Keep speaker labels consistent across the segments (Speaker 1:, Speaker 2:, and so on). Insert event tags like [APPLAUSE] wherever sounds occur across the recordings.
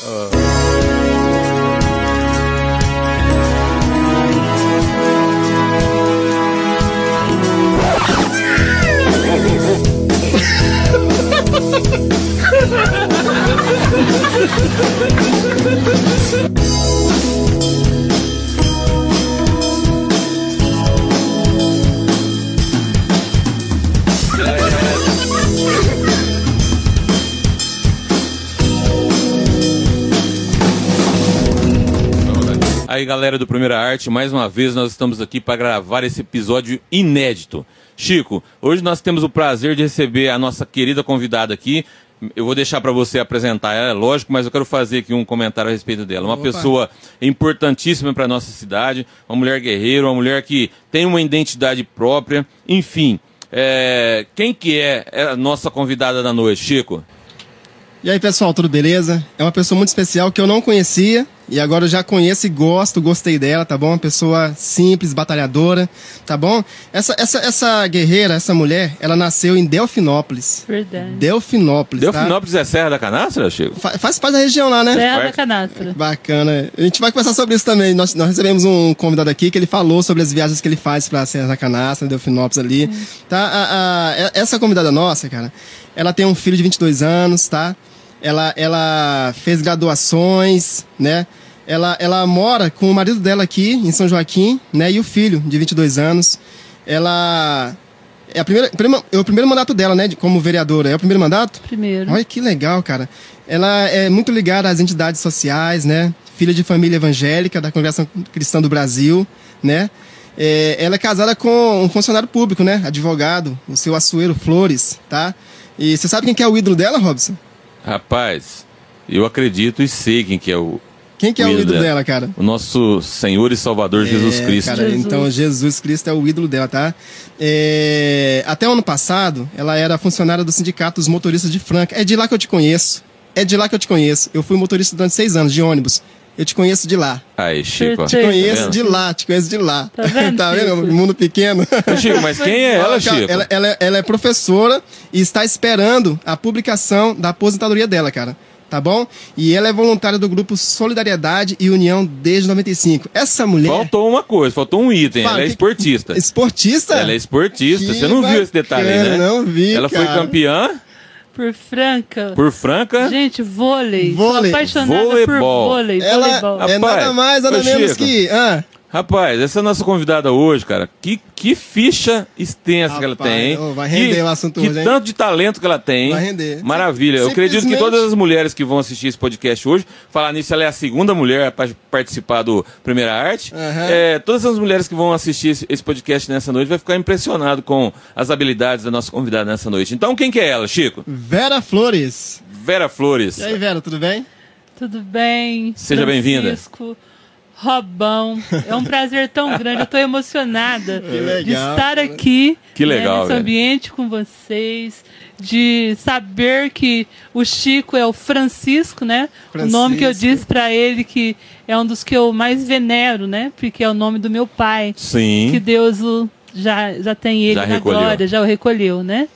Speaker 1: Aí, galera do Primeira Arte, mais uma vez nós estamos aqui para gravar esse episódio inédito. Chico, hoje nós temos o prazer de receber a nossa querida convidada aqui. Eu vou deixar para você apresentar ela, é lógico, mas eu quero fazer aqui um comentário a respeito dela. Uma
Speaker 2: Opa.
Speaker 1: pessoa importantíssima para nossa cidade, uma mulher guerreira, uma mulher que tem uma identidade própria, enfim. é, quem que é a nossa convidada da noite, Chico?
Speaker 2: E aí, pessoal, tudo beleza? É uma pessoa muito especial que eu não conhecia e agora eu já conheço e gosto, gostei dela, tá bom? Uma pessoa simples, batalhadora, tá bom? Essa, essa, essa guerreira, essa mulher, ela nasceu em Delfinópolis.
Speaker 3: Verdade.
Speaker 2: Delfinópolis, tá?
Speaker 1: Delfinópolis é Serra da Canastra, Chico?
Speaker 2: Fa- faz parte da região lá, né?
Speaker 3: Serra da. Canastra.
Speaker 2: Bacana. A gente vai conversar sobre isso também. Nós, nós recebemos um convidado aqui que ele falou sobre as viagens que ele faz pra Serra da Canastra, Delfinópolis ali. Tá? A- a- essa convidada nossa, cara, ela tem um filho de 22 anos, tá? Ela, ela fez graduações, né? Ela, ela mora com o marido dela aqui em São Joaquim, né? E o filho de 22 anos. Ela é, a primeira, é o primeiro mandato dela, né? Como vereadora. É o primeiro mandato?
Speaker 3: Primeiro.
Speaker 2: Olha que legal, cara. Ela é muito ligada às entidades sociais, né? Filha de família evangélica da Congregação Cristã do Brasil, né? É, ela é casada com um funcionário público, né? Advogado, o seu Açoeiro Flores, tá? E você sabe quem que é o ídolo dela, Robson?
Speaker 1: Rapaz, eu acredito e sei quem que é o,
Speaker 2: Quem que é o ídolo dela, cara?
Speaker 1: o nosso Senhor e Salvador Jesus
Speaker 2: É,
Speaker 1: Cristo.
Speaker 2: cara,
Speaker 3: Jesus.
Speaker 2: então Jesus Cristo é o ídolo dela, tá? É, até o ano passado, ela era funcionária do Sindicato dos Motoristas de Franca. É de lá que eu te conheço. É de lá que eu te conheço. Eu fui motorista durante seis anos de ônibus. Eu te conheço de lá.
Speaker 1: Aí, Chico.
Speaker 2: Te conheço
Speaker 1: vendo?
Speaker 2: de lá, te conheço de lá. [LAUGHS]
Speaker 3: Tá vendo, Chico?
Speaker 2: Mundo pequeno.
Speaker 1: Ô, Chico, mas quem é ela, Chico?
Speaker 2: Ela, ela- ela é professora e está esperando a publicação da aposentadoria dela, cara. Tá bom? E ela é voluntária do grupo Solidariedade e União desde 95. Essa mulher.
Speaker 1: Faltou uma coisa, faltou um item.
Speaker 2: Fala,
Speaker 1: ela é
Speaker 2: que-
Speaker 1: esportista.
Speaker 2: Esportista?
Speaker 1: Ela é esportista.
Speaker 2: Que
Speaker 1: Você não viu esse detalhe,
Speaker 2: bacana,
Speaker 1: né?
Speaker 2: não vi,
Speaker 1: Ela foi
Speaker 2: cara.
Speaker 1: campeã
Speaker 3: Por Franca.
Speaker 1: por Franca.
Speaker 3: Gente, vôlei.
Speaker 2: Vôlei.
Speaker 3: Sou apaixonada por vôlei.
Speaker 2: Ela
Speaker 3: voleibol.
Speaker 2: é
Speaker 1: Rapaz,
Speaker 2: nada mais, nada
Speaker 1: ô,
Speaker 2: menos
Speaker 1: Chico.
Speaker 2: que. Ah,
Speaker 1: Rapaz, essa é a nossa convidada hoje, cara. Que, que ficha extensa que ela
Speaker 2: Rapaz,
Speaker 1: tem,
Speaker 2: vai render
Speaker 1: que,
Speaker 2: o assunto
Speaker 1: Que
Speaker 2: hoje, hein?
Speaker 1: tanto de talento que ela tem.
Speaker 2: Vai render.
Speaker 1: Maravilha. Eu acredito que todas as mulheres que vão assistir esse podcast hoje, falar nisso, ela é a segunda mulher para participar do Primeira Arte.
Speaker 2: Aham.
Speaker 1: É, todas as mulheres que vão assistir esse, esse podcast nessa noite vai ficar impressionado com as habilidades da nossa convidada nessa noite. Então, quem que é ela, Chico?
Speaker 2: Vera Flores.
Speaker 1: Vera Flores.
Speaker 2: E aí, Vera, tudo bem?
Speaker 3: Tudo bem?
Speaker 1: Seja bem-vinda.
Speaker 3: Francisco, Robão. É um prazer tão grande. Eu tô emocionada de
Speaker 2: legal,
Speaker 3: estar
Speaker 2: cara.
Speaker 3: aqui
Speaker 1: Que
Speaker 3: né,
Speaker 1: legal,
Speaker 3: nesse
Speaker 1: velho.
Speaker 3: ambiente com vocês. De saber que o Chico é o Francisco, né? O nome que eu
Speaker 2: Francisco.
Speaker 3: disse pra ele que é um dos que eu mais venero, né? Porque é o nome do meu pai.
Speaker 1: Sim.
Speaker 3: que Deus o, já, já tem ele
Speaker 1: Já
Speaker 3: na
Speaker 1: recolheu.
Speaker 3: glória, já o recolheu, né?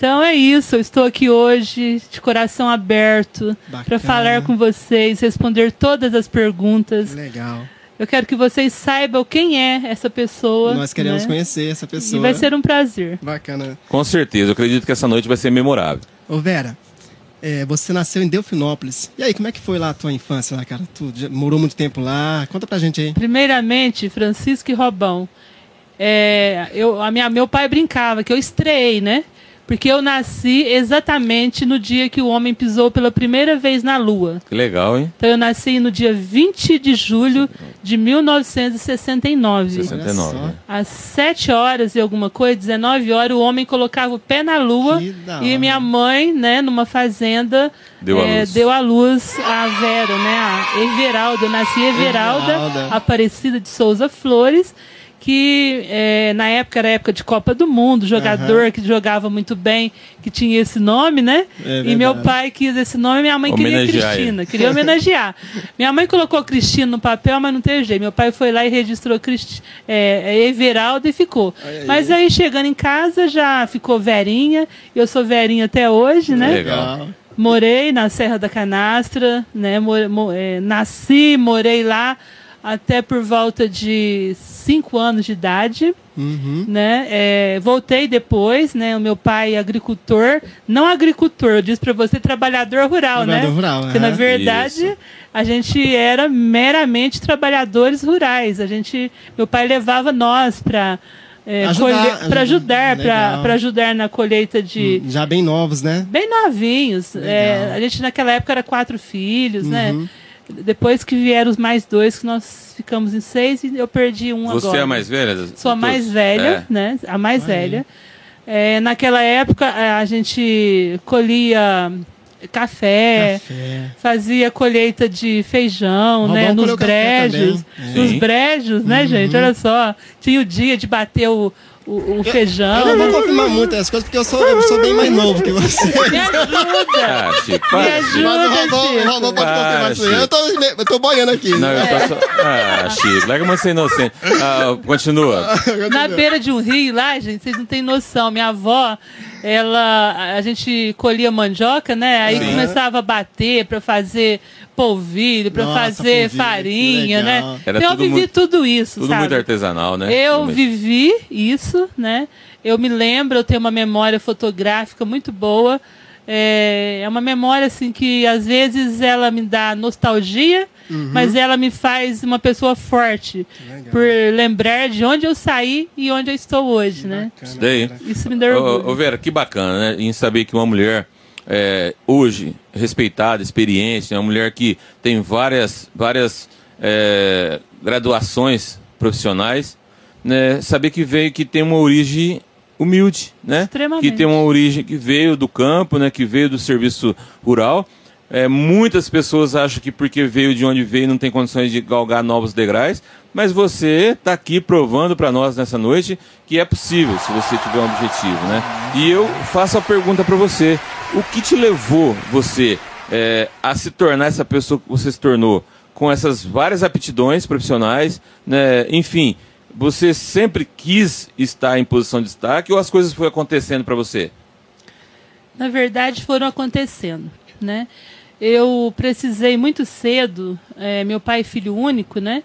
Speaker 3: Então é isso, eu estou aqui hoje de coração aberto para falar com vocês, responder todas as perguntas.
Speaker 2: Legal.
Speaker 3: Eu quero que vocês saibam quem é essa pessoa.
Speaker 2: Nós queremos
Speaker 3: né?
Speaker 2: conhecer essa pessoa.
Speaker 3: E vai ser um prazer.
Speaker 2: Bacana.
Speaker 1: Com certeza. Eu acredito que essa noite vai ser memorável.
Speaker 2: Ô, Vera, é, você nasceu em Delfinópolis. E aí, como é que foi lá a tua infância lá, cara? Tu já morou muito tempo lá? Conta pra gente aí.
Speaker 3: Primeiramente, Francisco e Robão. É, eu, a minha, meu pai brincava que eu estreiei, né? Porque eu nasci exatamente no dia que o homem pisou pela primeira vez na Lua.
Speaker 1: Que legal, hein?
Speaker 3: Então eu nasci no dia 20 de julho de 1969.
Speaker 1: 69.
Speaker 2: só.
Speaker 1: né?
Speaker 3: Às 7 horas e alguma coisa, 19 horas, o homem colocava o pé na lua e minha mãe, né, numa fazenda,
Speaker 1: Deu à
Speaker 3: eh,
Speaker 1: luz.
Speaker 3: deu à luz a Vera, né, a Everalda. Eu nasci Everalda,
Speaker 2: Everalda.
Speaker 3: Aparecida de Souza Flores, que eh, na época era época de Copa do Mundo, jogador que jogava muito bem, que tinha esse nome, né?
Speaker 2: É
Speaker 3: e meu pai quis esse nome, minha mãe queria Cristina, queria homenagear. [LAUGHS] minha mãe colocou Cristina no papel, mas não teve jeito. Meu pai foi lá e registrou Cristi é, é Everaldo e ficou.
Speaker 2: Ai,
Speaker 3: mas aí chegando em casa já ficou Verinha, eu sou Verinha até hoje, né?
Speaker 1: Legal.
Speaker 3: Morei na Serra da Canastra, né? É, nasci, morei lá até por volta de cinco anos de idade,
Speaker 2: Uhum.
Speaker 3: né? É, voltei depois, né? O meu pai é agricultor, não agricultor, eu disse para você trabalhador rural, né?
Speaker 2: Trabalhador rural,
Speaker 3: Porque na
Speaker 2: aham.
Speaker 3: verdade
Speaker 1: Isso.
Speaker 3: a gente era meramente trabalhadores rurais. A gente, meu pai levava nós para
Speaker 2: Ajudar,
Speaker 3: para ajudar, para ajudar na colheita de
Speaker 2: Já bem novos, né?
Speaker 3: bem novinhos. É, a gente naquela época era quatro filhos,
Speaker 2: Uhum.
Speaker 3: né? Depois que vieram os mais dois, que nós ficamos em seis e eu perdi um
Speaker 1: Você
Speaker 3: agora.
Speaker 1: é a mais velha?
Speaker 3: Sou a mais
Speaker 1: todos?
Speaker 3: velha,
Speaker 1: É.
Speaker 3: né? A mais
Speaker 2: aí.
Speaker 3: velha. É, naquela época a a gente colhia café,
Speaker 2: Café.
Speaker 3: fazia colheita de feijão, né? Nos brejos. Nos brejos, né, gente? Olha só. Tinha o dia de bater o, o, o feijão.
Speaker 2: Eu não vou confirmar muito as coisas porque eu sou, eu sou bem mais novo que você.
Speaker 3: Me ajuda!
Speaker 1: Ah, Chico,
Speaker 3: Me
Speaker 1: para,
Speaker 3: ajuda.
Speaker 2: Mas o
Speaker 3: Chico.
Speaker 2: o pode
Speaker 1: Ah,
Speaker 2: confirmar isso aí. Eu tô, eu tô boiando aqui.
Speaker 1: Não, eu tô só... Ah, Chico, larga uma ser inocente. Ah, continua. [LAUGHS]
Speaker 3: Na beira de um rio lá, gente, vocês não têm noção. Minha avó, ela. A gente colhia mandioca, né? Aí
Speaker 1: Sim.
Speaker 3: começava a bater pra fazer polvilho, pra
Speaker 2: Nossa,
Speaker 3: fazer
Speaker 2: polvilho,
Speaker 3: farinha,
Speaker 2: que
Speaker 3: né?
Speaker 1: Era
Speaker 3: então eu vivi
Speaker 1: muito-
Speaker 3: tudo isso,
Speaker 1: Tudo
Speaker 3: sabe?
Speaker 1: muito artesanal, né?
Speaker 3: Eu
Speaker 1: Realmente.
Speaker 3: vivi isso, né? Eu me lembro, eu tenho uma memória fotográfica muito boa. É, é uma memória assim que às vezes ela me dá nostalgia, mas ela me faz uma pessoa forte
Speaker 2: Legal.
Speaker 3: por lembrar de onde eu saí e onde eu estou hoje, né?
Speaker 2: Bacana,
Speaker 1: Isso daí.
Speaker 2: cara.
Speaker 3: Isso me
Speaker 1: Ô,
Speaker 3: orgulho.
Speaker 1: ô, Vera, que bacana, né? Em saber que uma mulher, é, hoje, respeitada, experiente, né? uma mulher que tem várias, várias é, graduações profissionais, né? Saber que veio, que tem uma origem humilde, né? Que tem uma origem que veio do campo, né? Que veio do serviço rural. É, muitas pessoas acham que porque veio de onde veio não tem condições de galgar novos degraus, mas você está aqui provando para nós nessa noite que é possível se você tiver um objetivo, né? E eu faço a pergunta para você: o que te levou você é, a se tornar essa pessoa que você se tornou com essas várias aptidões profissionais, né? Enfim, você sempre quis estar em posição de destaque ou as coisas foram acontecendo para você?
Speaker 3: Na verdade, foram acontecendo, né? Eu precisei muito cedo, é, meu pai é filho único, né?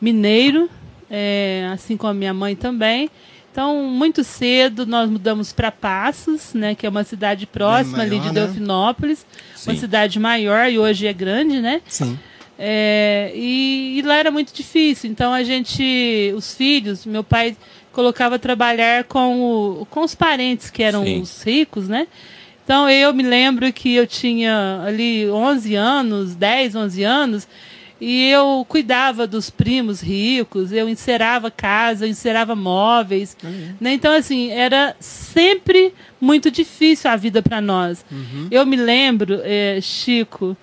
Speaker 3: Mineiro, é, assim como a minha mãe também. Então, muito cedo nós mudamos para Passos, né? Que é uma cidade próxima ali de
Speaker 2: maior, né?
Speaker 3: Delfinópolis, uma cidade maior e hoje é grande, né?
Speaker 2: Sim.
Speaker 3: É, e, e lá era muito difícil. Então a gente, os filhos, meu pai colocava trabalhar com, o- com os parentes que eram
Speaker 1: Sim.
Speaker 3: os ricos, né? Então eu me lembro que eu tinha ali 11 anos, 10, 11 anos, e eu cuidava dos primos ricos, eu encerava casa, eu encerava móveis. Né? Então, assim, era sempre muito difícil a vida para nós. Eu me lembro, eh, Chico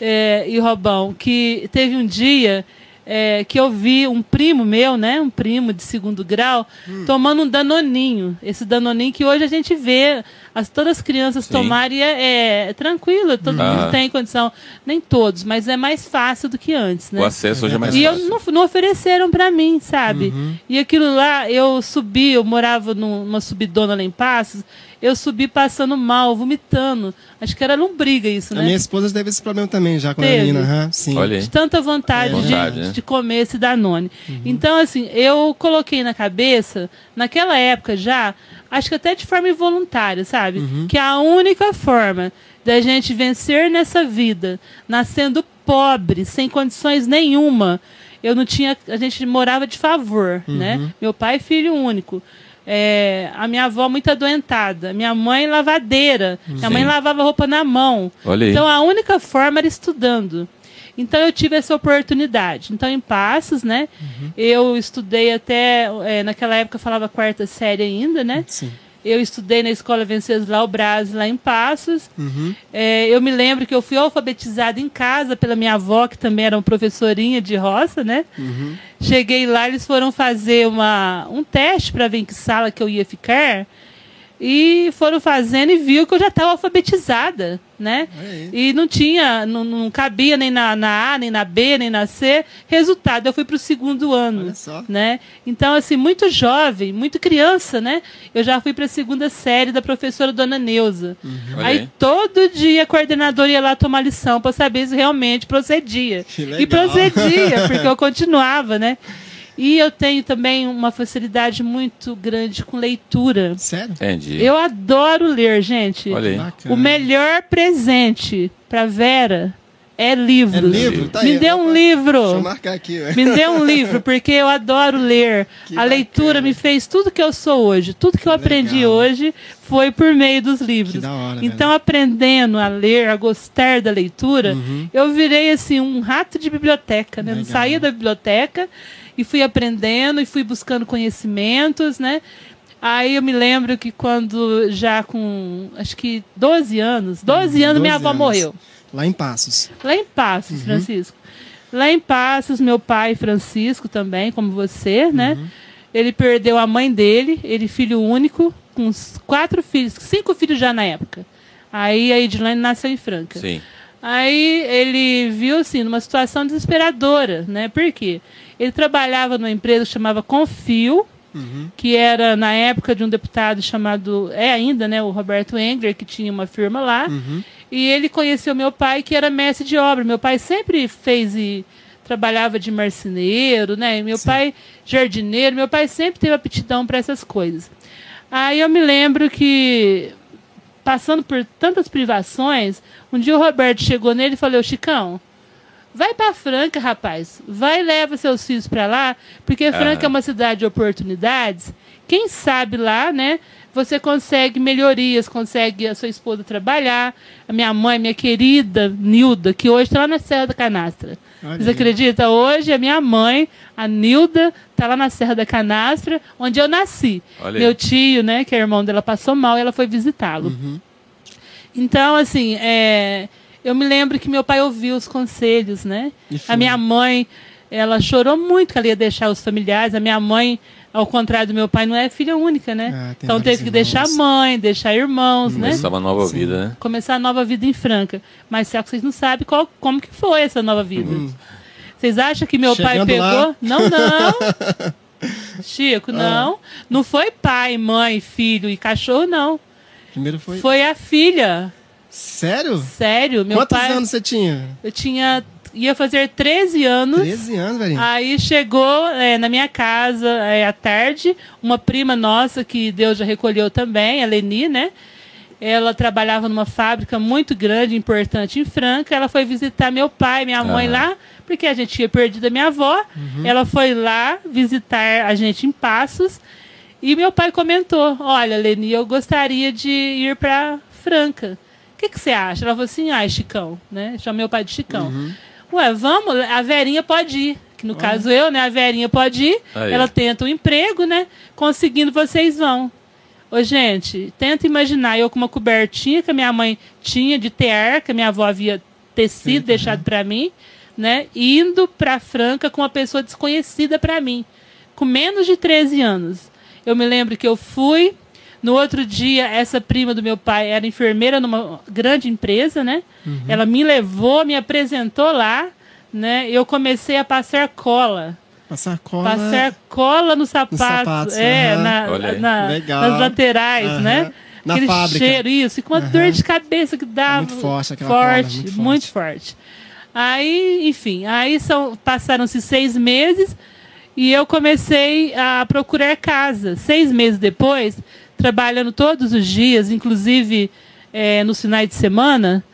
Speaker 3: eh, e Robão, que teve um dia eh, que eu vi um primo meu, né, um primo de segundo grau, tomando um danoninho. Esse danoninho que hoje a gente vê as, todas as crianças
Speaker 1: Sim.
Speaker 3: tomarem e é, é tranquilo, todo
Speaker 1: Ah.
Speaker 3: mundo tem condição. Nem todos, mas é mais fácil do que antes, né?
Speaker 1: O acesso hoje é mais
Speaker 3: E eu
Speaker 1: fácil.
Speaker 3: não, não ofereceram pra mim, sabe? E aquilo lá, eu subi, eu morava num- numa subidona lá em Passos, eu subi passando mal, vomitando. Acho que era lombriga isso,
Speaker 2: A
Speaker 3: né?
Speaker 2: minha esposa teve esse problema também já quando
Speaker 3: Teve?
Speaker 2: era menina. aham, sim.
Speaker 3: De tanta vontade,
Speaker 1: É.
Speaker 3: de,
Speaker 1: Vontade, né?
Speaker 3: de comer esse Danone. Então, assim, eu coloquei na cabeça, naquela época já, acho que até de forma involuntária, sabe? Que a única forma da gente vencer nessa vida, nascendo pobre, sem condições nenhuma, eu não tinha. A gente morava de favor, né? Meu pai, filho único. É, a minha avó muito adoentada, minha mãe lavadeira, minha mãe
Speaker 1: Sim.
Speaker 3: lavava roupa na mão. Então a única forma era estudando. Então eu tive essa oportunidade. Então em Passos, né? Eu estudei até é, naquela época eu falava quarta série ainda, né?
Speaker 2: Sim.
Speaker 3: Eu estudei na escola Venceslau Braz lá em Passos.
Speaker 2: Uhum.
Speaker 3: É, eu me lembro que eu fui alfabetizada em casa pela minha avó, que também era uma professorinha de roça, né? Cheguei lá, eles foram fazer uma, um teste para ver em que sala que eu ia ficar. E foram fazendo e viu que eu já estava alfabetizada. Né?
Speaker 2: Aí.
Speaker 3: E não tinha, não, não cabia nem na, na A, nem na B, nem na C. Resultado, eu fui para o segundo ano,
Speaker 2: Olha só.
Speaker 3: né? Então, assim, muito jovem, muito criança, né? Eu já fui para a segunda série da professora Dona Neuza.
Speaker 1: Olha
Speaker 3: Aí
Speaker 1: aí.
Speaker 3: todo dia a coordenadora ia lá tomar lição para saber se realmente procedia.
Speaker 2: Que
Speaker 3: E procedia, porque eu continuava, né? [LAUGHS] E eu tenho também uma facilidade muito grande com leitura.
Speaker 2: Sério?
Speaker 1: Entendi.
Speaker 3: Eu adoro ler, gente.
Speaker 1: Olha aí.
Speaker 2: Bacana.
Speaker 3: O melhor presente para Vera é livro.
Speaker 2: É livro? Tá
Speaker 3: Me
Speaker 2: aí,
Speaker 3: dê
Speaker 2: opa.
Speaker 3: um
Speaker 2: Deixa eu
Speaker 3: livro.
Speaker 2: marcar aqui, ué.
Speaker 3: Me dê um livro, [LAUGHS] porque eu adoro ler.
Speaker 2: Que
Speaker 3: a
Speaker 2: bacana.
Speaker 3: leitura me fez tudo que eu sou hoje. Tudo que eu aprendi
Speaker 2: Legal.
Speaker 3: hoje foi por meio dos livros.
Speaker 2: Que da hora,
Speaker 3: então, aprendendo a ler, a gostar da leitura, eu virei assim um rato de biblioteca, né? Eu
Speaker 2: Uhum. Legal.
Speaker 3: saía da biblioteca e fui aprendendo e fui buscando conhecimentos, né? Aí eu me lembro que quando já com acho que 12 anos, 12 anos minha
Speaker 2: 12
Speaker 3: avó
Speaker 2: anos.
Speaker 3: morreu.
Speaker 2: Lá em Passos.
Speaker 3: Lá em Passos, Francisco. Lá em Passos, meu pai Francisco também, como você, né? Ele perdeu a mãe dele, ele filho único, com uns quatro filhos, cinco filhos já na época. Aí a Edilane nasceu em Franca.
Speaker 1: Sim.
Speaker 3: Aí ele viu assim, numa situação desesperadora, né? Por quê? Ele trabalhava numa empresa que chamava Confio, que era na época de um deputado chamado, é ainda, né, o Roberto Engler, que tinha uma firma lá. E ele conheceu meu pai, que era mestre de obra. Meu pai sempre fez e trabalhava de marceneiro, né? E meu pai jardineiro, meu pai sempre teve aptidão para essas coisas. Aí eu me lembro que passando por tantas privações, um dia o Roberto chegou nele e falou: "Chicão, Vai para Franca, rapaz. Vai e leva seus filhos para lá, porque Franca é uma cidade de oportunidades. Quem sabe lá, né? Você consegue melhorias, consegue a sua esposa trabalhar. A minha mãe, minha querida Nilda, que hoje está lá na Serra da Canastra.
Speaker 2: Olha
Speaker 3: Você
Speaker 2: aí.
Speaker 3: acredita? Hoje a minha mãe, a Nilda, está lá na Serra da Canastra, onde eu nasci.
Speaker 1: Olha.
Speaker 3: Meu tio, né, que é irmão dela, passou mal e ela foi visitá-lo. Então, assim, é, eu me lembro que meu pai ouviu os conselhos, né?
Speaker 2: Foi.
Speaker 3: A minha mãe, ela chorou muito que ela ia deixar os familiares. A minha mãe, ao contrário do meu pai, não é filha única, né?
Speaker 2: Ah,
Speaker 3: então teve que deixar
Speaker 2: irmãos.
Speaker 3: mãe, deixar irmãos, né?
Speaker 1: Começar uma nova
Speaker 2: Sim.
Speaker 1: vida, né?
Speaker 3: Começar a nova vida em Franca. Mas será que vocês não sabem qual, como que foi essa nova vida? Vocês acham que meu pai
Speaker 2: Chegando
Speaker 3: pegou?
Speaker 2: lá.
Speaker 3: Não, não. [LAUGHS] Chico, não. Não foi pai, mãe, filho e cachorro, não.
Speaker 2: Primeiro foi.
Speaker 3: Foi a filha.
Speaker 2: Sério?
Speaker 3: Sério, meu
Speaker 2: Quantos
Speaker 3: pai.
Speaker 2: anos você tinha?
Speaker 3: Eu tinha. ia fazer 13 anos.
Speaker 2: 13 anos, velhinho.
Speaker 3: Aí chegou é, na minha casa é, à tarde uma prima nossa que Deus já recolheu também, a Leni, né? Ela trabalhava numa fábrica muito grande, importante em Franca. Ela foi visitar meu pai, minha mãe
Speaker 1: Ah.
Speaker 3: lá, porque a gente tinha perdido a minha avó. Ela foi lá visitar a gente em Passos. E meu pai comentou: Olha, Leni, eu gostaria de ir para Franca. O que, que você acha? Ela falou assim: Ai, Chicão, né? Chama meu pai de Chicão. Ué, vamos, a Verinha pode ir. Que no caso eu, né? A Verinha pode ir.
Speaker 1: Aí.
Speaker 3: Ela tenta um emprego, né? Conseguindo, vocês vão. Ô, gente, tenta imaginar eu com uma cobertinha que a minha mãe tinha de tear, que a minha avó havia tecido, deixado para mim, né? Indo para Franca com uma pessoa desconhecida para mim, com menos de 13 anos. Eu me lembro que eu fui, no outro dia, essa prima do meu pai era enfermeira numa grande empresa, né? Ela me levou, me apresentou lá, né? Eu comecei a passar cola.
Speaker 2: Passar cola.
Speaker 3: Passar cola no sapato.
Speaker 2: sapatos,
Speaker 3: é,
Speaker 2: aham.
Speaker 3: na- na- nas laterais,
Speaker 2: Aham.
Speaker 3: né?
Speaker 2: Na
Speaker 3: Aquele
Speaker 2: fábrica.
Speaker 3: cheiro, isso. E com uma dor de cabeça que dava.
Speaker 2: muito forte aquela cola,
Speaker 3: forte,
Speaker 2: muito
Speaker 3: muito
Speaker 2: forte.
Speaker 3: forte. Aí, enfim, aí passaram-se seis meses e eu comecei a procurar casa. Seis meses depois, trabalhando todos os dias, inclusive eh, nos finais de semana,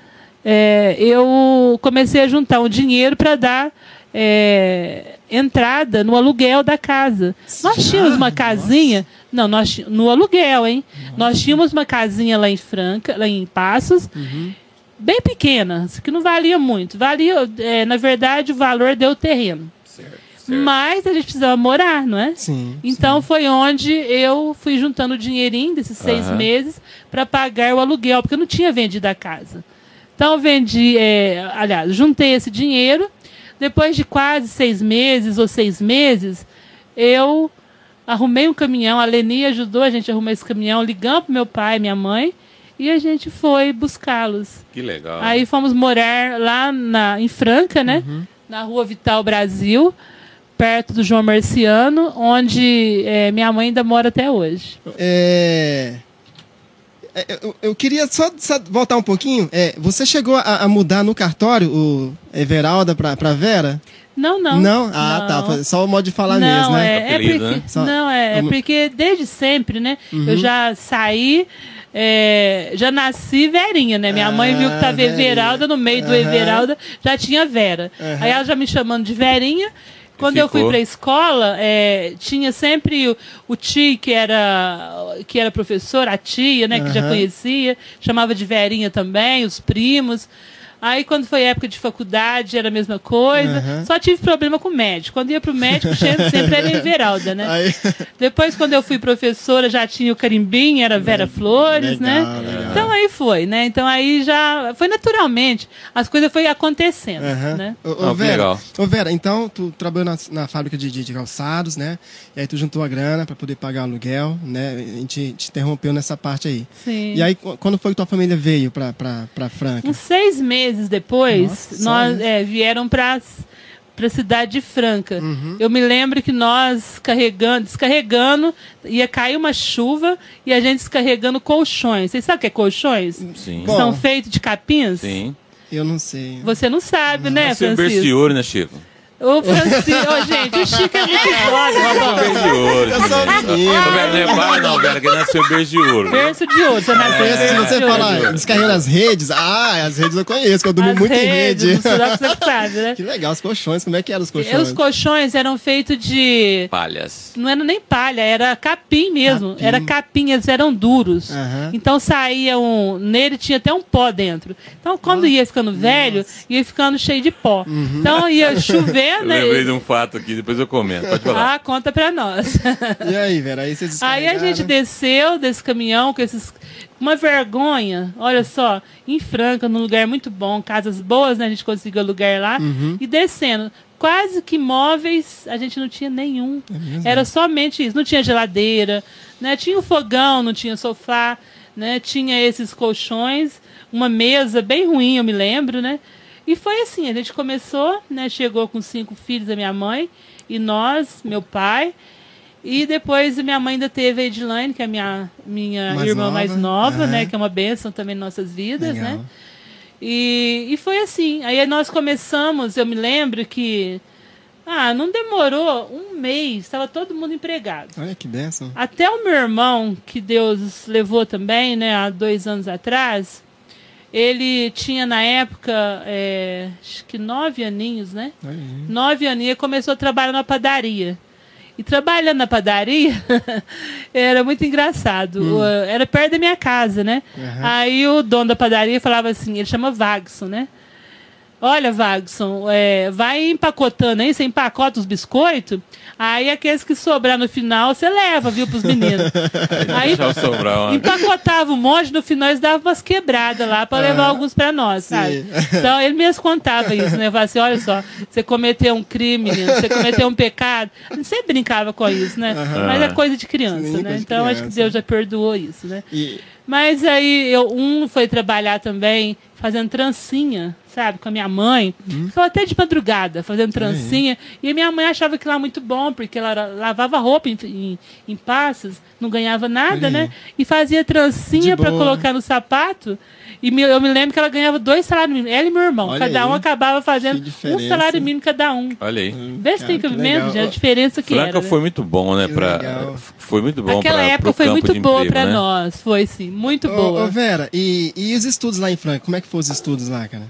Speaker 3: eh, eu comecei a juntar um dinheiro para dar eh, entrada no aluguel da casa. Nós tínhamos uma
Speaker 2: Nossa.
Speaker 3: casinha, não, nós no aluguel, hein? Nós tínhamos uma casinha lá em Franca, lá em Passos, bem pequena, que não valia muito. Valia, eh, na verdade, o valor deu o terreno.
Speaker 1: Certo.
Speaker 3: Mas a gente precisava morar, não é?
Speaker 2: Sim.
Speaker 3: Então foi onde eu fui juntando o dinheirinho desses seis
Speaker 1: Aham.
Speaker 3: meses para pagar o aluguel, porque eu não tinha vendido a casa. Então eu vendi, é, aliás, juntei esse dinheiro. Depois de quase seis meses ou seis meses, eu arrumei um caminhão. A Leni ajudou a gente a arrumar esse caminhão, ligamos para meu pai e minha mãe. e a gente foi buscá-los.
Speaker 1: Que legal.
Speaker 3: Aí fomos morar lá na, em Franca, né? Na rua Vital Brasil, perto do João Marciano, onde é, minha mãe ainda mora até hoje.
Speaker 2: É, é, Eu, eu queria só, só voltar um pouquinho. É, você chegou a, a mudar no cartório o Everalda pra, pra Vera?
Speaker 3: Não, não.
Speaker 2: Não? Ah,
Speaker 3: Não.
Speaker 2: tá. Só o modo de falar
Speaker 3: não,
Speaker 2: mesmo, né?
Speaker 3: É, é porque,
Speaker 1: né?
Speaker 2: Só-
Speaker 3: Não, é, é porque desde sempre, né?
Speaker 2: Uhum.
Speaker 3: Eu já saí, é, já nasci verinha, né? Minha mãe viu que
Speaker 2: Ah,
Speaker 3: tava
Speaker 2: verinha.
Speaker 3: Everalda, no meio do
Speaker 2: Aham.
Speaker 3: Everalda já tinha Vera.
Speaker 2: Aham.
Speaker 3: Aí ela já me chamando de verinha. Quando eu fui
Speaker 1: ficou.
Speaker 3: pra escola, é, tinha sempre o, o tio que era, que era professor, a tia, né, que já
Speaker 2: Aham.
Speaker 3: conhecia, chamava de verinha também, os primos. Aí quando foi época de faculdade era a mesma coisa.
Speaker 2: Aham.
Speaker 3: Só tive problema com o médico. Quando ia pro médico, [LAUGHS] sempre, era Everalda, né?
Speaker 2: Aí,
Speaker 3: Depois, quando eu fui professora, já tinha o carimbinho, era Vera Flores,
Speaker 2: legal,
Speaker 3: né?
Speaker 2: legal.
Speaker 3: Então aí foi, né? Então aí já foi naturalmente. As coisas foi acontecendo,
Speaker 2: Aham.
Speaker 3: né?
Speaker 2: Ô, ô,
Speaker 1: Ah,
Speaker 2: Vera, ô, Vera, então tu trabalhou na, na fábrica de, de, de calçados, né? E aí tu juntou a grana pra poder pagar o aluguel, né? A gente te interrompeu nessa parte aí.
Speaker 3: Sim.
Speaker 2: E aí, qu- quando foi que tua família veio pra, pra, pra Franca?
Speaker 3: Uns seis meses depois,
Speaker 2: Nossa,
Speaker 3: nós é, vieram para para a cidade de Franca.
Speaker 2: Uhum.
Speaker 3: Eu me lembro que nós carregando, descarregando, ia cair uma chuva e a gente descarregando colchões. Vocês sabem o que é colchões?
Speaker 1: Sim.
Speaker 2: Bom,
Speaker 3: São feitos de capins?
Speaker 1: Sim.
Speaker 2: Eu não sei.
Speaker 3: Você não sabe, né,
Speaker 1: Seu berço de
Speaker 3: Francisco?
Speaker 1: ouro, né, Chico?
Speaker 3: Ô, Francisco, ô, gente, o Chico é muito jovem,
Speaker 1: Seu
Speaker 3: Robão.
Speaker 1: berço de ouro.
Speaker 2: Eu sou menino.
Speaker 1: Não é pai, não, que nasceu berço de ouro.
Speaker 3: Berço de ouro, você nasceu
Speaker 2: Conheço, se você falar descarregando as redes, ah, as redes eu conheço, que eu durmo
Speaker 3: As
Speaker 2: muito em
Speaker 3: redes,
Speaker 2: rede.
Speaker 3: lá que você sabe, né? [LAUGHS]
Speaker 2: que legal, os colchões, como é que eram os
Speaker 3: E
Speaker 2: colchões?
Speaker 3: Os colchões eram feitos de
Speaker 1: Palhas.
Speaker 3: não era nem palha, era capim mesmo.
Speaker 2: Capim.
Speaker 3: Era capim, eles eram duros. Então saía um. Nele tinha até um pó dentro. Então, quando ia ficando velho, ia ficando cheio de pó.
Speaker 2: Uhum.
Speaker 3: Então ia [LAUGHS]
Speaker 1: Eu
Speaker 3: chovendo.
Speaker 1: lembrei de um fato aqui, depois eu comento. Pode falar.
Speaker 3: Ah, conta pra nós.
Speaker 2: E aí, Vera, aí vocês
Speaker 3: Aí a gente desceu desse caminhão com esses. Uma vergonha, olha só, em Franca, num lugar muito bom, casas boas, né? A gente conseguiu lugar lá.
Speaker 2: Uhum.
Speaker 3: E descendo. Quase que móveis a gente não tinha nenhum.
Speaker 2: É?
Speaker 3: Era somente isso. Não tinha geladeira, né? Tinha o fogão, não tinha sofá, né? Tinha esses colchões, uma mesa bem ruim, eu me lembro, né? E foi assim, a gente começou, né? Chegou com cinco filhos da minha mãe e nós, meu pai. E depois minha mãe ainda teve a Edilane, que é a minha, minha
Speaker 2: Mais
Speaker 3: irmã
Speaker 2: nova,
Speaker 3: mais nova, né? Que é uma bênção também em nossas vidas,
Speaker 2: Legal.
Speaker 3: né? E, e foi assim. Aí nós começamos, eu me lembro que. Ah, não demorou um mês, estava todo mundo empregado.
Speaker 2: Olha que benção.
Speaker 3: Até o meu irmão, que Deus levou também, né, há dois anos atrás, ele tinha na época, é, acho que nove aninhos, né?
Speaker 2: Aí.
Speaker 3: Nove aninhos, e começou a trabalhar na padaria. E trabalhando na padaria era muito engraçado. O- Era perto da minha casa, né?
Speaker 2: Aham.
Speaker 3: Aí o dono da padaria falava assim, ele chama Vagson, né? Olha, Vagson, é, vai empacotando aí, você empacota os biscoitos, aí aqueles que sobrar no final, você leva, viu, pros meninos. [LAUGHS] aí
Speaker 1: sobrar
Speaker 3: empacotava um monte, no final eles davam umas quebradas lá para levar alguns para nós, sabe?
Speaker 2: sim.
Speaker 3: Então ele mesmo contava isso, né? Falava assim, olha só, você cometeu um crime, menino, você cometeu um pecado. Ele sempre brincava com isso, né? Mas é coisa de criança,
Speaker 2: Sim,
Speaker 3: né? Então acho que
Speaker 2: criança.
Speaker 3: Deus já perdoou isso, né?
Speaker 2: E,
Speaker 3: Mas aí eu, um foi trabalhar também fazendo trancinha, sabe, com a minha mãe.
Speaker 2: Hum.
Speaker 3: Ficou até de madrugada fazendo trancinha. E a minha mãe achava que lá muito bom, porque ela lavava roupa em, em, em passos, não ganhava nada, né? E fazia trancinha para colocar no sapato. E me- eu me lembro que ela ganhava dois salários mínimos. Ela e meu irmão.
Speaker 2: Olha
Speaker 3: cada um
Speaker 2: aí.
Speaker 3: acabava fazendo um salário mínimo cada um.
Speaker 1: Olha aí.
Speaker 3: Vê se tem cabimento, gente, a diferença que
Speaker 1: Franca
Speaker 3: era. né?
Speaker 1: foi muito bom, né?
Speaker 2: Que
Speaker 1: Pra,
Speaker 2: legal.
Speaker 1: foi muito bom
Speaker 3: Aquela
Speaker 1: pra,
Speaker 3: época foi muito boa
Speaker 1: emprego,
Speaker 3: para
Speaker 1: né?
Speaker 3: nós. Foi sim, muito
Speaker 2: ô,
Speaker 3: boa.
Speaker 2: ô, Vera, e, e os estudos lá em Franca? Como é que foram os estudos lá, cara?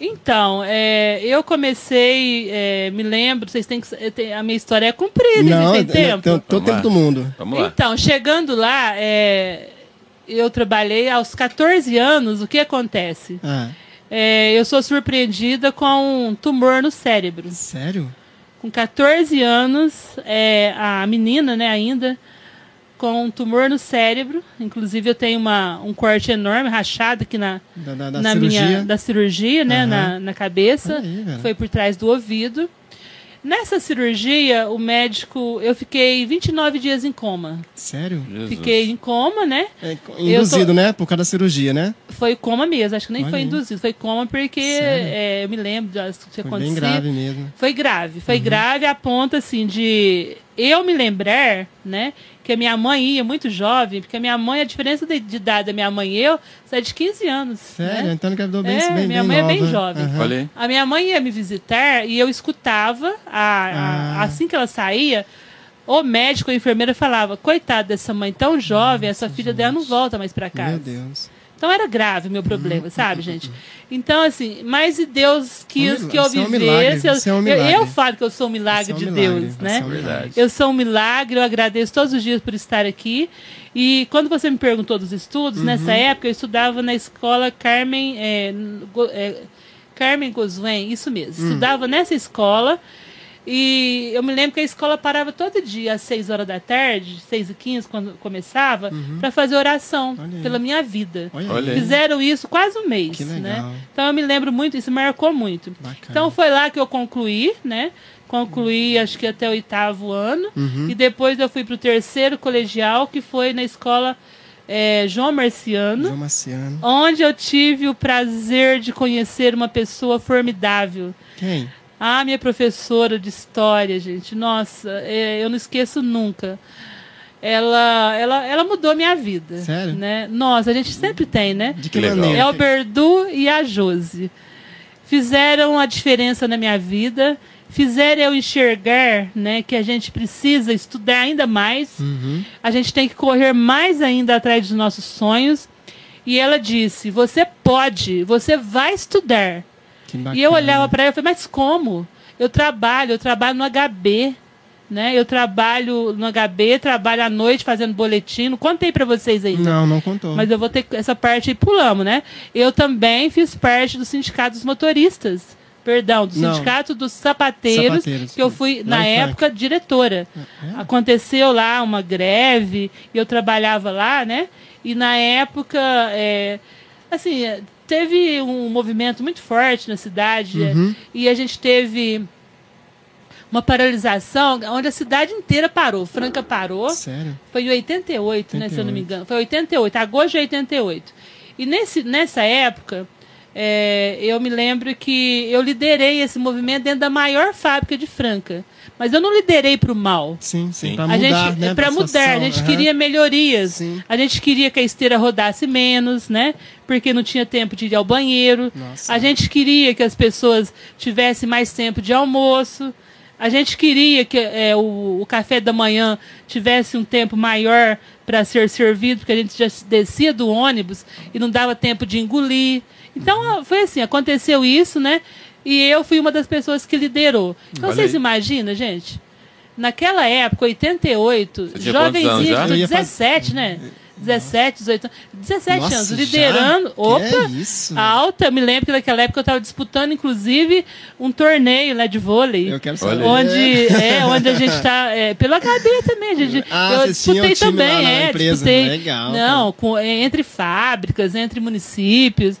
Speaker 3: Então, é, eu comecei, é, me lembro, vocês têm que. A minha história é comprida,
Speaker 2: não,
Speaker 3: tem tempo.
Speaker 2: tem todo
Speaker 1: Vamos
Speaker 2: tempo
Speaker 1: lá.
Speaker 2: do mundo.
Speaker 1: Vamos lá.
Speaker 3: Então, chegando lá, é, eu trabalhei aos 14 anos, o que acontece?
Speaker 2: Ah,
Speaker 3: É, eu sou surpreendida com um tumor no cérebro.
Speaker 2: sério?
Speaker 3: Com 14 anos, é, a menina, né, ainda, com um tumor no cérebro. Inclusive, eu tenho uma, um corte enorme, rachado aqui na,
Speaker 2: Da, da, da
Speaker 3: na
Speaker 2: cirurgia?
Speaker 3: minha da cirurgia, né,
Speaker 2: Aham.
Speaker 3: na, na cabeça,
Speaker 2: aí,
Speaker 3: foi por trás do ouvido. Nessa cirurgia, o médico, eu fiquei 29 dias em coma.
Speaker 2: Sério?
Speaker 1: Jesus.
Speaker 3: Fiquei em coma, né?
Speaker 2: É, induzido,
Speaker 3: tô-
Speaker 2: né? Por causa da cirurgia, né?
Speaker 3: Foi coma mesmo, acho que nem
Speaker 2: Olha
Speaker 3: foi
Speaker 2: aí.
Speaker 3: induzido, foi coma porque é, eu me lembro das que tinha
Speaker 2: Foi bem grave mesmo.
Speaker 3: Foi grave, foi grave a ponto assim de eu me lembrar, né, que a minha mãe ia muito jovem, porque a minha mãe, a diferença de, de idade da minha mãe e eu, é de 15 anos.
Speaker 2: Sério?
Speaker 3: né?
Speaker 2: Então engravidou bem,
Speaker 3: É,
Speaker 2: bem,
Speaker 3: minha
Speaker 2: bem
Speaker 3: mãe é bem
Speaker 2: nova.
Speaker 3: jovem.
Speaker 1: Aí.
Speaker 3: A minha mãe ia me visitar e eu escutava, a- a-
Speaker 2: Ah.
Speaker 3: assim que ela saía, o médico, a enfermeira falava: coitada dessa mãe tão jovem, essa filha dela não volta mais pra casa.
Speaker 2: Meu Deus.
Speaker 3: Então era grave o meu problema, sabe, gente? Então, assim, mas e Deus quis
Speaker 2: Um
Speaker 3: que eu
Speaker 2: milagre, você é um
Speaker 3: vivesse.
Speaker 2: milagre,
Speaker 3: eu,
Speaker 2: é um
Speaker 3: eu-
Speaker 2: milagre.
Speaker 3: eu falo que eu sou um milagre
Speaker 2: é um
Speaker 3: de
Speaker 2: milagre,
Speaker 3: Deus, né?
Speaker 2: é milagre.
Speaker 1: Verdade.
Speaker 3: Eu sou um milagre, eu agradeço todos os dias por estar aqui. E quando você me perguntou dos estudos,
Speaker 2: Uhum.
Speaker 3: nessa época eu estudava na escola Carmen, é, é, Carmen Goswen, isso mesmo.
Speaker 2: Hum.
Speaker 3: Estudava nessa escola. E eu me lembro que a escola parava todo dia às 6 horas da tarde, 6 e 15 quando começava, para fazer oração
Speaker 2: Uhum. Aí.
Speaker 3: pela minha vida.
Speaker 2: Olha, aí.
Speaker 3: Fizeram isso quase um mês,
Speaker 2: Que legal.
Speaker 3: né? Então eu me lembro muito, isso marcou muito.
Speaker 2: Bacana.
Speaker 3: Então foi lá que eu concluí, né? Concluí acho que até o oitavo ano.
Speaker 2: Uhum.
Speaker 3: E depois eu fui para o terceiro colegial, que foi na escola eh, João Marciano,
Speaker 2: João Marciano.
Speaker 3: onde eu tive o prazer de conhecer uma pessoa formidável.
Speaker 2: Quem?
Speaker 3: A minha professora de história, gente, nossa, eh, eu não esqueço nunca. Ela, ela, ela mudou minha vida.
Speaker 2: Sério?
Speaker 3: Né? Nossa, a gente sempre tem, né?
Speaker 2: De que
Speaker 1: Legal.
Speaker 2: maneira?
Speaker 3: É o Berdu e a Josi. Fizeram a diferença na minha vida, fizeram eu enxergar né, que a gente precisa estudar ainda mais,
Speaker 2: Uhum.
Speaker 3: a gente tem que correr mais ainda atrás dos nossos sonhos. E ela disse: Você pode, você vai estudar. E eu olhava para ela e falei: Mas como? Eu trabalho, eu trabalho no HB. Né? Eu trabalho no HB, trabalho à noite fazendo boletim. Não contei para vocês ainda.
Speaker 2: Não, não contou.
Speaker 3: Mas eu vou ter essa parte aí pulamos, né? Eu também fiz parte do sindicato dos motoristas. Perdão, do
Speaker 2: Não.
Speaker 3: sindicato dos sapateiros,
Speaker 2: Sapateiros.
Speaker 3: que eu fui, na época, diretora.
Speaker 2: É?
Speaker 3: Aconteceu lá uma greve, e eu trabalhava lá, né? E na época, é, assim, é, teve um movimento muito forte na cidade,
Speaker 2: Uhum.
Speaker 3: e a gente teve uma paralisação onde a cidade inteira parou. Franca parou.
Speaker 2: Sério?
Speaker 3: Foi em 88, né, se eu não me
Speaker 2: 88.
Speaker 3: engano. Foi 88, agosto de 88. E nesse, nessa época, é, eu me lembro que eu liderei esse movimento dentro da maior fábrica de Franca. Mas eu não liderei para o mal.
Speaker 2: Sim, sim.
Speaker 1: Sim.
Speaker 2: Pra
Speaker 3: A
Speaker 2: mudar,
Speaker 3: gente,
Speaker 2: né?
Speaker 3: para mudar, a gente
Speaker 2: Aham.
Speaker 3: queria melhorias.
Speaker 2: Sim.
Speaker 3: A gente queria que a esteira rodasse menos, né? Porque não tinha tempo de ir ao banheiro.
Speaker 2: Nossa.
Speaker 3: A gente queria que as pessoas tivessem mais tempo de almoço. A gente queria que é, o, o café da manhã tivesse um tempo maior para ser servido, porque a gente já descia do ônibus e não dava tempo de engolir. Então, foi assim, aconteceu isso, né? E eu fui uma das pessoas que liderou. Então,
Speaker 1: Olha
Speaker 3: vocês
Speaker 1: aí.
Speaker 3: imaginam, gente? Naquela época, 88,
Speaker 1: Você tinha quantos anos
Speaker 3: jovenzinho,
Speaker 1: já?
Speaker 3: de
Speaker 2: Eu ia faz-
Speaker 3: 17, né? 17, 18 anos. 17
Speaker 2: Nossa,
Speaker 3: anos,
Speaker 2: já?
Speaker 3: liderando.
Speaker 2: Que
Speaker 3: Opa!
Speaker 2: é isso?
Speaker 3: Alta, eu me lembro que naquela época eu estava disputando, inclusive, um torneio lá de vôlei.
Speaker 2: Eu quero saber.
Speaker 3: Onde, é, onde a gente está. É, pelo HB também, gente.
Speaker 2: Ah,
Speaker 3: eu disputei também,
Speaker 2: lá na
Speaker 3: é.
Speaker 2: empresa.
Speaker 3: Disputei.
Speaker 2: Legal,
Speaker 3: Não, com, é, entre fábricas, entre municípios.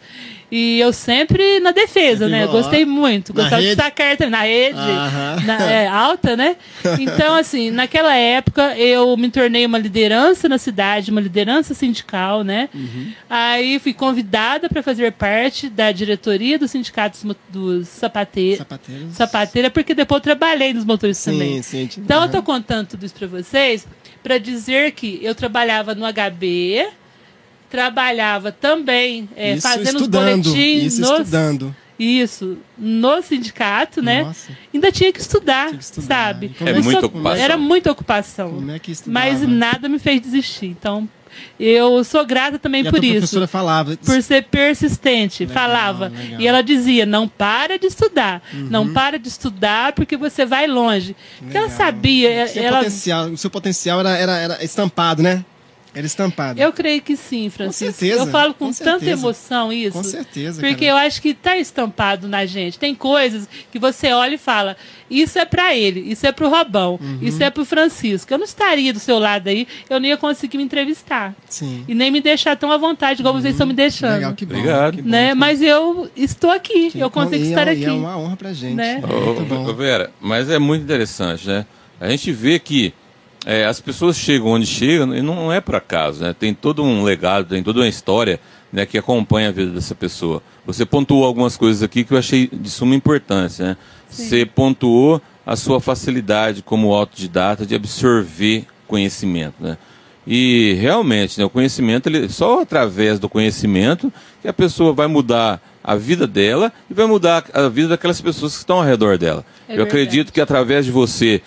Speaker 3: E eu sempre na defesa, né? Gostei muito.
Speaker 2: na
Speaker 3: Gostava de destacar também, na rede, na- é, alta, né? [LAUGHS] Então, assim, naquela época eu me tornei uma liderança na cidade, uma liderança sindical, né?
Speaker 2: Uhum.
Speaker 3: Aí fui convidada para fazer parte da diretoria do sindicato dos, dos sapateiros.
Speaker 2: Sapateiros.
Speaker 3: Sapateira, porque depois eu trabalhei nos motoristas também.
Speaker 2: Sim, sim.
Speaker 3: Então eu tô contando tudo isso para vocês para dizer que eu trabalhava no HB, trabalhava também é,
Speaker 2: Isso
Speaker 3: fazendo os
Speaker 2: estudando,
Speaker 3: boletins
Speaker 2: isso
Speaker 3: nos-
Speaker 2: estudando.
Speaker 3: Isso, no sindicato, né?
Speaker 2: Nossa.
Speaker 3: Ainda tinha que estudar,
Speaker 2: Tinha que estudar.
Speaker 3: sabe?
Speaker 1: É
Speaker 2: que-
Speaker 1: muita ocupação.
Speaker 3: Era muita ocupação.
Speaker 2: Como é que estudava?
Speaker 3: Mas nada me fez desistir. Então, eu sou grata também
Speaker 2: E a
Speaker 3: por
Speaker 2: tua
Speaker 3: isso
Speaker 2: professora falava.
Speaker 3: por ser persistente,
Speaker 2: Legal,
Speaker 3: falava.
Speaker 2: legal.
Speaker 3: E ela dizia: não para de estudar. Não
Speaker 2: Uhum.
Speaker 3: para de estudar porque você vai longe. Porque ela
Speaker 2: Legal.
Speaker 3: sabia,
Speaker 2: Seu
Speaker 3: ela.
Speaker 2: potencial, o seu potencial era, era, era estampado, né? Era estampado.
Speaker 3: Eu creio que sim, Francisco.
Speaker 2: certeza,
Speaker 3: eu falo com,
Speaker 2: com
Speaker 3: tanta
Speaker 2: certeza.
Speaker 3: emoção isso.
Speaker 2: Com certeza,
Speaker 3: Porque
Speaker 2: cara.
Speaker 3: eu acho que tá estampado na gente. Tem coisas que você olha e fala: isso é pra ele, isso é pro Robão,
Speaker 2: Uhum.
Speaker 3: isso é pro Francisco. Eu não estaria do seu lado aí, eu não ia conseguir me entrevistar.
Speaker 2: Sim.
Speaker 3: E nem me deixar tão à vontade, igual vocês estão me deixando.
Speaker 2: Uhum. Legal, que bom.
Speaker 1: Obrigado.
Speaker 2: que bom,
Speaker 3: né?
Speaker 2: que-
Speaker 3: Mas eu estou aqui,
Speaker 2: que-
Speaker 3: eu consigo
Speaker 2: e é-
Speaker 3: estar
Speaker 2: e
Speaker 3: aqui.
Speaker 2: É uma honra pra gente.
Speaker 3: Né?
Speaker 2: Muito
Speaker 1: Ô,
Speaker 2: bom.
Speaker 1: ô, Vera, mas é muito interessante, né? A gente vê que é, as pessoas chegam onde chegam e não é por acaso, né? Tem todo um legado, tem toda uma história né, que acompanha a vida dessa pessoa. Você pontuou algumas coisas aqui que eu achei de suma importância, né? Você pontuou a sua facilidade como autodidata de absorver conhecimento, né? E realmente, né, o conhecimento, ele, só através do conhecimento que a pessoa vai mudar a vida dela e vai mudar a vida daquelas pessoas que estão ao redor dela.
Speaker 3: É
Speaker 1: Eu
Speaker 3: verdade.
Speaker 1: acredito que através de você,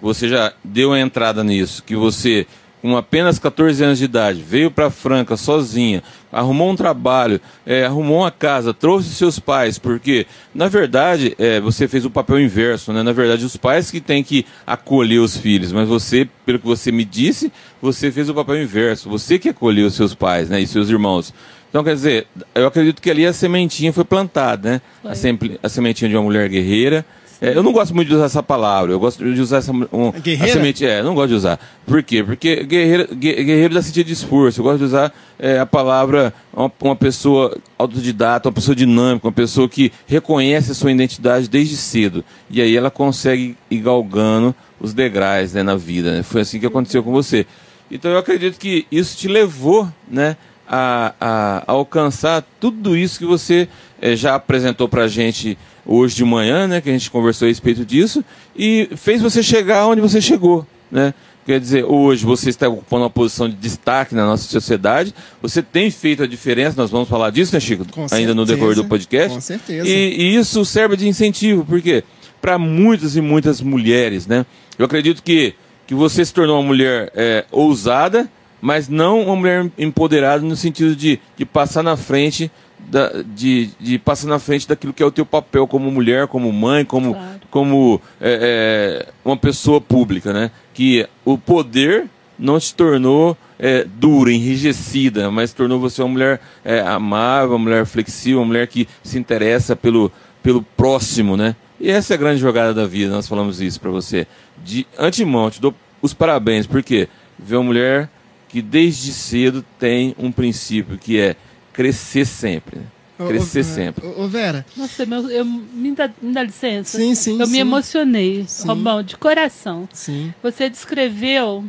Speaker 1: você já deu a entrada nisso, que você, com apenas 14 anos de idade, veio para Franca sozinha, arrumou um trabalho, é, arrumou uma casa, trouxe seus pais, porque, na verdade, é, você fez o papel inverso, né? Na verdade, os pais que têm que acolher os filhos, mas você, pelo que você me disse, você fez o papel inverso, você que acolheu os seus pais, né? E seus irmãos. Então, quer dizer, eu acredito que ali a sementinha foi plantada, né? A, sempre- a sementinha de uma mulher guerreira. É, eu não gosto muito de usar essa palavra, eu gosto de usar essa, um, a
Speaker 2: Guerreira?
Speaker 1: semente. É, eu não gosto de usar. Por quê? Porque guerreiro, gue- guerreiro dá sentido de esforço. Eu gosto de usar é, a palavra uma, uma pessoa autodidata, uma pessoa dinâmica, uma pessoa que reconhece a sua identidade desde cedo. E aí ela consegue ir galgando os degraus né, na vida. né? Foi assim que aconteceu com você. Então eu acredito que isso te levou né, a, a- a alcançar tudo isso que você eh, já apresentou pra gente hoje de manhã, né? Que a gente conversou a respeito disso, e fez você chegar onde você chegou, né? Quer dizer, hoje você está ocupando uma posição de destaque na nossa sociedade, você tem feito a diferença, nós vamos falar disso, né, Chico?
Speaker 2: Com
Speaker 1: Ainda no
Speaker 2: certeza,
Speaker 1: decorrer do podcast.
Speaker 2: com certeza.
Speaker 1: E, e isso serve de incentivo, porque para muitas e muitas mulheres, né? Eu acredito que, que você se tornou uma mulher é, ousada, mas não uma mulher empoderada no sentido de, de passar na frente da, de, de passar na frente daquilo que é o teu papel como mulher, como mãe, como,
Speaker 3: Claro.
Speaker 1: como é, é, uma pessoa pública, né? Que o poder não te tornou é, dura, enrijecida, mas tornou você uma mulher é, amável, uma mulher flexível, uma mulher que se interessa pelo, pelo próximo, né? E essa é a grande jogada da vida, nós falamos isso pra você. De antemão, te dou os parabéns, porque ver uma mulher que desde cedo tem um princípio que é crescer sempre. né? Crescer
Speaker 2: ô,
Speaker 1: sempre.
Speaker 2: Ô, ô, Vera,
Speaker 3: Nossa, meu, eu, me, dá, me dá licença.
Speaker 2: Sim, sim,
Speaker 3: Eu me
Speaker 2: sim.
Speaker 3: emocionei,
Speaker 2: Sim.
Speaker 3: Robão, de coração.
Speaker 2: sim.
Speaker 3: Você descreveu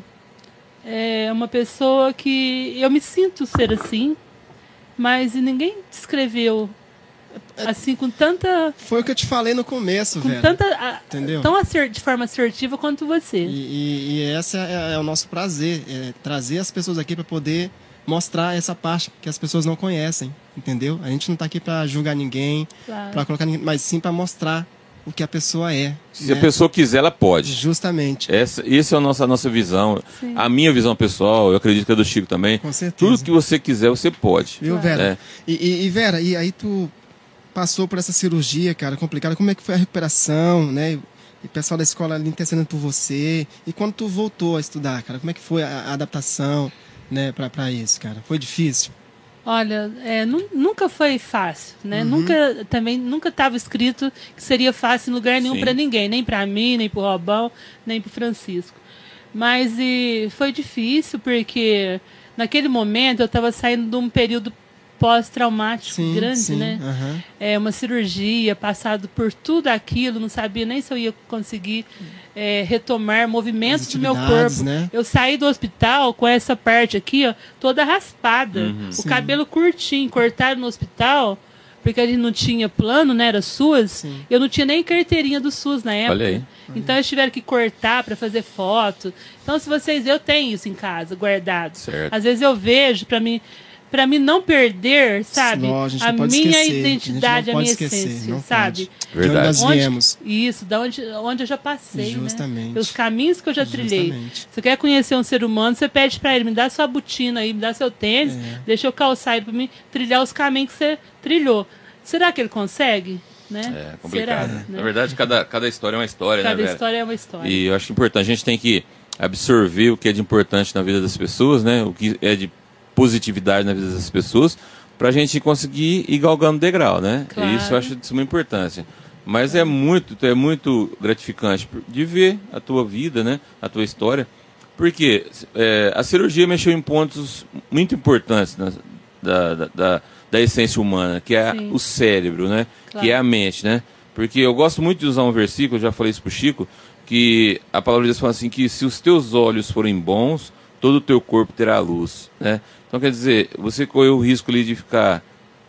Speaker 3: é, uma pessoa que eu me sinto ser assim, mas ninguém descreveu assim com tanta,
Speaker 2: Foi o que eu te falei no começo,
Speaker 3: com
Speaker 2: Vera.
Speaker 3: tanta, a-
Speaker 2: Entendeu?
Speaker 3: tão de forma assertiva quanto você.
Speaker 2: E, e, e esse é, é o nosso prazer, é trazer as pessoas aqui para poder mostrar essa parte que as pessoas não conhecem, entendeu? A gente não tá aqui para julgar ninguém,
Speaker 3: Claro.
Speaker 2: para colocar ninguém, mas sim para mostrar o que a pessoa é.
Speaker 1: Se
Speaker 2: né?
Speaker 1: a pessoa quiser, ela pode.
Speaker 2: Justamente.
Speaker 1: Essa, essa é a nossa, a nossa visão.
Speaker 3: Sim.
Speaker 1: A minha visão pessoal, eu acredito que é do Chico também.
Speaker 2: Com certeza.
Speaker 1: Tudo que você quiser, você pode.
Speaker 2: Viu. Vera?
Speaker 1: É.
Speaker 2: E, e- e, Vera, e aí tu passou por essa cirurgia, cara, complicada. Como é que foi a recuperação, né? E o pessoal da escola ali intercedendo por você. E quando tu voltou a estudar, cara, como é que foi a, a adaptação, né, pra isso, cara? Foi difícil?
Speaker 3: Olha, é, nu- nunca foi fácil,
Speaker 2: Uhum.
Speaker 3: né? Nunca também nunca estava escrito que seria fácil em lugar nenhum para ninguém, nem para mim, nem para o Robão, nem para o Francisco. Mas e, foi difícil porque naquele momento eu estava saindo de um período pós-traumático grande,
Speaker 2: sim.
Speaker 3: né?
Speaker 2: aham.
Speaker 3: é, uma cirurgia, passado por tudo aquilo, não sabia nem se eu ia conseguir é, retomar movimentos do meu corpo.
Speaker 2: né?
Speaker 3: Eu saí do hospital com essa parte aqui, ó, toda raspada. o
Speaker 2: Sim.
Speaker 3: cabelo curtinho, cortaram no hospital, porque a gente não tinha plano, né? Era SUS.
Speaker 2: Sim.
Speaker 3: Eu não tinha nem carteirinha do SUS na época.
Speaker 1: Olha aí.
Speaker 3: Então eles tiveram que cortar para fazer foto. Então, se vocês. Eu tenho isso em casa, guardado.
Speaker 1: Certo.
Speaker 3: Às vezes eu vejo para mim. Para mim não perder, sabe?
Speaker 2: Não, a gente
Speaker 3: a
Speaker 2: não pode
Speaker 3: minha
Speaker 2: esquecer, a gente
Speaker 3: identidade,
Speaker 2: não
Speaker 3: a
Speaker 2: pode
Speaker 3: minha
Speaker 2: esquecer,
Speaker 3: essência,
Speaker 2: não
Speaker 3: sabe?
Speaker 2: pode. De
Speaker 1: Verdade.
Speaker 2: onde nós
Speaker 3: Onde-
Speaker 2: viemos.
Speaker 3: Isso, da onde, onde eu já passei,
Speaker 2: Justamente.
Speaker 3: né? Os caminhos que eu já trilhei.
Speaker 2: Justamente.
Speaker 3: Você quer conhecer um ser humano, você pede pra ele, me dá sua botina aí, me dá seu tênis,
Speaker 2: É.
Speaker 3: deixa eu calçar ele pra mim trilhar os caminhos que você trilhou. Será que ele consegue? Né?
Speaker 1: É complicado.
Speaker 3: Será,
Speaker 1: né?
Speaker 3: né?
Speaker 1: Na verdade, cada, cada história é uma história,
Speaker 3: Cada
Speaker 1: né, Vera?
Speaker 3: história é uma história.
Speaker 1: E eu acho importante, a gente tem que absorver o que é de importante na vida das pessoas, né? O que é de positividade na vida das pessoas, para a gente conseguir ir galgando degrau, né?
Speaker 3: Claro.
Speaker 1: E isso eu acho de suma importância. Mas é muito, é muito gratificante de ver a tua vida, né? A tua história. Porque é, a cirurgia mexeu em pontos muito importantes na- da, da, da, da essência humana, que é
Speaker 3: Sim.
Speaker 1: o cérebro, né?
Speaker 3: Claro.
Speaker 1: Que é a mente, né? Porque eu gosto muito de usar um versículo, eu já falei isso pro Chico, que a palavra de Deus fala assim, que se os teus olhos forem bons, todo o teu corpo terá luz, né? Então quer dizer, você correu o risco ali de ficar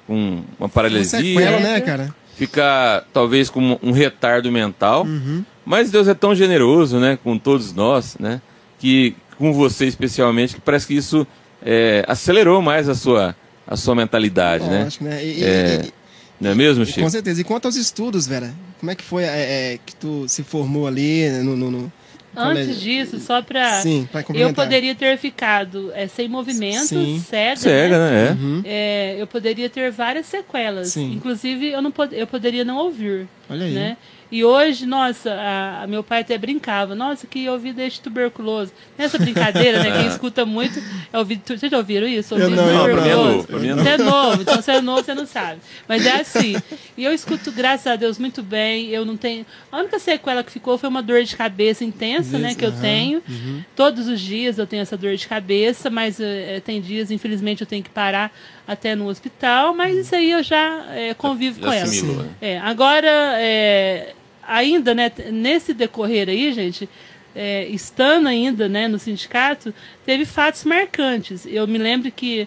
Speaker 1: com uma paralisia,
Speaker 2: Sequela, né, cara?
Speaker 1: ficar talvez com um retardo mental,
Speaker 2: Uhum.
Speaker 1: mas Deus é tão generoso, né, com todos nós, né, que com você especialmente, que parece que isso é, acelerou mais a sua a sua mentalidade, né?
Speaker 2: Lógico, né? E, e-
Speaker 1: É,
Speaker 2: e-
Speaker 1: Não é mesmo, Chico?
Speaker 2: com certeza. E quanto aos estudos, Vera? Como é que foi é, é, que tu se formou ali no... no, no
Speaker 3: Antes disso, só pra.
Speaker 2: Sim, pra
Speaker 3: eu poderia ter ficado é, sem movimento,
Speaker 2: Sim.
Speaker 3: cega.
Speaker 1: Cega,
Speaker 3: né?
Speaker 1: né? É.
Speaker 2: Uhum.
Speaker 3: É, eu poderia ter várias sequelas.
Speaker 2: Sim.
Speaker 3: Inclusive, eu, não pod eu poderia não ouvir.
Speaker 2: Olha aí.
Speaker 3: Né? E hoje, nossa, a, a meu pai até brincava, nossa, que ouvido é este tuberculoso. Nessa brincadeira, né? Quem [LAUGHS] escuta muito é ouvido. Vocês já ouviram isso? Ouvido
Speaker 2: não,
Speaker 1: Não, pra mim é
Speaker 3: tuberculoso.
Speaker 1: mim é
Speaker 3: Você
Speaker 1: novo.
Speaker 3: é novo, então você é novo, você não sabe. Mas é assim. E eu escuto, graças a Deus, muito bem. Eu não tenho. A única sequela que ficou foi uma dor de cabeça intensa, né? Que eu tenho.
Speaker 2: uhum.
Speaker 3: Todos os dias eu tenho essa dor de cabeça, mas eh, tem dias, infelizmente, eu tenho que parar até no hospital, mas isso aí eu já eh, convivo
Speaker 1: Já
Speaker 3: com ela.
Speaker 1: né?
Speaker 3: É, agora, é, ainda, né, nesse decorrer aí, gente, é, estando ainda né, no sindicato, teve fatos marcantes. Eu me lembro que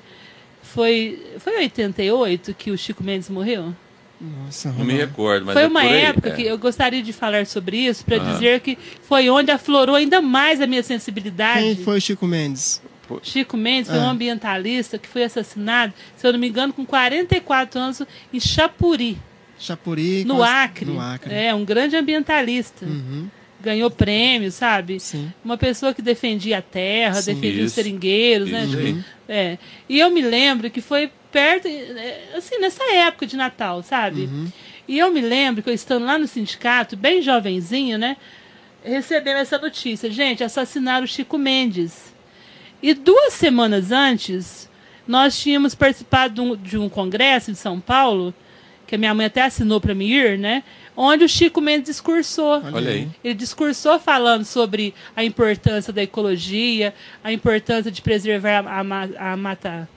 Speaker 3: foi, foi em 88 que o Chico Mendes morreu?
Speaker 2: Nossa,
Speaker 1: Não me
Speaker 2: Ronaldo.
Speaker 1: recordo, mas
Speaker 3: foi
Speaker 1: é
Speaker 3: uma
Speaker 1: por aí,
Speaker 3: época
Speaker 1: é.
Speaker 3: que eu gostaria de falar sobre isso, para
Speaker 1: Aham.
Speaker 3: dizer que foi onde aflorou ainda mais a minha sensibilidade.
Speaker 2: Quem foi o Chico Mendes?
Speaker 3: Chico Mendes foi
Speaker 2: Ah.
Speaker 3: um ambientalista que foi assassinado, se eu não me engano, com 44 anos em Chapuri,
Speaker 2: Chapuri.
Speaker 3: no Acre.
Speaker 2: No Acre.
Speaker 3: É, um grande ambientalista.
Speaker 2: Uhum,
Speaker 3: Ganhou prêmio, sabe?
Speaker 2: sim.
Speaker 3: Uma pessoa que defendia a terra,
Speaker 2: Sim.
Speaker 3: defendia os
Speaker 1: Isso.
Speaker 3: seringueiros, né?
Speaker 1: Isso aí.
Speaker 3: É. E eu me lembro que foi perto, é, assim, nessa época de Natal, sabe?
Speaker 2: Uhum.
Speaker 3: E eu me lembro que eu estando lá no sindicato, bem jovenzinha, né? Recebendo essa notícia. Gente, assassinaram o Chico Mendes. E duas semanas antes, nós tínhamos participado de um, de um congresso em São Paulo, que a minha mãe até assinou para mim ir, né? Onde o Chico Mendes discursou.
Speaker 1: Olha aí.
Speaker 3: Ele discursou falando sobre a importância da ecologia, a importância de preservar a, a a mata.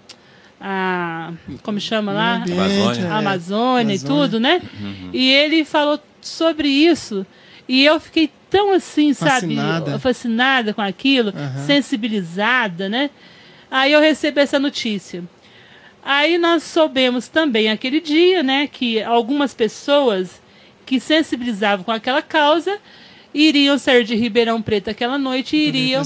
Speaker 3: A, como chama lá?
Speaker 1: Amazônia.
Speaker 2: ambiente, é.
Speaker 3: a Amazônia e
Speaker 2: Amazônia.
Speaker 3: tudo, né?
Speaker 1: Uhum.
Speaker 3: E ele falou sobre isso. E eu fiquei tão assim,
Speaker 2: Fascinada.
Speaker 3: sabe, fascinada com aquilo,
Speaker 2: Aham.
Speaker 3: sensibilizada, né? Aí eu recebi essa notícia. Aí nós soubemos também aquele dia, né, que algumas pessoas que sensibilizavam com aquela causa iriam sair de Ribeirão Preto aquela noite e iriam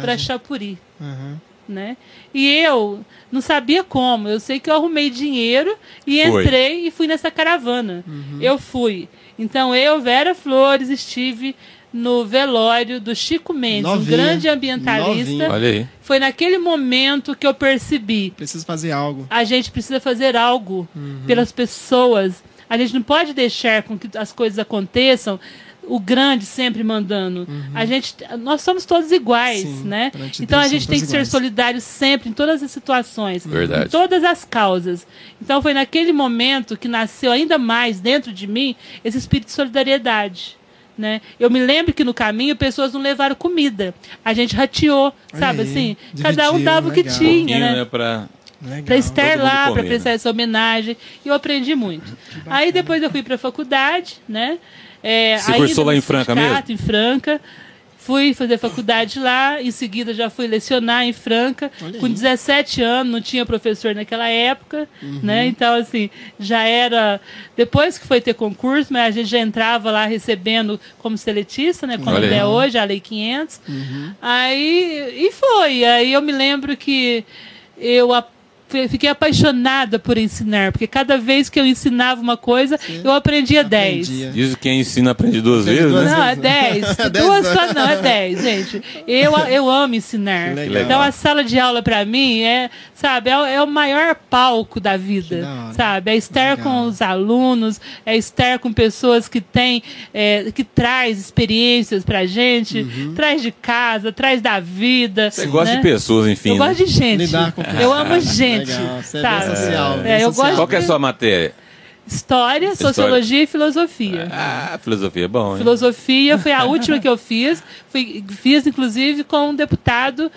Speaker 3: para Chapuri
Speaker 2: Aham.
Speaker 3: né? E eu não sabia como. Eu sei que eu arrumei dinheiro e
Speaker 1: Foi.
Speaker 3: entrei e fui nessa caravana.
Speaker 2: Uhum.
Speaker 3: Eu fui. Então eu, Vera Flores, estive no velório do Chico Mendes, um
Speaker 2: Novinha.
Speaker 3: grande ambientalista.
Speaker 2: Novinha.
Speaker 1: Olha aí.
Speaker 3: Foi naquele momento que eu percebi
Speaker 2: Preciso fazer algo.
Speaker 3: a gente precisa fazer algo
Speaker 2: Uhum.
Speaker 3: pelas pessoas. A gente não pode deixar com que as coisas aconteçam o grande sempre mandando. A gente, nós somos todos iguais,
Speaker 2: Uhum. Sim,
Speaker 3: né? Então
Speaker 2: Deus
Speaker 3: a gente tem que
Speaker 2: todos
Speaker 3: ser
Speaker 2: iguais.
Speaker 3: solidário sempre em todas as situações,
Speaker 1: Verdade.
Speaker 3: em todas as causas. Então foi naquele momento que nasceu ainda mais dentro de mim esse espírito de solidariedade. Né? Eu me lembro que no caminho pessoas não levaram comida. A gente rateou, sabe
Speaker 2: aí,
Speaker 3: assim? Cada um dava o que
Speaker 2: legal.
Speaker 3: tinha,
Speaker 1: Pouquinho,
Speaker 3: né?
Speaker 1: né, pra...
Speaker 2: Legal.
Speaker 3: para estar lá, para prestar essa homenagem. E eu aprendi muito. Aí depois eu fui para a faculdade, né? É,
Speaker 1: Você cursou lá em Franca
Speaker 3: sindicato, Em Franca. Fui fazer faculdade lá, em seguida já fui lecionar em Franca.
Speaker 2: Olha
Speaker 3: Com
Speaker 2: aí.
Speaker 3: 17 anos, não tinha professor naquela época,
Speaker 2: Uhum.
Speaker 3: né? Então, assim, já era. Depois que foi ter concurso, mas a gente já entrava lá recebendo como seletista, né? Como é hoje, a Lei 500.
Speaker 2: Uhum.
Speaker 3: Aí, e foi. Aí eu me lembro que eu fiquei apaixonada por ensinar, porque cada vez que eu ensinava uma coisa, eu aprendia 10.
Speaker 2: Aprendia.
Speaker 1: Diz que quem ensina aprende duas
Speaker 2: Aprende
Speaker 1: vezes,
Speaker 2: duas
Speaker 1: né?
Speaker 3: Não, é 10. [LAUGHS]
Speaker 2: Dez
Speaker 3: Duas
Speaker 2: anos.
Speaker 3: só não, é 10, gente. Eu, eu amo ensinar. Então a sala de aula pra mim é, sabe, é, o- é o maior palco da vida,
Speaker 2: da
Speaker 3: sabe? É estar
Speaker 2: Legal.
Speaker 3: com os alunos, é estar com pessoas que têm, é, que traz experiências pra gente,
Speaker 2: Uhum.
Speaker 3: traz de casa, traz da vida.
Speaker 1: Você gosta
Speaker 3: né?
Speaker 1: de pessoas, enfim.
Speaker 3: Eu
Speaker 1: né?
Speaker 3: gosto de gente.
Speaker 2: Lidar com
Speaker 3: Eu amo gente.
Speaker 2: Legal, você é
Speaker 3: sabe?
Speaker 2: bem social.
Speaker 3: É,
Speaker 2: bem
Speaker 3: eu
Speaker 2: social.
Speaker 3: gosto
Speaker 1: Qual que é a sua matéria?
Speaker 3: História,
Speaker 1: História.
Speaker 3: sociologia e filosofia.
Speaker 1: Ah, filosofia é bom, hein?
Speaker 3: Filosofia foi a última que eu fiz. Fui, fiz, inclusive, com um deputado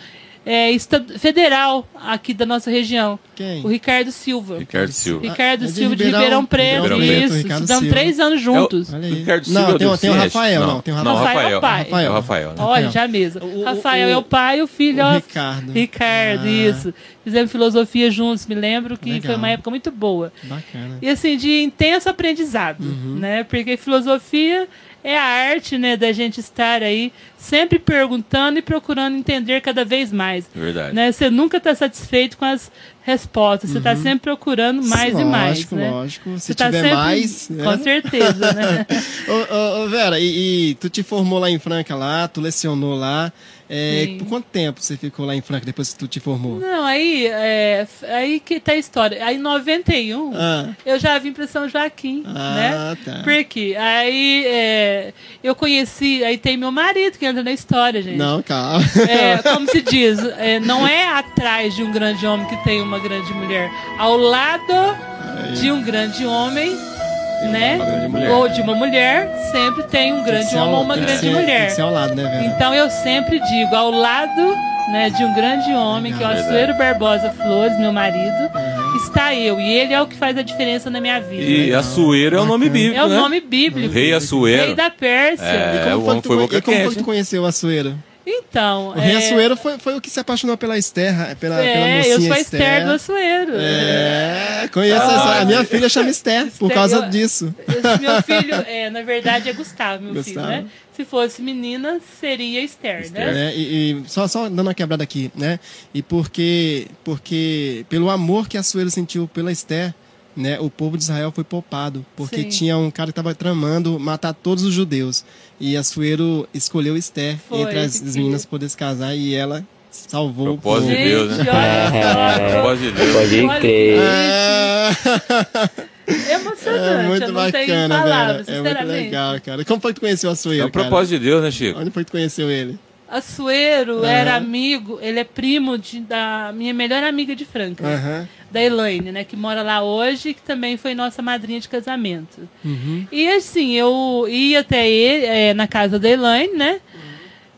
Speaker 3: é, federal aqui da nossa região,
Speaker 2: Quem?
Speaker 3: o Ricardo Silva.
Speaker 1: Ricardo Silva.
Speaker 3: Ricardo
Speaker 2: é de
Speaker 3: Silva de
Speaker 2: Ribeirão-
Speaker 3: Ribeirão Preto,
Speaker 1: Ribeirão Preto,
Speaker 3: isso.
Speaker 2: Ricardo
Speaker 3: Estudamos
Speaker 2: Silva.
Speaker 3: três anos juntos.
Speaker 2: Olha aí.
Speaker 1: Ricardo Silva
Speaker 2: Não,
Speaker 1: é
Speaker 2: tem,
Speaker 1: do
Speaker 2: tem o? Rafael, não. Tem o
Speaker 1: Não,
Speaker 2: Rafael.
Speaker 3: Rafael é o pai.
Speaker 2: Rafael.
Speaker 1: É o Rafael, né?
Speaker 3: Olha, já mesa.
Speaker 2: O- o-
Speaker 3: Rafael
Speaker 2: o-
Speaker 3: é o pai e o filho
Speaker 2: o
Speaker 3: é o
Speaker 2: Ricardo.
Speaker 3: Ricardo,
Speaker 2: Ah.
Speaker 3: isso. Fizemos filosofia juntos, me lembro que
Speaker 2: Legal.
Speaker 3: foi uma época muito boa.
Speaker 2: Bacana.
Speaker 3: E assim, de intenso aprendizado,
Speaker 2: Uhum.
Speaker 3: né? Porque filosofia é a arte, né, da gente estar aí sempre perguntando e procurando entender cada vez mais.
Speaker 1: Verdade.
Speaker 3: Né? Você nunca está satisfeito com as respostas, você está sempre procurando mais
Speaker 2: lógico,
Speaker 3: e mais. né?
Speaker 2: Lógico, Se
Speaker 3: Você tá
Speaker 2: tiver
Speaker 3: sempre-
Speaker 2: mais. né?
Speaker 3: Com certeza, né? [LAUGHS]
Speaker 2: Ô, ô, ô, Vera, e, e tu te formou lá em Franca lá, tu lecionou lá. É, por quanto tempo você ficou lá em Franca depois que tu te formou?
Speaker 3: Não, aí, é, aí que tá a história. Aí em 91,
Speaker 2: Ah.
Speaker 3: eu já vim para São Joaquim,
Speaker 2: Ah,
Speaker 3: né?
Speaker 2: tá.
Speaker 3: Por quê? Aí é, eu conheci, aí tem meu marido que entra na história, gente.
Speaker 2: Não, calma.
Speaker 3: É, [LAUGHS] como se diz, é, não é atrás de um grande homem que tem uma grande mulher. Ao lado de um grande homem, né? Ou de uma mulher, sempre tem um grande homem ou uma grande
Speaker 2: ser- Tem
Speaker 3: mulher.
Speaker 2: que ser ao lado, né, Vera?
Speaker 3: Então eu sempre digo, ao lado né, de um grande homem, que é o. Açoeiro Barbosa Flores, meu marido, está eu. E ele é o que faz a diferença na minha vida.
Speaker 1: E Açoeiro é o nome bíblico,
Speaker 3: é o
Speaker 1: né?
Speaker 3: nome bíblico.
Speaker 1: Rei Açoeiro.
Speaker 3: Rei da Pérsia.
Speaker 1: É,
Speaker 2: E como,
Speaker 1: o
Speaker 2: foi, tu, e como foi que tu conheceu o Açoeiro?
Speaker 3: Então.
Speaker 2: O Rei
Speaker 3: é,
Speaker 2: Açoeiro foi, foi o que se apaixonou pela Esther, pela, pela
Speaker 3: É,
Speaker 2: mocinha
Speaker 3: eu sou a Esther
Speaker 2: Esther.
Speaker 3: do Açoeiro.
Speaker 2: É, conheço
Speaker 1: Ah,
Speaker 2: essa. A minha filha chama Esther, por
Speaker 3: Esther,
Speaker 2: causa
Speaker 3: eu-
Speaker 2: disso.
Speaker 3: Meu filho, é, na verdade, é Gustavo, meu filho,
Speaker 2: Gustavo.
Speaker 3: né? Se fosse menina, seria Esther, né?
Speaker 2: né? E, e só, só dando uma quebrada aqui, né? E porque, porque pelo amor que a Suelo sentiu pela Esther, né? O povo de Israel foi poupado, porque
Speaker 3: Sim.
Speaker 2: tinha um cara que estava tramando matar todos os judeus. E a Suelo escolheu Esther
Speaker 3: Foi,
Speaker 2: entre as,
Speaker 3: que
Speaker 2: as meninas para poder se casar e ela salvou o povo.
Speaker 1: de Deus, né? Propósito de Deus.
Speaker 4: Pode crer.
Speaker 2: É,
Speaker 3: É emocionante,
Speaker 2: é muito
Speaker 3: eu não tenho
Speaker 2: bacana,
Speaker 3: palavras,
Speaker 2: velho. É muito legal, cara. Como foi que tu conheceu a
Speaker 1: É
Speaker 2: Suelo,
Speaker 1: o propósito de Deus, né, Chico?
Speaker 2: Onde foi que tu conheceu ele?
Speaker 3: Açoeiro
Speaker 2: Aham.
Speaker 3: era amigo, ele é primo de- da minha melhor amiga de Franca,
Speaker 2: Aham.
Speaker 3: da Elaine, né? Que mora lá hoje e que também foi nossa madrinha de casamento.
Speaker 2: Uhum.
Speaker 3: E assim, eu ia até ele, é, na casa da Elaine, né?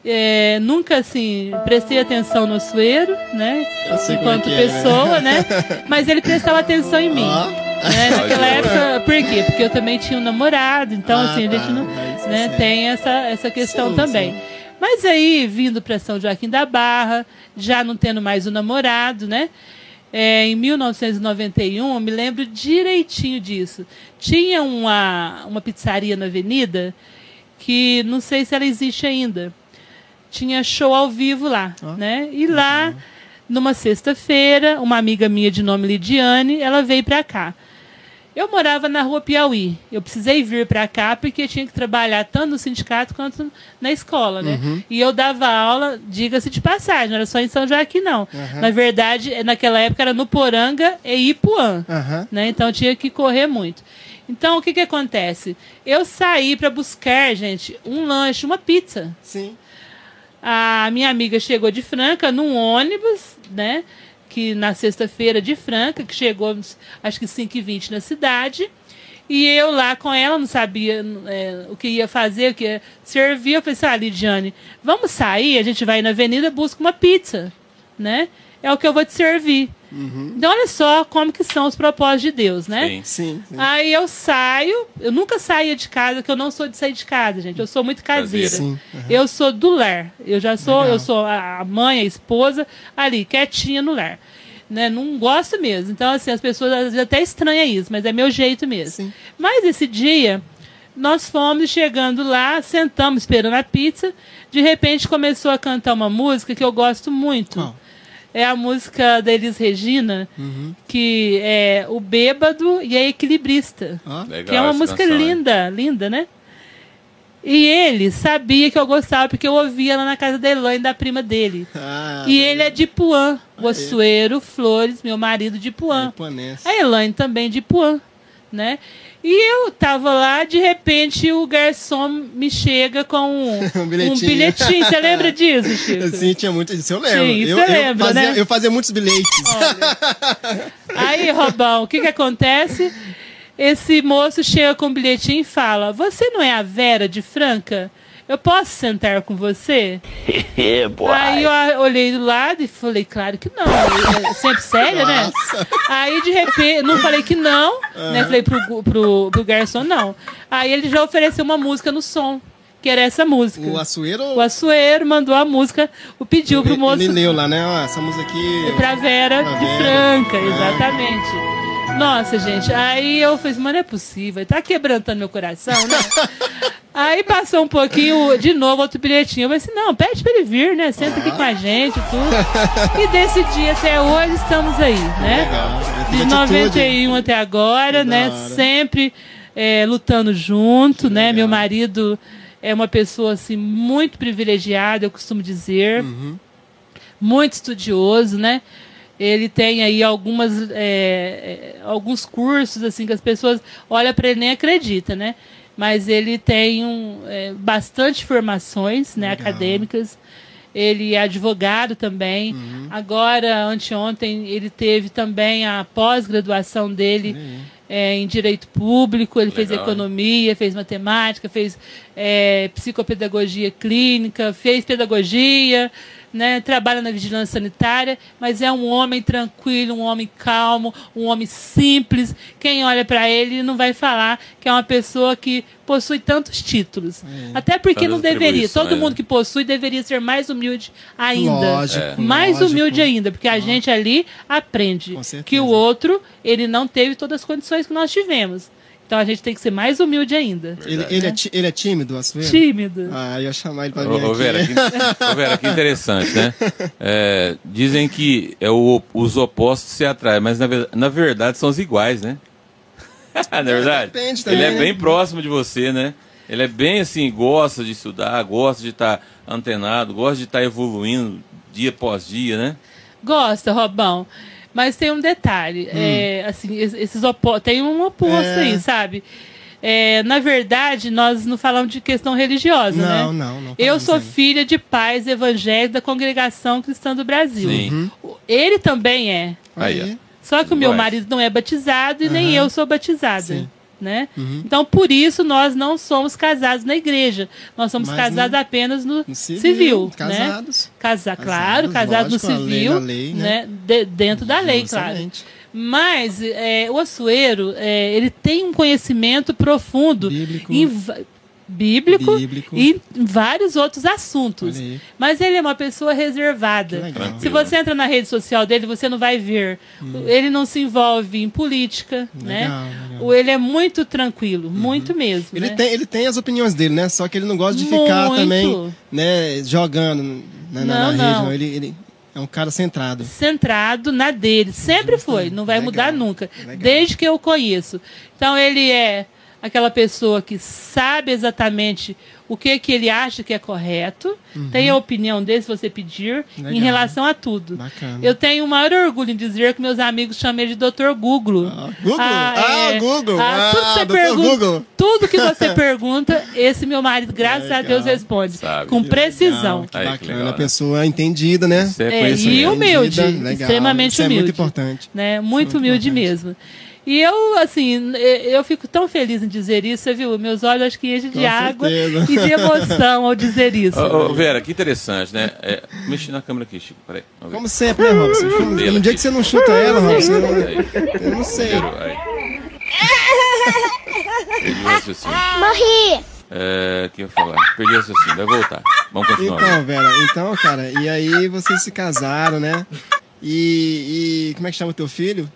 Speaker 3: É, nunca assim prestei atenção no Açoeiro, né?
Speaker 2: É
Speaker 3: Enquanto
Speaker 2: que é, né?
Speaker 3: pessoa, né? [LAUGHS] Mas ele prestava atenção em mim.
Speaker 2: Ó.
Speaker 3: né? [LAUGHS] Naquela época, por quê? Porque eu também tinha um namorado, então
Speaker 2: Ah,
Speaker 3: assim, a gente
Speaker 2: tá.
Speaker 3: não,
Speaker 2: Mas,
Speaker 3: né, tem essa, essa questão
Speaker 2: Sim,
Speaker 3: também.
Speaker 2: sim.
Speaker 3: Mas aí, vindo para São Joaquim da Barra, já não tendo mais o namorado, né? É, em 1991, eu me lembro direitinho disso. Tinha uma, uma pizzaria na avenida que não sei se ela existe ainda. Tinha show ao vivo lá,
Speaker 2: Ó.
Speaker 3: né? E lá, numa sexta-feira, uma amiga minha de nome Lidiane, ela veio para cá. Eu morava na rua Piauí. Eu precisei vir para cá porque tinha que trabalhar tanto no sindicato quanto na escola, né? E eu dava aula, diga-se de passagem, não era só em São Joaquim, não. Na verdade, naquela época era no Poranga e Ipuã
Speaker 2: Aham.
Speaker 3: né? Então tinha que correr muito. Então o que que acontece? Eu saí para buscar, gente, um lanche, uma pizza.
Speaker 2: Sim.
Speaker 3: A minha amiga chegou de Franca num ônibus, né? Que na sexta-feira de Franca, que chegou acho que 5h20 na cidade. E eu lá com ela, não sabia é, o que ia fazer, o que ia servir. Eu falei assim, ah, Lidiane, vamos sair, a gente vai na avenida, busca uma pizza, né? É o que eu vou te servir. Então olha só como que são os propósitos de Deus, né?
Speaker 1: Sim.
Speaker 2: Sim. sim.
Speaker 3: Aí eu saio, eu nunca saía de casa, que eu não sou de sair de casa, gente. Eu sou muito caseira.
Speaker 2: Sim, aham.
Speaker 3: Eu sou do lar. Eu já sou,
Speaker 2: Legal.
Speaker 3: eu sou a mãe, a esposa, ali, quietinha no lar. Né? Não gosto mesmo. Então, assim, as pessoas às vezes até estranham isso, mas é meu jeito mesmo.
Speaker 2: Sim.
Speaker 3: Mas esse dia, nós fomos chegando lá, sentamos esperando a pizza. De repente começou a cantar uma música que eu gosto muito.
Speaker 2: Qual?
Speaker 3: É a música da Elis Regina,
Speaker 2: Uhum.
Speaker 3: que é O Bêbado e a Equilibrista.
Speaker 2: Ó.
Speaker 1: Legal
Speaker 3: que é uma música
Speaker 1: canção, hein?
Speaker 3: linda, linda, né? E ele sabia que eu gostava, porque eu ouvia lá na casa da Elaine, da prima dele.
Speaker 2: Ah,
Speaker 3: e ele é de Puan, o Ossueiro Flores, meu marido de Puan.
Speaker 2: Ipanense.
Speaker 3: A Elaine também de Puan, né? E eu tava lá, de repente o garçom me chega com um, [LAUGHS]
Speaker 2: Um bilhetinho.
Speaker 3: um bilhetinho. Você lembra disso, Chico? [LAUGHS]
Speaker 2: Sim, tinha muito. Isso eu lembro.
Speaker 3: Sim,
Speaker 2: eu,
Speaker 3: você
Speaker 2: eu
Speaker 3: lembra,
Speaker 2: fazia,
Speaker 3: né?
Speaker 2: eu fazia muitos bilhetes.
Speaker 3: Aí, Robão, o que que acontece? Esse moço chega com o bilhetinho e fala: Você não é a Vera de Franca? Eu posso sentar com você? [LAUGHS] Aí eu olhei do lado e falei, claro que não. Eu- eu- sempre séria, né? Aí de repente, não falei que não, né? Falei pro, pro, pro garçom, não. Aí ele já ofereceu uma música no som, que era essa música.
Speaker 2: O Açoeiro.
Speaker 3: O Açoeiro mandou a música, o pediu pro moço
Speaker 2: Ele leu lá, né? Ó, essa música aqui.
Speaker 3: pra Vera
Speaker 2: Pra
Speaker 3: de
Speaker 2: Vera.
Speaker 3: Franca,
Speaker 2: Ah.
Speaker 3: exatamente. Nossa, gente, aí eu falei, assim, mas não é possível, tá quebrantando meu coração, né? [LAUGHS] aí passou um pouquinho, de novo, outro bilhetinho. Eu falei assim, não, pede pra ele vir, né? Senta aqui com a gente e tudo. E desse dia até hoje estamos aí, né?
Speaker 2: Legal.
Speaker 3: De
Speaker 2: Atitude.
Speaker 3: 91 até agora,
Speaker 2: Que
Speaker 3: né? Sempre é, lutando junto, né?
Speaker 2: legal.
Speaker 3: Meu marido é uma pessoa assim muito privilegiada, eu costumo dizer,
Speaker 2: Uhum.
Speaker 3: muito estudioso, né? Ele tem aí algumas é, é, alguns cursos assim que as pessoas olham para ele nem acredita, né? Mas ele tem um, é, bastante formações, né,
Speaker 2: Legal.
Speaker 3: acadêmicas. Ele é advogado também.
Speaker 2: Uhum.
Speaker 3: Agora, anteontem, ele teve também a pós-graduação dele é, em direito público. Ele fez
Speaker 1: Legal, hein?
Speaker 3: economia, fez matemática, fez é, psicopedagogia clínica, fez pedagogia, né, trabalha na vigilância sanitária, mas é um homem tranquilo, um homem calmo, um homem simples. Quem olha para ele não vai falar que é uma pessoa que possui tantos títulos. Até porque não deveria. Todo mundo
Speaker 1: né?
Speaker 3: que possui deveria ser mais humilde ainda.
Speaker 2: Lógico,
Speaker 3: Mais
Speaker 2: lógico.
Speaker 3: humilde ainda, porque a gente ali aprende que o outro, ele não teve todas as condições que nós tivemos. Então a gente tem que ser mais humilde ainda.
Speaker 2: Ele, ele, é, ele é tímido, o Açoeiro?
Speaker 3: Tímido.
Speaker 2: Ah, eu ia chamar ele pra vir
Speaker 1: Ô, ô,
Speaker 2: aqui.
Speaker 1: Vera, que, ô, Vera, que interessante, né? É, dizem que é o, os opostos se atraem, mas na, na verdade são os iguais, né? [LAUGHS] na verdade,
Speaker 2: Depende também,
Speaker 1: ele é
Speaker 2: né?
Speaker 1: bem próximo de você, né? Ele é bem assim, gosta de estudar, gosta de estar antenado, gosta de estar evoluindo dia após dia, né?
Speaker 3: Gosta, Robão. Mas tem um detalhe. É, assim, es- esses opo tem um oposto
Speaker 2: Hum. É.
Speaker 3: aí, sabe? É, na verdade, nós não falamos de questão religiosa, né?
Speaker 2: Não, não, não
Speaker 3: Eu sou
Speaker 2: ainda.
Speaker 3: filha de pais evangélicos da Congregação Cristã do Brasil.
Speaker 1: Sim.
Speaker 3: O- Ele também é.
Speaker 1: Aí,
Speaker 2: Aí,
Speaker 3: Só que o meu marido não é batizado e nem
Speaker 2: Aham.
Speaker 3: eu sou batizada.
Speaker 2: Sim.
Speaker 3: Né? Então, por isso, nós não somos casados na igreja. Nós somos
Speaker 2: Mas
Speaker 3: casados
Speaker 2: no-
Speaker 3: apenas no,
Speaker 2: no
Speaker 3: civil.
Speaker 2: civil,
Speaker 3: né?
Speaker 2: casados.
Speaker 3: Casa, claro,
Speaker 2: Casados,
Speaker 3: casados no
Speaker 2: lógico, a lei
Speaker 3: civil,
Speaker 2: na lei,
Speaker 3: né?
Speaker 2: né?
Speaker 3: De- dentro da lei, claro.
Speaker 2: Excelente.
Speaker 3: Mas é, o Açoeiro, é, ele tem um conhecimento profundo
Speaker 2: Bíblico.
Speaker 3: em bíblico,
Speaker 2: Bíblico.
Speaker 3: e vários outros assuntos. Mas ele é uma pessoa reservada.
Speaker 2: Legal.
Speaker 3: Se você entra na rede social dele, você não vai ver. Ele não se envolve em política, né?
Speaker 2: Legal, legal.
Speaker 3: O- Ele é muito tranquilo, muito mesmo.
Speaker 2: Ele,
Speaker 3: né?
Speaker 2: tem, ele tem as opiniões dele, né? Só que ele não gosta de ficar
Speaker 3: Muito.
Speaker 2: também, né, jogando na, na- na
Speaker 3: Não,
Speaker 2: rede,
Speaker 3: não.
Speaker 2: não. Ele, ele é um cara centrado.
Speaker 3: centrado na dele. Sempre foi, não vai
Speaker 2: Legal,
Speaker 3: mudar nunca.
Speaker 2: legal.
Speaker 3: Desde que eu conheço. Então ele é aquela pessoa que sabe exatamente o que, que ele acha que é correto, tem a opinião dele se você pedir em
Speaker 2: Uhum. Legal.
Speaker 3: relação a tudo.
Speaker 2: Bacana.
Speaker 3: Eu tenho o maior orgulho em dizer que meus amigos chamam ele de Dr. Google.
Speaker 2: Ah, Google? Ah, Google.
Speaker 3: Ah, tudo que
Speaker 2: Ah,
Speaker 3: você
Speaker 2: Dr.
Speaker 3: pergunta,
Speaker 2: Google.
Speaker 3: tudo que você [LAUGHS] pergunta, esse meu marido, graças a
Speaker 2: Legal.
Speaker 3: Deus, responde
Speaker 1: Sabe.
Speaker 3: com
Speaker 1: Que
Speaker 3: precisão.
Speaker 2: Legal, que
Speaker 1: Aí, que
Speaker 2: bacana.
Speaker 1: legal,
Speaker 2: a
Speaker 1: né?
Speaker 2: pessoa entendida, né?
Speaker 1: É,
Speaker 3: É, e humilde,
Speaker 2: Entendida, legal.
Speaker 3: extremamente
Speaker 2: Isso é
Speaker 3: humilde.
Speaker 2: muito importante.
Speaker 3: né? Muito
Speaker 2: Muito
Speaker 3: humilde
Speaker 2: importante.
Speaker 3: mesmo. E eu, assim, eu fico tão feliz em dizer isso, você viu? Meus olhos acho que enchem de água e de emoção ao dizer [LAUGHS] isso.
Speaker 1: Ô, ô, Vera, que interessante, né? É, mexe na câmera aqui, Chico. Peraí.
Speaker 2: Como sempre, né, Robson? Como-
Speaker 1: Dele
Speaker 2: No dia que você não chuta ela, Robson, eu,
Speaker 1: Aí.
Speaker 2: eu não sei.
Speaker 1: Perdi o raciocínio.
Speaker 4: Morri!
Speaker 1: É, o que eu ia falar? Perdi o raciocínio, vai voltar. Vamos continuar.
Speaker 2: Então, Vera, então, cara, e aí vocês se casaram, né? E, e como é que chama o teu filho?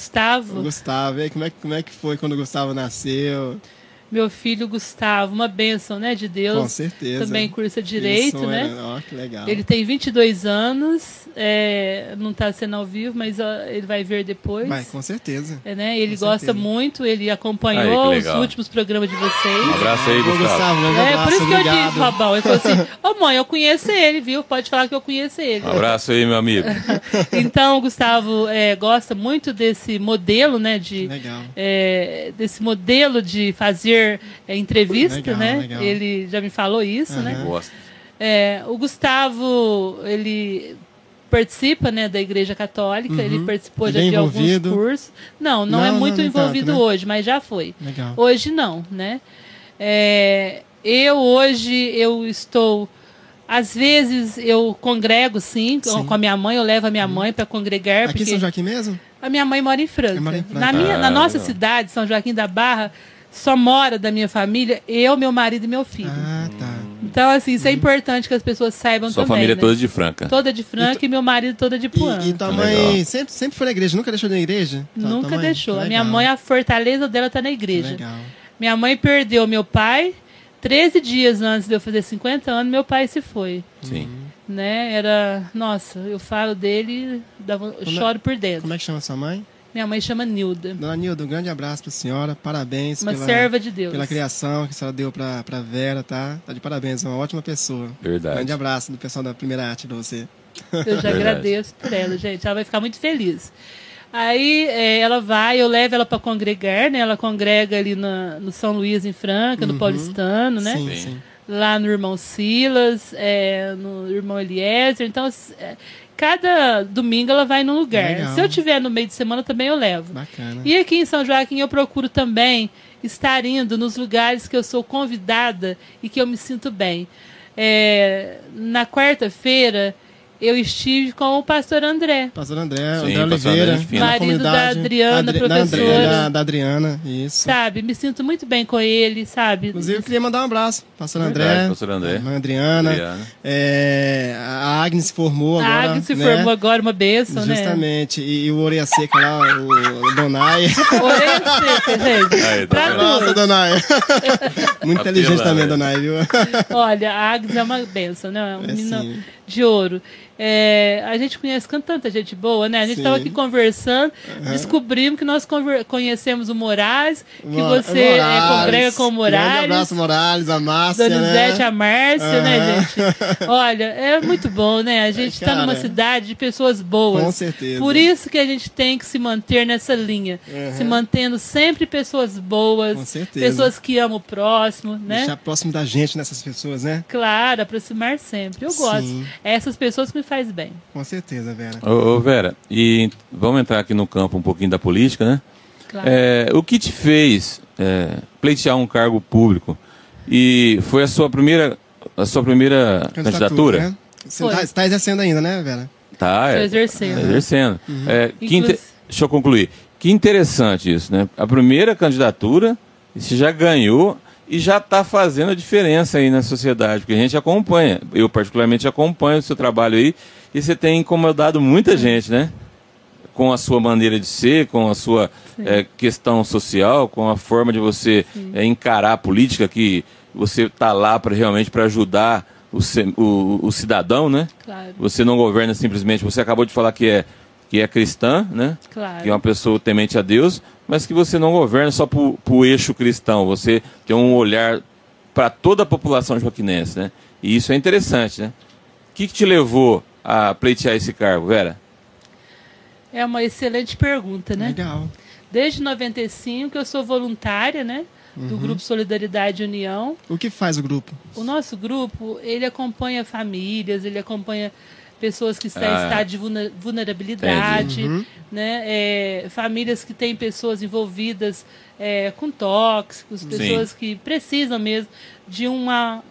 Speaker 2: O
Speaker 3: Gustavo,
Speaker 2: Gustavo. E aí, como é, como é que foi quando o Gustavo nasceu?
Speaker 3: Meu filho Gustavo, uma bênção, né, de Deus.
Speaker 2: Com certeza.
Speaker 3: Também cursa direito,
Speaker 2: Isso,
Speaker 3: né?
Speaker 2: é, Ó, que legal.
Speaker 3: Ele tem 22 anos, é, não está sendo ao vivo, mas ó, ele vai ver depois.
Speaker 2: Vai, com certeza.
Speaker 3: É, né? Ele
Speaker 2: com
Speaker 3: gosta
Speaker 2: certeza.
Speaker 3: muito, ele
Speaker 1: Aí,
Speaker 3: acompanhou
Speaker 1: que
Speaker 3: os últimos programas de
Speaker 1: Um
Speaker 3: vocês.
Speaker 1: abraço aí, Gustavo.
Speaker 2: Gustavo,
Speaker 3: É,
Speaker 2: abraço,
Speaker 3: por isso que eu disse, Robão. Ele falou assim: Ô mãe, eu conheço ele, viu? Pode falar que eu conheço ele.
Speaker 1: Um abraço aí, meu amigo. [LAUGHS]
Speaker 3: Então, o Gustavo é, gosta muito desse modelo, né? De,
Speaker 2: Legal.
Speaker 3: é, desse modelo de fazer é, entrevista,
Speaker 2: Legal,
Speaker 3: né?
Speaker 2: legal.
Speaker 3: Ele já me falou isso, né?
Speaker 1: Gosto.
Speaker 3: É, o Gustavo, ele participa, né, da Igreja Católica, ele participou já
Speaker 2: é
Speaker 3: de alguns cursos. Não, não,
Speaker 2: Não,
Speaker 3: é
Speaker 2: não,
Speaker 3: muito
Speaker 2: nem
Speaker 3: envolvido
Speaker 2: tanto, né?
Speaker 3: hoje, mas já foi.
Speaker 2: Legal.
Speaker 3: Hoje não, né? É, eu hoje eu estou às vezes eu congrego sim, com-
Speaker 2: Sim. Uhum.
Speaker 3: com a minha mãe, eu levo a minha mãe para congregar
Speaker 2: Aqui em
Speaker 3: porque
Speaker 2: São Joaquim mesmo?
Speaker 3: a minha mãe mora em Franca.
Speaker 2: É, mora em Franca.
Speaker 3: Na minha, na
Speaker 1: Ah,
Speaker 3: nossa
Speaker 1: legal.
Speaker 3: cidade, São Joaquim da Barra, só mora da minha família eu, meu marido e meu filho.
Speaker 2: Ah, tá.
Speaker 3: Então, assim, isso é importante que as pessoas saibam
Speaker 1: Sua
Speaker 3: também.
Speaker 1: família é
Speaker 3: né?
Speaker 1: toda de Franca.
Speaker 3: Toda de Franca e, meu marido toda de Puan.
Speaker 2: E, e tua
Speaker 1: Legal.
Speaker 2: mãe sempre, sempre foi na igreja? Nunca deixou de ir na igreja?
Speaker 3: Nunca deixou. A minha
Speaker 2: Legal.
Speaker 3: mãe, a fortaleza dela tá na igreja.
Speaker 2: Legal.
Speaker 3: Minha mãe perdeu meu pai 13 dias antes de eu fazer 50 anos, meu pai se foi.
Speaker 1: Sim.
Speaker 3: Né? Era. Nossa, eu falo dele, eu
Speaker 2: é-
Speaker 3: choro por dentro.
Speaker 2: Como é que chama sua mãe?
Speaker 3: Minha mãe chama Nilda.
Speaker 2: Dona Nilda, um grande abraço pra senhora. Parabéns
Speaker 3: Uma
Speaker 2: pela,
Speaker 3: serva de Deus.
Speaker 2: pela criação que a senhora deu pra, pra Vera, tá? Tá de parabéns, é uma ótima pessoa.
Speaker 1: Verdade.
Speaker 2: Grande abraço do pessoal da primeira arte pra você.
Speaker 3: Eu já [LAUGHS]
Speaker 1: Verdade.
Speaker 3: agradeço por ela, gente. Ela vai ficar muito feliz. Aí é, ela vai, eu levo ela para congregar, né? Ela congrega ali na- no São Luís, em Franca, no Paulistano, né?
Speaker 2: Sim,
Speaker 1: Sim.
Speaker 3: Lá no Irmão Silas, é, no Irmão Eliezer. Então, é, cada domingo ela vai num lugar.
Speaker 2: Legal.
Speaker 3: Se eu tiver no meio de semana, também eu levo.
Speaker 2: Bacana.
Speaker 3: E aqui em São Joaquim eu procuro também estar indo nos lugares que eu sou convidada e que eu me sinto bem. É, na quarta-feira eu estive com o pastor André.
Speaker 2: Pastor André,
Speaker 1: Sim,
Speaker 2: André
Speaker 1: pastor
Speaker 2: Oliveira.
Speaker 1: André,
Speaker 3: Marido da. Adriana,
Speaker 2: Adri-
Speaker 3: professora.
Speaker 2: Da, da Adriana, isso.
Speaker 3: Sabe, me sinto muito bem com ele, sabe?
Speaker 2: Inclusive, eu queria mandar um abraço. Pastor
Speaker 1: Verdade,
Speaker 2: André.
Speaker 1: pastor André.
Speaker 2: Irmã Adriana.
Speaker 1: Adriana.
Speaker 2: É, a Agnes se formou
Speaker 3: a
Speaker 2: agora.
Speaker 3: Agnes se
Speaker 2: né?
Speaker 3: formou agora, uma bênção, né?
Speaker 2: Justamente. E, e o Orelha Seca lá, o, o Donai. [LAUGHS]
Speaker 3: Orelha seca, gente.
Speaker 1: Aí, tá
Speaker 3: Pra?
Speaker 2: Nossa. Donai. [LAUGHS] Muito inteligente também,
Speaker 1: né?
Speaker 2: Donai, viu?
Speaker 3: Olha, a Agnes é uma benção, né? Um
Speaker 2: É,
Speaker 3: menino de ouro. É, a gente conhece tanta gente boa, né? A gente estava aqui conversando, descobrimos que nós conhecemos o Moraes, que você é, congrega com o Moraes.
Speaker 2: abraço, Morales, a Márcia,
Speaker 3: Donizete,
Speaker 2: né?
Speaker 3: a Márcia, né,
Speaker 2: Aham.
Speaker 3: gente? [LAUGHS] Olha, é muito bom, né? A gente está numa cidade de pessoas boas.
Speaker 2: Com certeza.
Speaker 3: Por isso que a gente tem que se manter nessa linha.
Speaker 2: Aham.
Speaker 3: Se mantendo sempre pessoas boas,
Speaker 2: Com certeza.
Speaker 3: pessoas que amam o próximo, né?
Speaker 2: Deixar próximo da gente nessas pessoas, né?
Speaker 3: Claro, aproximar sempre. Eu
Speaker 2: Sim.
Speaker 3: gosto. É essas pessoas que me faz bem.
Speaker 2: Com certeza, Vera.
Speaker 1: Ô, ô, Vera, e vamos entrar aqui no campo um pouquinho da política, né?
Speaker 3: Claro.
Speaker 1: É, o que te fez é, pleitear um cargo público e foi a sua primeira, a sua primeira candidatura?
Speaker 2: né? Você
Speaker 3: Foi.
Speaker 2: tá, você tá exercendo ainda, né, Vera?
Speaker 1: Tá,
Speaker 3: Tô
Speaker 1: é,
Speaker 3: exercendo.
Speaker 1: tá exercendo. É, que inte-
Speaker 3: Inclusive-
Speaker 1: Deixa eu concluir. Que interessante isso, né? A primeira candidatura, você já ganhou e já está fazendo a diferença aí na sociedade, porque a gente acompanha, eu particularmente acompanho o seu trabalho aí, e você tem incomodado muita gente, né? Com a sua maneira de ser, com a sua eh, questão social, com a forma de você eh, encarar a política, que você está lá para realmente para ajudar o, o- o cidadão, né?
Speaker 3: Claro,
Speaker 1: Você não governa simplesmente, você acabou de falar que é, que é cristã, né?
Speaker 3: claro.
Speaker 1: que é uma pessoa temente a Deus, mas que você não governa só para o eixo cristão, você tem um olhar para toda a população joaquinense, né? E isso é interessante, né? O que, que te levou a pleitear esse cargo, Vera?
Speaker 3: É uma excelente pergunta, né?
Speaker 2: Legal.
Speaker 3: Desde 95 eu sou voluntária, né? Do
Speaker 2: Uhum.
Speaker 3: Grupo Solidariedade União.
Speaker 2: O que faz o grupo?
Speaker 3: O nosso grupo, ele acompanha famílias, ele acompanha pessoas que estão
Speaker 1: Ah,
Speaker 3: em estado de vulner- vulnerabilidade,
Speaker 2: Uhum.
Speaker 3: né? É, famílias que têm pessoas envolvidas é, com tóxicos, pessoas que precisam mesmo de uma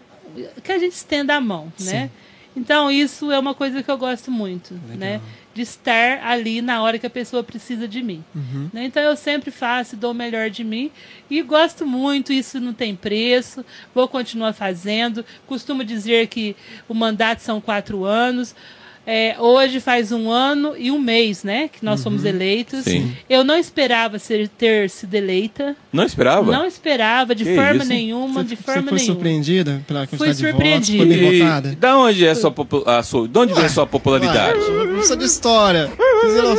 Speaker 3: que a gente estenda a mão, né? Então isso é uma coisa que eu gosto muito, né? De estar ali na hora que a pessoa precisa de mim.
Speaker 2: Uhum.
Speaker 3: né? Então eu sempre faço, dou o melhor de mim e gosto muito, isso não tem preço, vou continuar fazendo. Costumo dizer que o mandato são quatro anos. É, hoje faz um ano e um mês, né? Que nós fomos eleitos.
Speaker 1: Sim.
Speaker 3: Eu não esperava ser, ter sido eleita.
Speaker 1: Não esperava?
Speaker 3: Não esperava, de
Speaker 1: Que
Speaker 3: forma
Speaker 1: isso?
Speaker 3: nenhuma, de
Speaker 2: Você
Speaker 3: forma
Speaker 2: foi
Speaker 3: nenhuma.
Speaker 2: surpreendida pela quantidade de votos?
Speaker 3: surpreendida.
Speaker 2: Foi
Speaker 1: E da onde é a sua, popu- a sua, de onde vem a sua popularidade?
Speaker 2: Professor de história. É, fisiolo-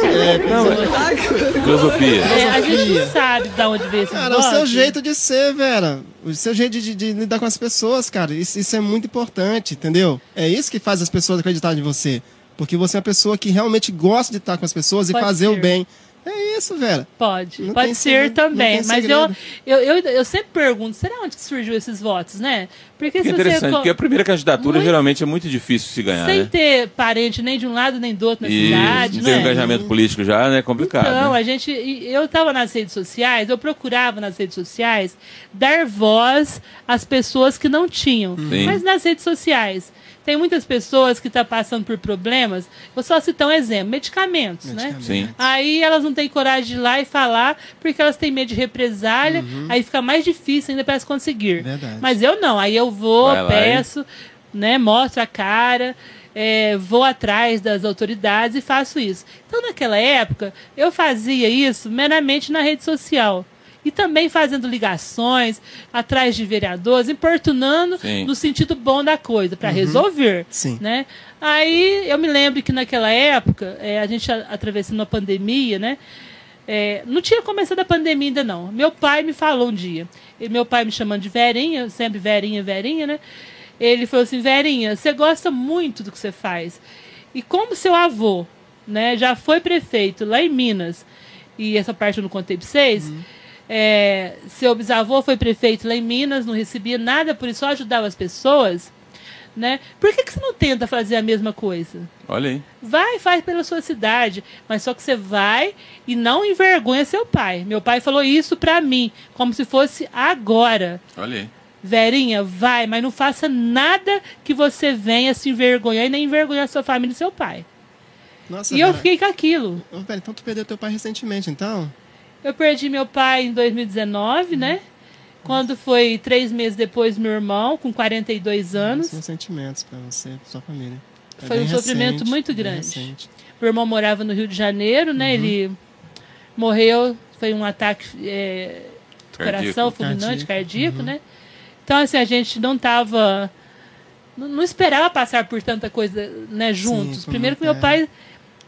Speaker 1: Filosofia.
Speaker 3: É, a gente
Speaker 2: Filosofia.
Speaker 3: não sabe de onde veio esse
Speaker 2: Cara, o seu jeito de ser, Vera. O seu jeito de, de- de lidar com as pessoas, cara. Isso, isso é muito importante, entendeu? É isso que faz as pessoas acreditarem em você. Porque você é uma pessoa que realmente gosta de estar com as pessoas e
Speaker 3: Pode
Speaker 2: fazer
Speaker 3: ser.
Speaker 2: o bem. É isso, Vera.
Speaker 3: Pode,
Speaker 2: Não
Speaker 3: pode
Speaker 2: tem
Speaker 3: ser
Speaker 2: segredo,
Speaker 3: também.
Speaker 2: tem
Speaker 3: Mas eu, eu, eu, eu sempre pergunto, será onde que surgiu esses votos, né? Porque
Speaker 1: Que
Speaker 3: se
Speaker 1: interessante,
Speaker 3: você.
Speaker 1: porque a primeira candidatura
Speaker 3: Muito-
Speaker 1: geralmente é muito difícil se ganhar,
Speaker 3: Sem
Speaker 1: né?
Speaker 3: ter parente nem de um lado nem do outro na
Speaker 1: E
Speaker 3: cidade,
Speaker 1: não tem
Speaker 3: né?
Speaker 1: engajamento político já, né? É complicado.
Speaker 3: Então,
Speaker 1: né?
Speaker 3: a gente. e Eu estava nas redes sociais, eu procurava nas redes sociais dar voz às pessoas que não tinham.
Speaker 1: Sim.
Speaker 3: Mas nas redes sociais. Tem muitas pessoas que estão passando por problemas. Vou só citar um exemplo: medicamentos, né?
Speaker 2: Medicamentos.
Speaker 1: Sim.
Speaker 3: Aí elas não têm coragem de ir lá e falar porque elas têm medo de represália. Aí fica mais difícil ainda para elas conseguir.
Speaker 2: Verdade.
Speaker 3: Mas eu não. Aí eu vou,
Speaker 1: Vai
Speaker 3: peço, né, mostro a cara, é, vou atrás das autoridades e faço isso. Então, naquela época, eu fazia isso meramente na rede social. E também fazendo ligações atrás de vereadores, importunando
Speaker 1: Sim.
Speaker 3: no sentido bom da coisa, para resolver.
Speaker 2: Sim.
Speaker 3: Né? Aí eu me lembro que naquela época, é, a gente a- atravessando uma pandemia, né? É, não tinha começado a pandemia ainda não. Meu pai me falou um dia, e meu pai me chamando de Verinha, sempre Verinha, Verinha, né? Ele falou assim, Verinha, você gosta muito do que você faz. E como seu avô, né, já foi prefeito lá em Minas, e essa parte eu não contei para vocês, é, seu bisavô foi prefeito lá em Minas, não recebia nada, por isso só ajudava as pessoas, né? Por que, que você não tenta fazer a mesma coisa?
Speaker 1: Olha aí.
Speaker 3: Vai, faz pela sua cidade, mas só que você vai e não envergonha seu pai. Meu pai falou isso pra mim, como se fosse agora.
Speaker 1: Olha aí.
Speaker 3: Verinha, vai, mas não faça nada que você venha se envergonhar e nem envergonhar sua família e seu pai.
Speaker 2: Nossa,
Speaker 3: E eu fiquei com aquilo.
Speaker 2: Ô, Vera, então tu perdeu teu pai recentemente, então?
Speaker 3: Eu perdi meu pai em 2019, né? Quando foi três meses depois, meu irmão, com 42 anos.
Speaker 2: São sentimentos pra você, pra sua família. É
Speaker 3: Foi um sofrimento
Speaker 2: recente,
Speaker 3: muito
Speaker 2: bem
Speaker 3: grande. Meu irmão morava no Rio de Janeiro, né? Ele morreu, foi um ataque é, do
Speaker 1: Cardíaco.
Speaker 3: coração fulminante,
Speaker 2: Cardíaco, uhum.
Speaker 3: cardíaco, né? Então, assim, a gente não tava... Não, não esperava passar por tanta coisa, né, juntos.
Speaker 2: foi
Speaker 3: Primeiro que
Speaker 2: muito-
Speaker 3: meu pai...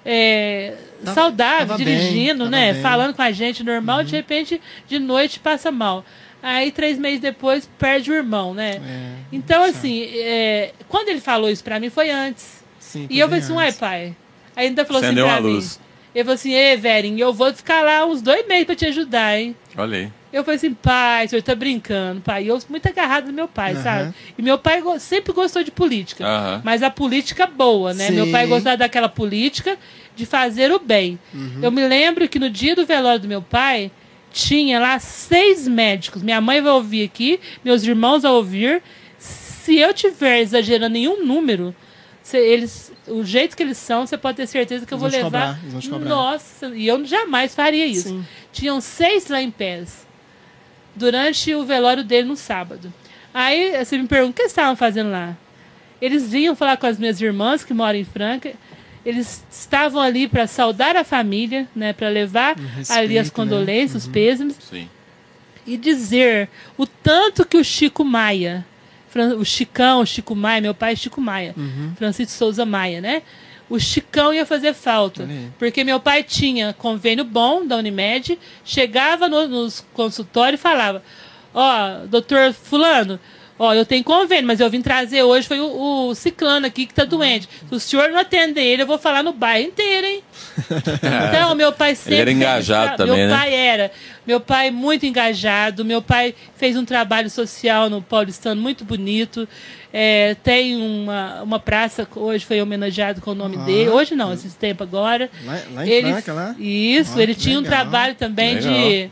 Speaker 3: é,
Speaker 2: Tava-
Speaker 3: saudável,
Speaker 2: tava bem,
Speaker 3: dirigindo,
Speaker 2: tava
Speaker 3: né?
Speaker 2: bem. Uhum.
Speaker 3: Falando com a gente normal, de repente, de noite passa mal. Aí, três meses depois, perde o irmão, né?
Speaker 2: É,
Speaker 3: Então,
Speaker 2: chato.
Speaker 3: assim, é, quando ele falou isso pra mim, foi antes.
Speaker 2: Sim,
Speaker 3: E eu falei assim,
Speaker 2: bem
Speaker 3: uai, pai. Aí ele ainda falou
Speaker 1: Acendeu
Speaker 3: assim pra mim.
Speaker 1: luz.
Speaker 3: Ele falou assim, ê, Verinho, eu vou ficar lá uns dois meses pra te ajudar, hein?
Speaker 1: Olha aí.
Speaker 3: Eu falei assim, pai, o senhor tá brincando, pai. E eu muito agarrado no meu pai,
Speaker 2: Aham.
Speaker 3: sabe? E meu pai sempre gostou de política.
Speaker 1: Aham.
Speaker 3: Mas a política boa, né?
Speaker 2: Sim.
Speaker 3: Meu pai gostava daquela política de fazer o bem. Eu me lembro que no dia do velório do meu pai, tinha lá seis médicos. Minha mãe vai ouvir aqui, meus irmãos vão ouvir. Se eu tiver exagerando em um número, se eles, o jeito que eles são, você pode ter certeza que eu
Speaker 2: Eles
Speaker 3: vou
Speaker 2: vão te
Speaker 3: levar.
Speaker 2: cobrar.
Speaker 3: Nossa, e eu jamais faria isso.
Speaker 2: Sim.
Speaker 3: Tinham seis lá em pés durante o velório dele no sábado. Aí você me pergunta, o que eles estavam fazendo lá? Eles vinham falar com as minhas irmãs que moram em Franca. Eles estavam ali para saudar a família, né, para levar
Speaker 2: respeito,
Speaker 3: ali as
Speaker 2: né?
Speaker 3: condolências, os pêsames
Speaker 1: Sim.
Speaker 3: e dizer o tanto que o Chico Maia, o Chicão, o Chico Maia, meu pai é Chico Maia,
Speaker 2: Uhum.
Speaker 3: Francisco Souza Maia, né? O Chicão ia fazer falta, porque meu pai tinha convênio bom da Unimed, chegava no- nos consultórios e falava: Ó, doutor Fulano, ó, eu tenho convênio, mas eu vim trazer hoje foi o, o ciclano aqui que tá doente. Se o senhor não atender ele, eu vou falar no bairro inteiro, hein? [LAUGHS] Então, meu pai sempre.
Speaker 1: era
Speaker 3: fez
Speaker 1: engajado
Speaker 3: tra-
Speaker 1: também,
Speaker 3: Meu
Speaker 1: né?
Speaker 3: pai era. Meu pai muito engajado. Meu pai fez um trabalho social no Paulistano muito bonito. É, tem uma, uma praça que hoje foi homenageado com o nome
Speaker 2: Ah,
Speaker 3: dele. Hoje não, esses tempos agora.
Speaker 2: Lá, lá em
Speaker 3: ele,
Speaker 2: Franca, lá?
Speaker 3: Isso,
Speaker 2: Ó,
Speaker 3: ele tinha um
Speaker 2: legal.
Speaker 3: trabalho também de.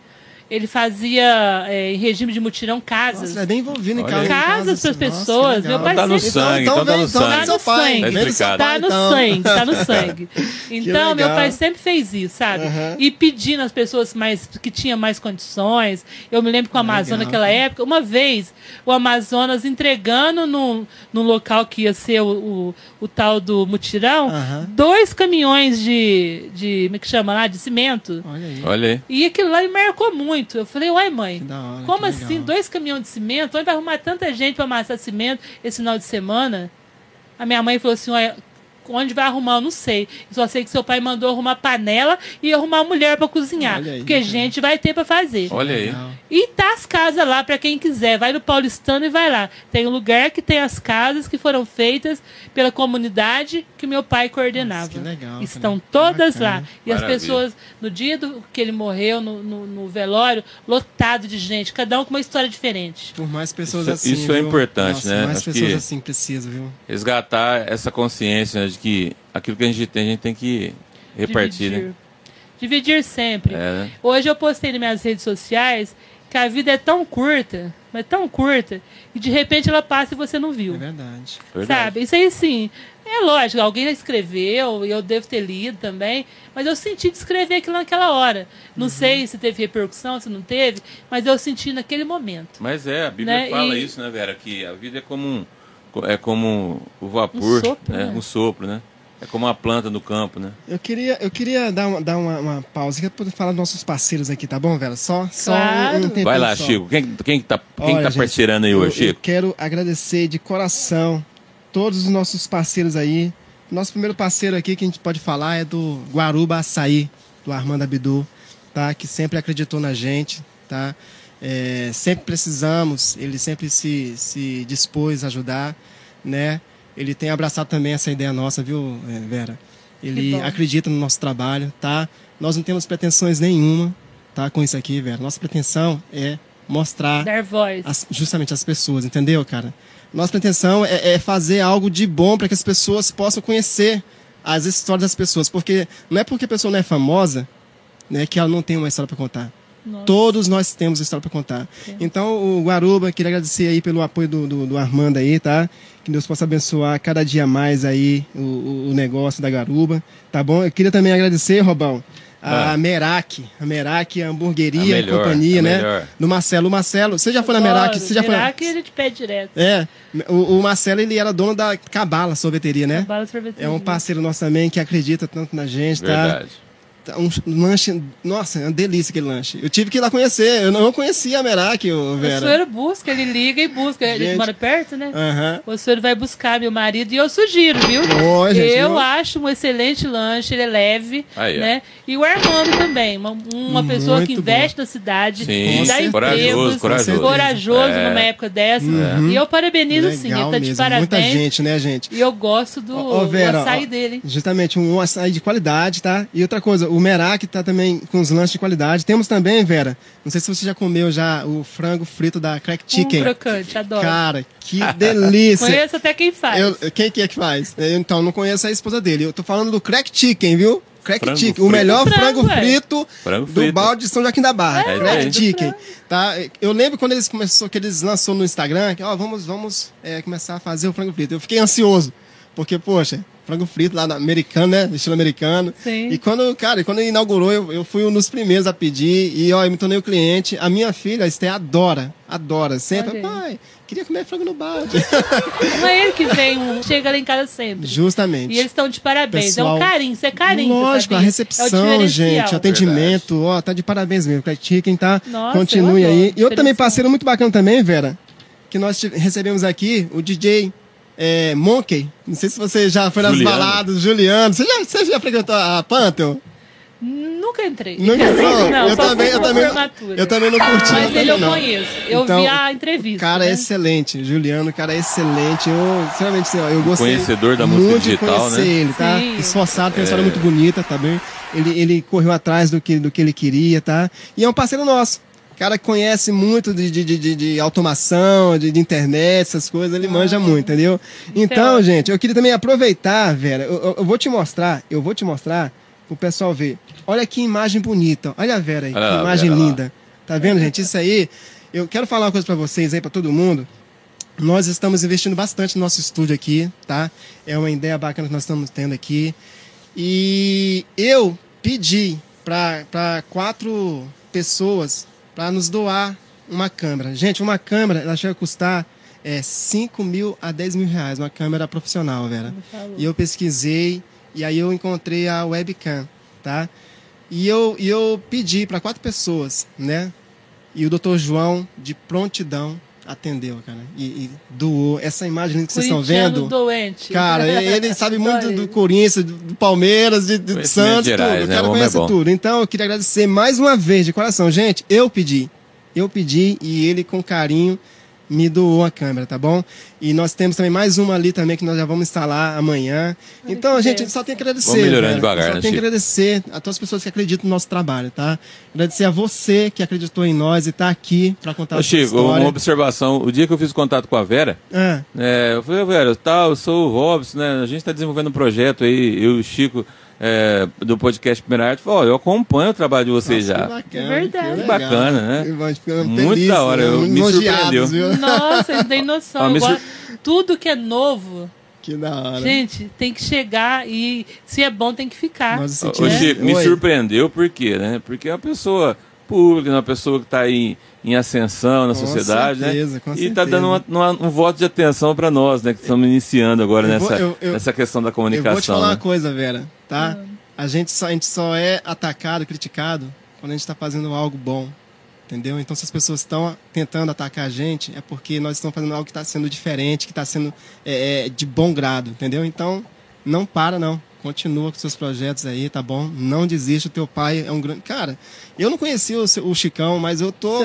Speaker 3: Ele fazia é, em regime de mutirão
Speaker 2: Nossa,
Speaker 3: casas.
Speaker 2: ele é bem envolvido em casa.
Speaker 3: Casas pras
Speaker 2: assim. Nossa,
Speaker 3: pessoas.
Speaker 2: legal.
Speaker 3: Meu pai
Speaker 1: Tá no
Speaker 3: sempre-
Speaker 1: sangue, então tá no sangue.
Speaker 2: do seu
Speaker 3: Tá
Speaker 2: pai,
Speaker 3: no
Speaker 2: seu
Speaker 1: sangue.
Speaker 3: Tá no
Speaker 2: então.
Speaker 3: sangue, tá no sangue. [LAUGHS] Então, meu pai sempre fez isso, sabe?
Speaker 2: Aham.
Speaker 3: E pedindo às pessoas mais, que tinham mais condições. Eu me lembro que o Amazonas, naquela época, uma vez, o Amazonas entregando num, num local que ia ser o, o, o tal do mutirão,
Speaker 2: Aham.
Speaker 3: dois caminhões de, de. Como é que chama lá? De cimento.
Speaker 2: Olha aí.
Speaker 1: Olha aí.
Speaker 3: E aquilo lá me marcou muito. Eu falei, uai, mãe,
Speaker 2: hora,
Speaker 3: como assim?
Speaker 2: legal.
Speaker 3: Dois caminhões de cimento? Onde vai arrumar tanta gente para amassar cimento esse final de semana? A minha mãe falou assim: olha, onde vai arrumar? Eu não sei. Eu só sei que seu pai mandou arrumar panela e arrumar mulher para cozinhar.
Speaker 2: Aí,
Speaker 3: porque
Speaker 2: cara.
Speaker 3: gente vai ter para fazer.
Speaker 1: Olha aí.
Speaker 3: E tá as casas lá para quem quiser. Vai no Paulistano e vai lá. Tem um lugar que tem as casas que foram feitas pela comunidade que meu pai coordenava.
Speaker 2: Nossa, que legal,
Speaker 3: Estão
Speaker 2: cara.
Speaker 3: todas
Speaker 2: Bacana.
Speaker 3: lá. E as
Speaker 1: Maravilha.
Speaker 3: pessoas, no dia do, que ele morreu, no, no- no velório, lotado de gente, cada um com uma história diferente.
Speaker 2: Por mais pessoas
Speaker 1: Isso-
Speaker 2: assim.
Speaker 1: isso é
Speaker 2: viu?
Speaker 1: importante,
Speaker 2: Nossa,
Speaker 1: né?
Speaker 2: Mais
Speaker 1: Acho
Speaker 2: pessoas
Speaker 1: que-
Speaker 2: assim precisam, viu?
Speaker 1: Resgatar essa consciência né, de que aquilo que a gente tem, a gente tem que repartir,
Speaker 3: Dividir.
Speaker 1: né?
Speaker 3: Dividir sempre.
Speaker 1: É, né?
Speaker 3: Hoje eu postei nas minhas redes sociais que a vida é tão curta, mas tão curta, e de repente ela passa e você não viu.
Speaker 2: É verdade.
Speaker 1: Verdade.
Speaker 3: Sabe? Isso aí sim. É lógico, alguém já escreveu, e eu devo ter lido também, mas eu senti de escrever aquilo naquela hora. Não
Speaker 2: Uhum.
Speaker 3: sei se teve repercussão, se não teve, mas eu senti naquele momento.
Speaker 1: Mas é, a Bíblia
Speaker 3: Né,
Speaker 1: fala
Speaker 3: e-
Speaker 1: isso, né, Vera? Que a vida é como um, é como o vapor,
Speaker 3: Um sopro,
Speaker 1: né?
Speaker 3: né?
Speaker 1: Um sopro, né? É como uma planta no campo, né?
Speaker 2: Eu queria, eu queria dar, uma, dar uma, uma pausa aqui poder falar dos nossos parceiros aqui, tá bom, Vera? Só, só
Speaker 3: Claro.
Speaker 2: um tempinho
Speaker 1: Vai lá,
Speaker 2: só.
Speaker 1: Chico. Quem, quem que tá, quem
Speaker 2: Olha,
Speaker 1: tá
Speaker 2: gente,
Speaker 1: parceirando aí
Speaker 2: eu,
Speaker 1: hoje,
Speaker 2: eu
Speaker 1: Chico?
Speaker 2: quero agradecer de coração todos os nossos parceiros aí. Nosso primeiro parceiro aqui que a gente pode falar é do Guaruba Açaí, do Armando Abdu, tá? Que sempre acreditou na gente, tá? É, sempre precisamos, ele sempre se, se dispôs a ajudar, né? Ele tem abraçado também essa ideia nossa, viu, é, Vera? Ele acredita no nosso trabalho, tá? Nós não temos pretensões nenhuma, tá? Com isso aqui, Vera. Nossa pretensão é mostrar
Speaker 3: Dar voz.
Speaker 2: as- justamente as pessoas, entendeu, cara? Nossa pretensão é, é fazer algo de bom para que as pessoas possam conhecer as histórias das pessoas, porque não é porque a pessoa não é famosa, né, que ela não tem uma história para contar.
Speaker 3: Nossa.
Speaker 2: Todos nós temos história para contar. Então, o Guaruba, queria agradecer aí pelo apoio do, do, do Armando aí, tá? Que Deus possa abençoar cada dia mais aí o, o, negócio da Garuba, tá bom? Eu queria também agradecer, Robão, a
Speaker 1: Ah.
Speaker 2: Merak, a Merak, a hamburgueria
Speaker 1: A
Speaker 2: e
Speaker 1: melhor,
Speaker 2: companhia,
Speaker 1: a
Speaker 2: né?
Speaker 1: melhor.
Speaker 2: Do Marcelo. O Marcelo, você já foi na Merak? Você já foi?
Speaker 3: Merak ele te pede direto.
Speaker 2: É, o, o Marcelo ele era dono da Cabala Sorveteria, né?
Speaker 3: Bala sorveteria.
Speaker 2: É um parceiro nosso também que acredita tanto na gente, tá?
Speaker 1: Verdade.
Speaker 2: Tá Um lanche, nossa, é uma delícia aquele lanche. Eu tive que ir lá conhecer, eu não conhecia a Merak,
Speaker 3: O
Speaker 2: Vera.
Speaker 3: senhor busca, ele liga e busca. Ele
Speaker 2: Gente.
Speaker 3: mora perto, né?
Speaker 2: Aham.
Speaker 3: O senhor vai buscar meu marido e eu sugiro, viu?
Speaker 2: Ó, gente,
Speaker 3: eu acho um excelente lanche, ele é leve,
Speaker 1: Aí,
Speaker 3: né? E o Armando também, uma, uma pessoa que investe na cidade,
Speaker 1: Sim,
Speaker 3: dá
Speaker 2: sim,
Speaker 1: corajoso,
Speaker 3: empregos,
Speaker 1: corajoso.
Speaker 3: corajoso
Speaker 1: É.
Speaker 3: numa época dessa. E eu parabenizo sim, ele
Speaker 2: Legal
Speaker 3: tá de parabéns.
Speaker 2: muita gente, né, gente?
Speaker 3: E eu gosto do,
Speaker 2: Ô, ô, Vera,
Speaker 3: do açaí
Speaker 2: ó,
Speaker 3: dele. hein?
Speaker 2: Justamente, um açaí de qualidade, tá? E outra coisa, o Merak tá também com os lanches de qualidade. Temos também, Vera, não sei se você já comeu já o frango frito da Crack Chicken.
Speaker 3: Um crocante, adoro.
Speaker 2: Cara, que delícia. [LAUGHS]
Speaker 3: Conheço até quem faz.
Speaker 2: Eu- quem que é que faz? Eu, então, não conheço a esposa dele. Eu tô falando do Crack Chicken, viu? Crack
Speaker 1: Frango
Speaker 2: Chicken,
Speaker 1: frito.
Speaker 2: o melhor
Speaker 3: Frango,
Speaker 2: frango,
Speaker 3: é.
Speaker 2: frito
Speaker 1: Frango
Speaker 2: do
Speaker 1: frito.
Speaker 2: balde de São Joaquim da Barra.
Speaker 1: É,
Speaker 2: Crack
Speaker 1: é.
Speaker 2: Chicken, tá? Eu lembro quando eles começou, que eles lançou no Instagram, que ó, vamos, vamos é, começar a fazer o frango frito. Eu fiquei ansioso, porque poxa, frango frito lá no americano, né? Estilo americano.
Speaker 3: Sim.
Speaker 2: E quando, cara, quando inaugurou, eu, eu fui um dos primeiros a pedir e ó, eu me tornei o cliente. A minha filha, a Esté, adora, adora. Sempre,
Speaker 3: Olha
Speaker 2: pai, queria comer frango no balde.
Speaker 3: Não é ele que vem, chega lá em casa sempre.
Speaker 2: Justamente.
Speaker 3: E eles estão de parabéns. é
Speaker 2: Pessoal-
Speaker 3: um carinho, isso é carinho.
Speaker 2: Lógico, a
Speaker 3: sabia?
Speaker 2: recepção,
Speaker 3: é
Speaker 2: gente, o atendimento, ó, tá de parabéns mesmo. Crack Chicken, tá?
Speaker 3: Nossa,
Speaker 2: Continue aí. E outro também parceiro muito bacana também, Vera, que nós recebemos aqui, o DJ é, Monkey. Não sei se você já foi nas
Speaker 1: Juliano.
Speaker 2: baladas, Juliano. Você já, você já frequentou a Pantheon?
Speaker 3: Nunca entrei.
Speaker 2: Nunca entrou?
Speaker 3: Não,
Speaker 2: eu também, eu também,
Speaker 3: formatura.
Speaker 2: eu também não curti.
Speaker 3: Mas ele eu
Speaker 2: não.
Speaker 3: conheço. Eu
Speaker 2: Então,
Speaker 3: vi a entrevista.
Speaker 2: Cara, é
Speaker 3: né?
Speaker 2: excelente. Juliano, cara, é excelente. Eu, sinceramente, assim, ó, eu gostei.
Speaker 1: Conhecedor da música
Speaker 2: muito
Speaker 1: digital,
Speaker 2: de conhecer
Speaker 1: né?
Speaker 2: ele, tá?
Speaker 3: Sim.
Speaker 2: Esforçado, tem uma história
Speaker 1: É.
Speaker 2: muito bonita, tá bem? Ele, ele correu atrás do que, do que ele queria, tá? E é um parceiro nosso. Cara que conhece muito de, de, de, de- automação, de, de internet, essas coisas, ele manja muito, entendeu? Então,
Speaker 3: ótimo.
Speaker 2: gente, eu queria também aproveitar, Vera, eu, eu- eu vou te mostrar, eu vou te mostrar pro pessoal ver. Olha que imagem bonita, olha a Vera aí,
Speaker 1: Olha
Speaker 2: que
Speaker 1: lá,
Speaker 2: imagem
Speaker 1: Vera lá.
Speaker 2: linda. Tá vendo, gente? Isso aí, eu quero falar uma coisa pra vocês aí, pra todo mundo. Nós estamos investindo bastante no nosso estúdio aqui, tá? É uma ideia bacana que nós estamos tendo aqui. E eu pedi para quatro pessoas para nos doar uma câmera. Gente, uma câmera, ela chega a custar é, 5 mil a 10 mil reais, uma câmera profissional, Vera. E eu pesquisei e aí eu encontrei a webcam, tá? E eu, e eu pedi para quatro pessoas, né? E o doutor João, de prontidão, atendeu, cara. E, e doou. Essa imagem que vocês estão vendo.
Speaker 3: doente.
Speaker 2: Cara, ele [LAUGHS] sabe muito do Corinthians, do Palmeiras, de, do Santos, Gerais, tudo. Né? O cara o conhece é tudo. Então, eu queria agradecer mais uma vez, de coração. Gente, eu pedi. Eu pedi e ele, com carinho, me doou a câmera, tá bom? E nós temos também mais uma ali também que nós já vamos instalar amanhã. Então, a gente só tem que agradecer. Vamos
Speaker 1: melhorando devagar,
Speaker 2: Só
Speaker 1: né,
Speaker 2: tem que agradecer a todas as pessoas que acreditam no nosso trabalho, tá? Agradecer a você que acreditou em nós e está aqui para contar Ô, a Chico, história.
Speaker 1: uma observação. O dia que eu fiz contato com a Vera, é. É, eu falei, Vera, tal, eu sou o Robson, né? A gente está desenvolvendo um projeto aí, eu e o Chico é, do podcast Primeira Arte, falou, eu acompanho o trabalho de vocês Nossa, já.
Speaker 3: Que bacana, é verdade.
Speaker 1: Que bacana, né? Muito feliz, da hora, eu, me surpreendeu.
Speaker 3: Viu? Nossa, não tem noção. Ah, sur... Tudo que é novo,
Speaker 2: que da hora.
Speaker 3: Gente, tem que chegar e se é bom tem que ficar. Nossa,
Speaker 1: Hoje, me surpreendeu por quê, né? Porque uma pessoa pública, uma pessoa que está em, em ascensão na com sociedade, né? certeza, né? Com e está dando uma, uma, um voto de atenção para nós, né? Que estamos iniciando agora eu nessa, vou, eu, eu, nessa questão da comunicação. Eu vou te
Speaker 2: falar
Speaker 1: né?
Speaker 2: uma coisa, Vera, tá? Hum. A, gente só, a gente só é atacado, criticado, quando a gente está fazendo algo bom. Entendeu? Então, se as pessoas estão tentando atacar a gente, é porque nós estamos fazendo algo que está sendo diferente, que está sendo é, é, de bom grado, entendeu? Então, não para, não continua com seus projetos aí, tá bom? Não desiste, o teu pai é um grande. Cara, eu não conhecia o, o Chicão, mas eu tô.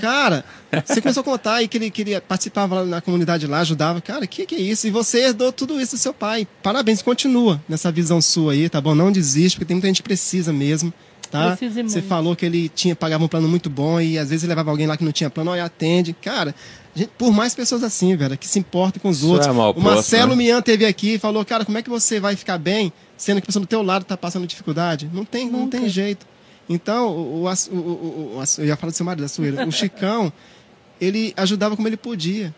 Speaker 2: Cara, você começou a contar e que ele, que ele participava lá na comunidade lá, ajudava. Cara, o que, que é isso? E você herdou tudo isso do seu pai. Parabéns, continua nessa visão sua aí, tá bom? Não desiste, porque tem muita gente que precisa mesmo. Tá? Você falou que ele tinha pagava um plano muito bom e às vezes levava alguém lá que não tinha plano, olha, atende. Cara, Gente, por mais pessoas assim, velho, que se importem com os Isso outros. É o Marcelo né? Mian teve aqui e falou, cara, como é que você vai ficar bem sendo que a pessoa do teu lado está passando dificuldade? Não tem, não tem jeito. Então, o, o, o, o, eu ia falar do seu marido, da Suíra, o [LAUGHS] Chicão, ele ajudava como ele podia.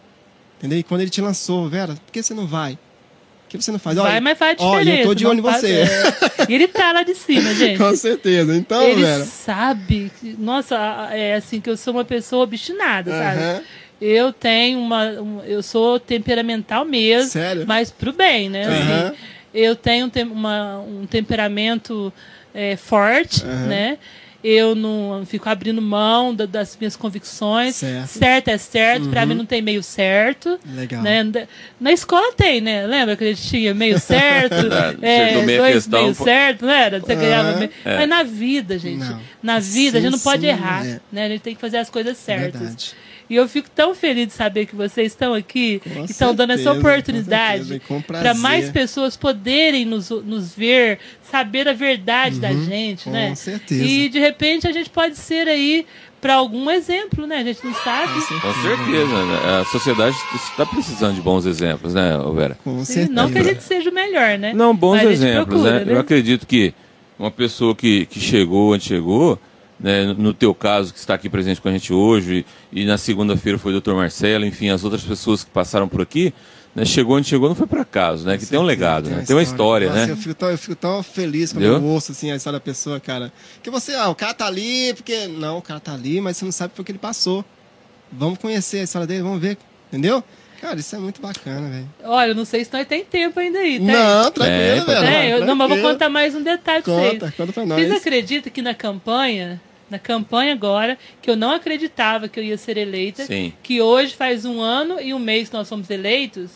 Speaker 2: Entendeu? E quando ele te lançou, Vera, por que você não vai? Que você não faz?
Speaker 3: Vai,
Speaker 2: Olha,
Speaker 3: mas faz diferença.
Speaker 2: Olha, eu tô de olho em você.
Speaker 3: É. E ele tá lá de cima, [LAUGHS] gente.
Speaker 2: Com certeza. Então,
Speaker 3: ele
Speaker 2: Vera.
Speaker 3: sabe. Nossa, é assim que eu sou uma pessoa obstinada, sabe? Eu tenho uma. Um, eu sou temperamental mesmo.
Speaker 2: Sério?
Speaker 3: Mas pro bem, né? Uhum. Assim, eu tenho um, uma, um temperamento é, forte, uhum. né? Eu não fico abrindo mão da, das minhas convicções. Certo, certo é certo, uhum. para mim não tem meio certo.
Speaker 2: Legal.
Speaker 3: Né? Na escola tem, né? Lembra que a gente tinha meio [LAUGHS] certo, é, dois questão, meio certo, não era? Você ganhava meio... é. Mas na vida, gente, não. na vida sim, a gente não pode sim, errar, é. né? A gente tem que fazer as coisas certas. Verdade. E eu fico tão feliz de saber que vocês estão aqui e estão dando essa oportunidade para mais pessoas poderem nos, nos ver, saber a verdade uhum, da gente,
Speaker 2: com
Speaker 3: né?
Speaker 2: Com certeza.
Speaker 3: E de repente a gente pode ser aí para algum exemplo, né? A gente não sabe.
Speaker 1: Com certeza. Né? A sociedade está precisando de bons exemplos, né, Vera?
Speaker 3: Com Sim, certeza. Não que a gente seja o melhor, né?
Speaker 1: Não, bons exemplos, procura, né? né? Eu acredito que uma pessoa que, que chegou onde chegou né, no teu caso, que está aqui presente com a gente hoje, e na segunda-feira foi o doutor Marcelo, enfim, as outras pessoas que passaram por aqui, né, chegou onde chegou não foi por acaso, né? Que tem um legado, tem, né? tem uma história, Nossa, né?
Speaker 2: Eu fico, tão, eu fico tão feliz quando eu ouço assim, a história da pessoa, cara. Que você, ah, o cara tá ali, porque. Não, o cara tá ali, mas você não sabe por que ele passou. Vamos conhecer a história dele, vamos ver, entendeu? Cara, isso é muito bacana, velho.
Speaker 3: Olha, eu não sei se nós tem tempo ainda aí, tá?
Speaker 2: Não, tranquilo, velho.
Speaker 3: É, eu, não, mas vou contar mais um detalhe
Speaker 2: pra
Speaker 3: vocês.
Speaker 2: Conta, conta pra nós.
Speaker 3: Vocês acreditam que na campanha, na campanha agora, que eu não acreditava que eu ia ser eleita,
Speaker 1: Sim.
Speaker 3: que hoje faz um ano e um mês que nós somos eleitos,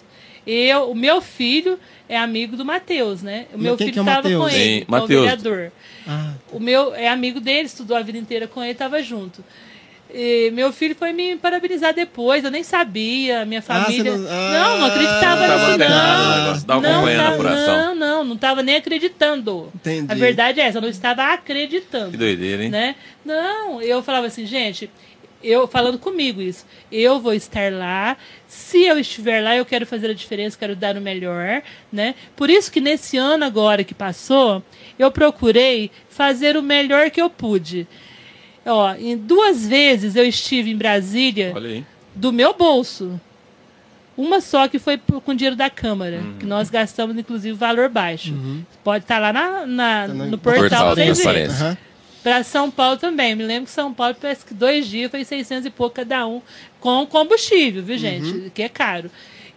Speaker 3: eu, o meu filho é amigo do Matheus, né? O meu filho estava é com ele, Sim, o vereador. Ah. O meu é amigo dele, estudou a vida inteira com ele, estava junto. E meu filho foi me parabenizar depois, eu nem sabia, minha ah, família. Ah, não... Ah, não... não, acreditava nisso, não.
Speaker 1: Não,
Speaker 3: não, não, não, não estava nem acreditando.
Speaker 2: Entendi.
Speaker 3: A verdade é essa, eu não estava acreditando.
Speaker 1: Que doideira, hein?
Speaker 3: Né? Não, eu falava assim, gente, eu falando comigo isso, eu vou estar lá. Se eu estiver lá, eu quero fazer a diferença, quero dar o melhor, né? Por isso que nesse ano agora que passou, eu procurei fazer o melhor que eu pude. Ó, em duas vezes eu estive em Brasília do meu bolso. Uma só que foi com dinheiro da Câmara, que nós gastamos, inclusive, valor baixo. Pode estar lá na, na-
Speaker 2: Tá no-
Speaker 3: no portal,
Speaker 1: Portal,
Speaker 3: vocês. Para São Paulo também. Me lembro que São Paulo, parece que dois dias foi 600 e pouco cada um, com combustível, viu, gente? Que é caro.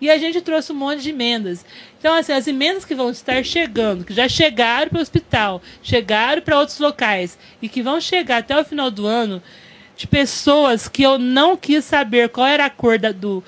Speaker 3: E a gente trouxe um monte de emendas. Então, assim, as emendas que vão estar chegando, que já chegaram para o hospital, chegaram para outros locais e que vão chegar até o final do ano, de pessoas que eu não quis saber qual era a cor da- do,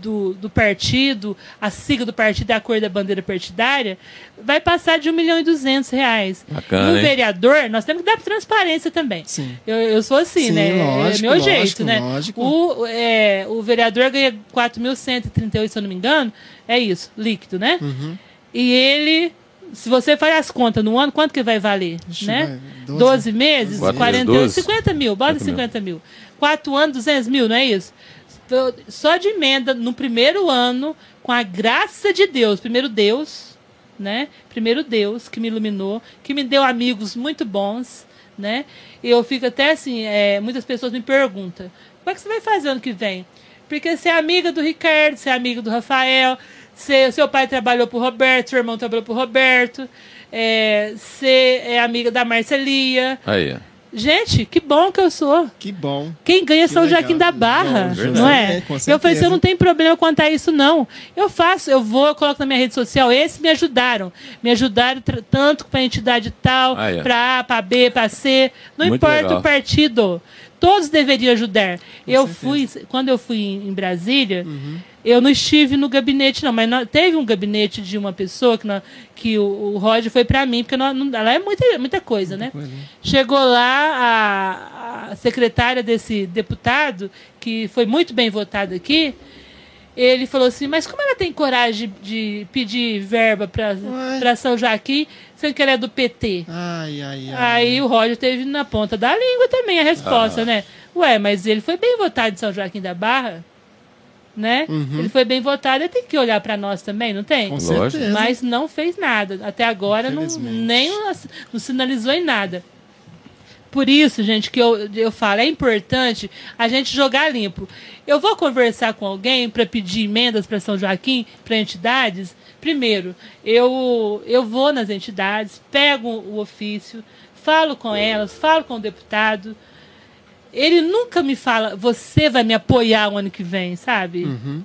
Speaker 3: do, do partido, a sigla do partido e a cor da bandeira partidária, vai passar de 1 milhão e 200 reais.
Speaker 1: Bacana,
Speaker 3: no
Speaker 1: hein?
Speaker 3: vereador, nós temos que dar transparência também.
Speaker 2: Sim.
Speaker 3: Eu, eu sou assim,
Speaker 2: Sim,
Speaker 3: né?
Speaker 2: lógico,
Speaker 3: é meu
Speaker 2: lógico,
Speaker 3: jeito, né?
Speaker 2: lógico.
Speaker 3: O, é, o vereador ganha 4.138, se eu não me engano. É isso, líquido, né?
Speaker 2: Uhum.
Speaker 3: E ele, se você faz as contas no ano, quanto que vai valer?
Speaker 2: Ixi,
Speaker 3: né?
Speaker 2: vai,
Speaker 3: 12,
Speaker 2: 12
Speaker 3: meses,
Speaker 1: Quatro
Speaker 3: 40,
Speaker 1: vezes 12.
Speaker 3: 50 mil, bota
Speaker 1: 50 mil.
Speaker 3: 50 mil. Quatro anos, 200 mil, não é isso? Só de emenda no primeiro ano, com a graça de Deus, primeiro Deus, né? Primeiro Deus que me iluminou, que me deu amigos muito bons, né? E eu fico até assim, é, muitas pessoas me perguntam, como é que você vai fazer ano que vem? Porque você é amiga do Ricardo, você é amiga do Rafael, você, seu pai trabalhou pro Roberto, seu irmão trabalhou pro Roberto, é, você é amiga da Marcelia.
Speaker 1: Aí.
Speaker 3: Gente, que bom que eu sou.
Speaker 2: Que bom.
Speaker 3: Quem ganha é
Speaker 2: Que
Speaker 3: São
Speaker 2: legal.
Speaker 3: Joaquim da Barra,
Speaker 2: Não,
Speaker 3: não é?
Speaker 2: com
Speaker 3: Eu falei, você
Speaker 2: certeza.
Speaker 3: não tem problema contar isso, não. Eu faço, eu vou, eu coloco na minha rede social. Esses me ajudaram. Me ajudaram tanto para entidade tal,
Speaker 1: Ah, é.
Speaker 3: para A, para B, para C. Não
Speaker 1: Muito
Speaker 3: importa
Speaker 1: legal.
Speaker 3: o partido. Todos deveriam ajudar. eu
Speaker 2: certeza.
Speaker 3: fui, quando eu fui em em Brasília,
Speaker 2: Uhum.
Speaker 3: Eu não estive no gabinete, não, mas nós- teve um gabinete de uma pessoa que, nós- que o, o Roger foi para mim, porque nós, não, lá é muita, muita coisa, né?
Speaker 2: coisa.
Speaker 3: Chegou lá a, a secretária desse deputado, que foi muito bem votado aqui, ele falou assim, mas como ela tem coragem de, pedir verba para São Joaquim, sendo que ela é do PT?
Speaker 2: Ai, ai, ai.
Speaker 3: Aí o Roger teve na ponta da língua também a resposta,
Speaker 1: Ah.
Speaker 3: né? Ué, mas ele foi bem votado em São Joaquim da Barra, né?
Speaker 2: Uhum.
Speaker 3: Ele foi bem votado, ele tem que olhar para nós também, não tem?
Speaker 2: Com certeza.
Speaker 3: Mas não fez nada. Até agora não, nem não sinalizou em nada. Por isso, gente, que eu, eu falo, é importante a gente jogar limpo. Eu vou conversar com alguém para pedir emendas para São Joaquim, para entidades. Primeiro, eu, eu vou nas entidades, pego o ofício, falo com elas, falo com o deputado. Ele nunca me fala, você vai me apoiar o ano que vem, sabe?
Speaker 2: Uhum.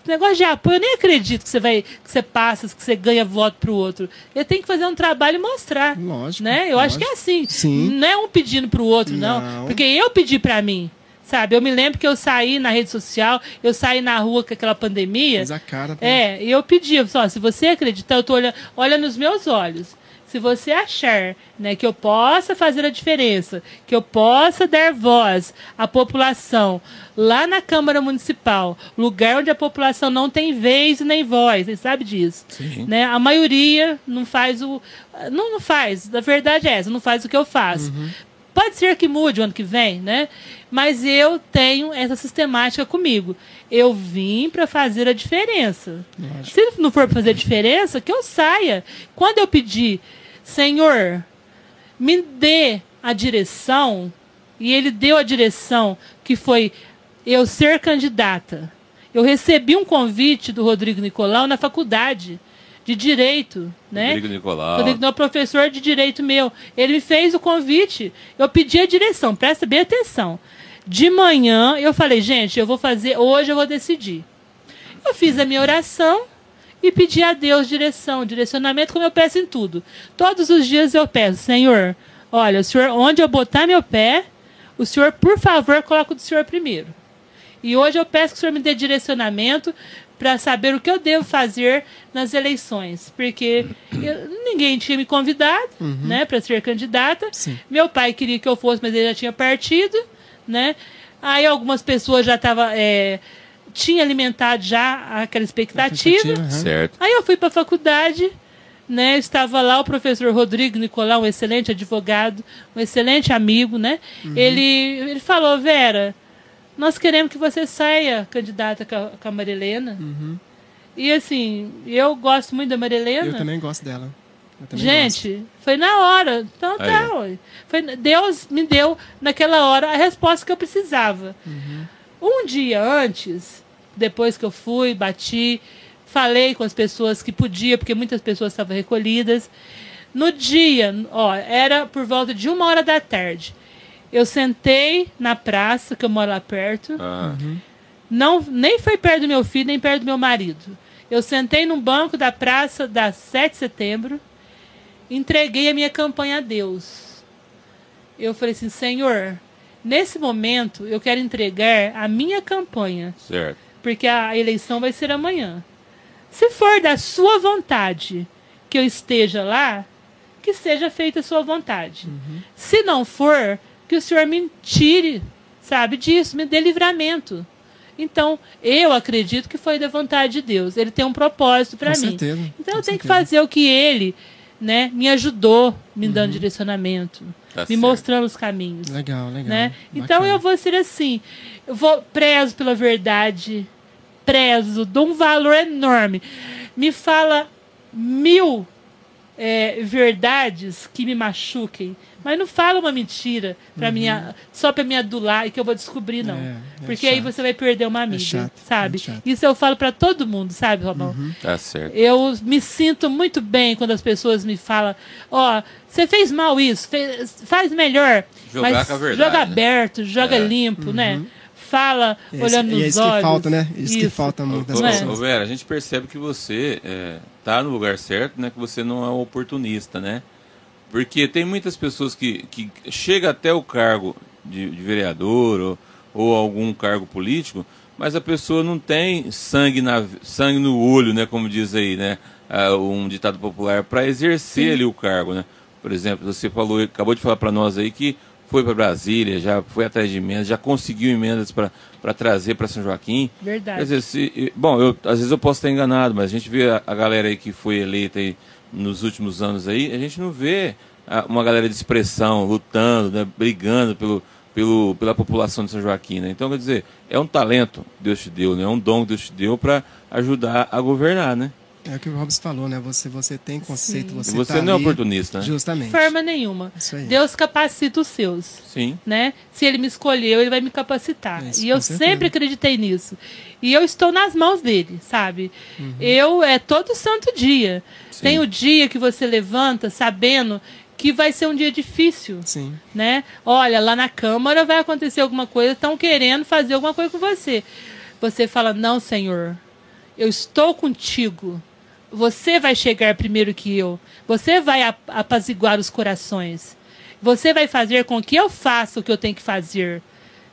Speaker 3: Esse negócio de apoio, eu nem acredito que você vai, que você passa, que você ganha voto pro outro. Ele tem que fazer um trabalho e mostrar.
Speaker 2: Lógico,
Speaker 3: Né? Eu acho que é
Speaker 2: lógico.
Speaker 3: assim.
Speaker 2: Sim.
Speaker 3: Não é um pedindo pro outro, não.
Speaker 2: Não.
Speaker 3: Porque eu pedi pra mim. Sabe? Eu me lembro que eu saí na rede social, eu saí na rua com aquela pandemia.
Speaker 2: Mas a cara.
Speaker 3: É, e eu pedi, eu falei, ó, se você acreditar, eu tô olhando, olha nos meus olhos. Se você achar né, que eu possa fazer a diferença, que eu possa dar voz à população lá na Câmara Municipal, lugar onde a população não tem vez nem voz, você sabe disso.
Speaker 1: Sim.
Speaker 3: Né? A maioria não faz o. Não, não faz, a verdade é essa, não faz o que eu faço. Pode ser que mude o ano que vem, né? Mas eu tenho essa sistemática comigo. Eu vim para fazer a diferença.
Speaker 2: Lógico.
Speaker 3: Se não for para fazer diferença, que eu saia. Quando eu pedir, Senhor, me dê a direção, e ele deu a direção que foi eu ser candidata. Eu recebi um convite do Rodrigo Nicolau na faculdade de direito, né?
Speaker 1: Rodrigo Nicolau.
Speaker 3: Rodrigo é professor de direito meu. Ele me fez o convite. Eu pedi a direção, presta bem atenção. De manhã eu falei, gente, eu vou fazer, hoje eu vou decidir. Eu fiz a minha oração e pedi a Deus direção, direcionamento, como eu peço em tudo. Todos os dias eu peço, Senhor, olha, o Senhor, onde eu botar meu pé, o Senhor, por favor, coloca o do Senhor primeiro. E hoje eu peço que o Senhor me dê direcionamento para saber o que eu devo fazer nas eleições, porque eu- ninguém tinha me convidado, né, para ser candidata.
Speaker 2: Sim.
Speaker 3: Meu pai queria que eu fosse, mas ele já tinha partido, né? Aí algumas pessoas já estavam é, tinha alimentado já aquela expectativa.
Speaker 2: Expectativa, aham.
Speaker 1: Certo.
Speaker 3: Aí eu fui para a faculdade, né? Estava lá o professor Rodrigo Nicolau, um excelente advogado, um excelente amigo, né? Ele, ele falou, Vera, nós queremos que você saia candidata com a, Marilena. E assim, eu gosto muito da Marilena.
Speaker 2: Eu também gosto dela.
Speaker 3: Gente, foi na hora. Então
Speaker 1: Aí.
Speaker 3: tá, ué. Foi, Deus me deu naquela hora a resposta que eu precisava. Um dia antes, depois que eu fui, bati, falei com as pessoas que podia, porque muitas pessoas estavam recolhidas. No dia, ó, era por volta de uma hora da tarde. Eu sentei na praça, que eu moro lá perto.
Speaker 1: Ah,
Speaker 3: Não, nem foi perto do meu filho, nem perto do meu marido. Eu sentei num banco da praça da 7 de setembro, entreguei a minha campanha a Deus. Eu falei assim, Senhor, nesse momento eu quero entregar a minha campanha,
Speaker 1: certo.
Speaker 3: Porque a eleição vai ser amanhã. Se for da sua vontade que eu esteja lá, que seja feita a sua vontade. Se não for, que o Senhor me tire, sabe, disso, me dê livramento. Então, eu acredito que foi da vontade de Deus. Ele tem um propósito para
Speaker 2: Com
Speaker 3: mim.
Speaker 2: certeza,
Speaker 3: Então,
Speaker 2: com
Speaker 3: eu tenho que
Speaker 2: certeza.
Speaker 3: fazer o que ele, né, me ajudou, me dando direcionamento,
Speaker 1: Tá
Speaker 3: me
Speaker 1: certo.
Speaker 3: mostrando os caminhos
Speaker 2: Legal, legal.
Speaker 3: né? Então eu vou ser assim, eu vou prezo pela verdade, prezo, dou um valor enorme. Me fala mil é, verdades que me machuquem, mas não fala uma mentira para minha, só para me adular e que eu vou descobrir não,
Speaker 2: Uhum. É, é
Speaker 3: porque aí
Speaker 2: chato.
Speaker 3: você vai perder uma amiga,
Speaker 2: chato,
Speaker 3: sabe? Isso eu falo para todo mundo, sabe, Romão?
Speaker 1: Tá certo.
Speaker 3: Eu me sinto muito bem quando as pessoas me falam, ó, você fez mal isso, fez- faz melhor.
Speaker 1: Jogar
Speaker 3: mas
Speaker 1: com a verdade,
Speaker 3: Joga
Speaker 1: né?
Speaker 3: aberto, joga
Speaker 1: É.
Speaker 3: limpo, né? Fala
Speaker 2: É isso-
Speaker 3: olhando
Speaker 2: e
Speaker 3: nos
Speaker 2: é isso
Speaker 3: olhos.
Speaker 2: que falta, né? Isso, que
Speaker 3: Isso.
Speaker 2: falta muito das
Speaker 1: Ô,
Speaker 3: Não é?
Speaker 1: ô. Vera, a gente percebe que você é, tá no lugar certo, né? Que você não é um oportunista, né? Porque tem muitas pessoas que, que chega até o cargo de, de vereador ou, ou algum cargo político, mas a pessoa não tem sangue, na, sangue no olho, né? Como diz aí, né? ah, um ditado popular, para exercer ali o cargo, né? Por exemplo, você falou, acabou de falar para nós aí que foi para Brasília, já foi atrás de emendas, já conseguiu emendas para trazer para São Joaquim.
Speaker 3: Verdade.
Speaker 1: Quer dizer, se, bom, eu, às vezes eu posso estar enganado, mas a gente vê a, a galera aí que foi eleita aí nos últimos anos aí, a gente não vê a- uma galera de expressão lutando, né, brigando pelo, pelo, pela população de São Joaquim, né? Então, quer dizer, é um talento que Deus te deu, né? É um dom que Deus te deu para ajudar a governar, né?
Speaker 2: É o que o Robson falou, né? Você, você tem conceito,
Speaker 3: Sim.
Speaker 2: você,
Speaker 1: e você
Speaker 2: tá
Speaker 1: não é
Speaker 2: ali-
Speaker 1: oportunista, né?
Speaker 2: Justamente.
Speaker 3: Forma nenhuma.
Speaker 2: Isso aí.
Speaker 3: Deus capacita os seus.
Speaker 1: Sim.
Speaker 3: Né? Se ele me escolheu, ele vai me capacitar.
Speaker 2: Isso,
Speaker 3: e eu
Speaker 2: certeza.
Speaker 3: sempre acreditei nisso. E eu estou nas mãos dele, sabe? Eu é todo santo dia.
Speaker 1: Sim.
Speaker 3: Tem o dia que você levanta sabendo que vai ser um dia difícil.
Speaker 2: Sim.
Speaker 3: né? Olha, lá na Câmara vai acontecer alguma coisa, estão querendo fazer alguma coisa com você. Você fala: Não, Senhor, eu estou contigo. Você vai chegar primeiro que eu. Você vai ap- apaziguar os corações. Você vai fazer com que eu faça o que eu tenho que fazer,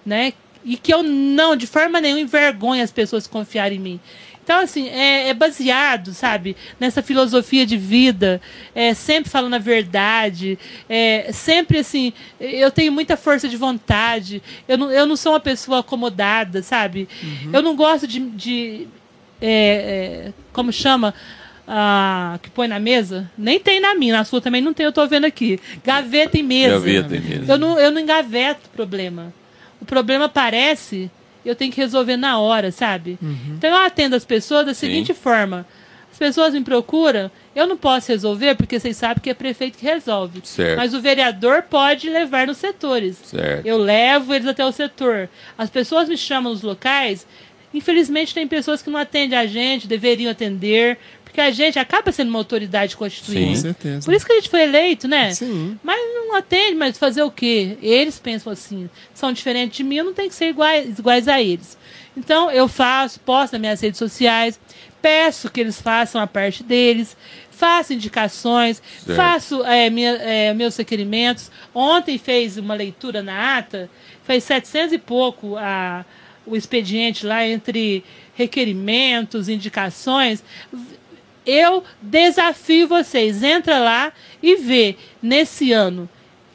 Speaker 3: né? E que eu não, de forma nenhuma, envergonhe as pessoas confiarem em mim. Então, assim, é, é baseado, sabe, nessa filosofia de vida, é, sempre falando a verdade, é, sempre assim, eu tenho muita força de vontade, eu não, eu não sou uma pessoa acomodada, sabe? Eu não gosto de. de é, é, como chama? Ah, que põe na mesa? Nem tem na minha, na sua também não tem, eu tô vendo aqui. Gaveta em mesa.
Speaker 1: Gaveta em mesa.
Speaker 3: Eu não, eu não engaveto o problema. O problema aparece, eu tenho que resolver na hora, sabe? Então eu atendo as pessoas da
Speaker 1: Sim.
Speaker 3: seguinte forma. As pessoas me procuram, eu não posso resolver, porque vocês sabem que é prefeito que resolve.
Speaker 1: Certo.
Speaker 3: Mas o vereador pode levar nos setores.
Speaker 1: Certo.
Speaker 3: Eu levo eles até o setor. As pessoas me chamam nos locais. Infelizmente, tem pessoas que não atendem a gente, deveriam atender, porque a gente acaba sendo uma autoridade constituída.
Speaker 2: Com
Speaker 1: Sim.
Speaker 2: certeza.
Speaker 3: Por isso que a gente foi eleito, né?
Speaker 2: Sim.
Speaker 3: Mas não atende, mas fazer o quê? Eles pensam assim, são diferentes de mim, eu não tenho que ser iguais, iguais a eles. Então eu faço, posto nas minhas redes sociais, peço que eles façam a parte deles, faço indicações,
Speaker 1: Certo.
Speaker 3: faço é, minha- é, meus requerimentos. Ontem fez uma leitura na ata, fez 700 e pouco a, o expediente lá entre requerimentos, indicações. Eu desafio vocês, entra lá e vê nesse ano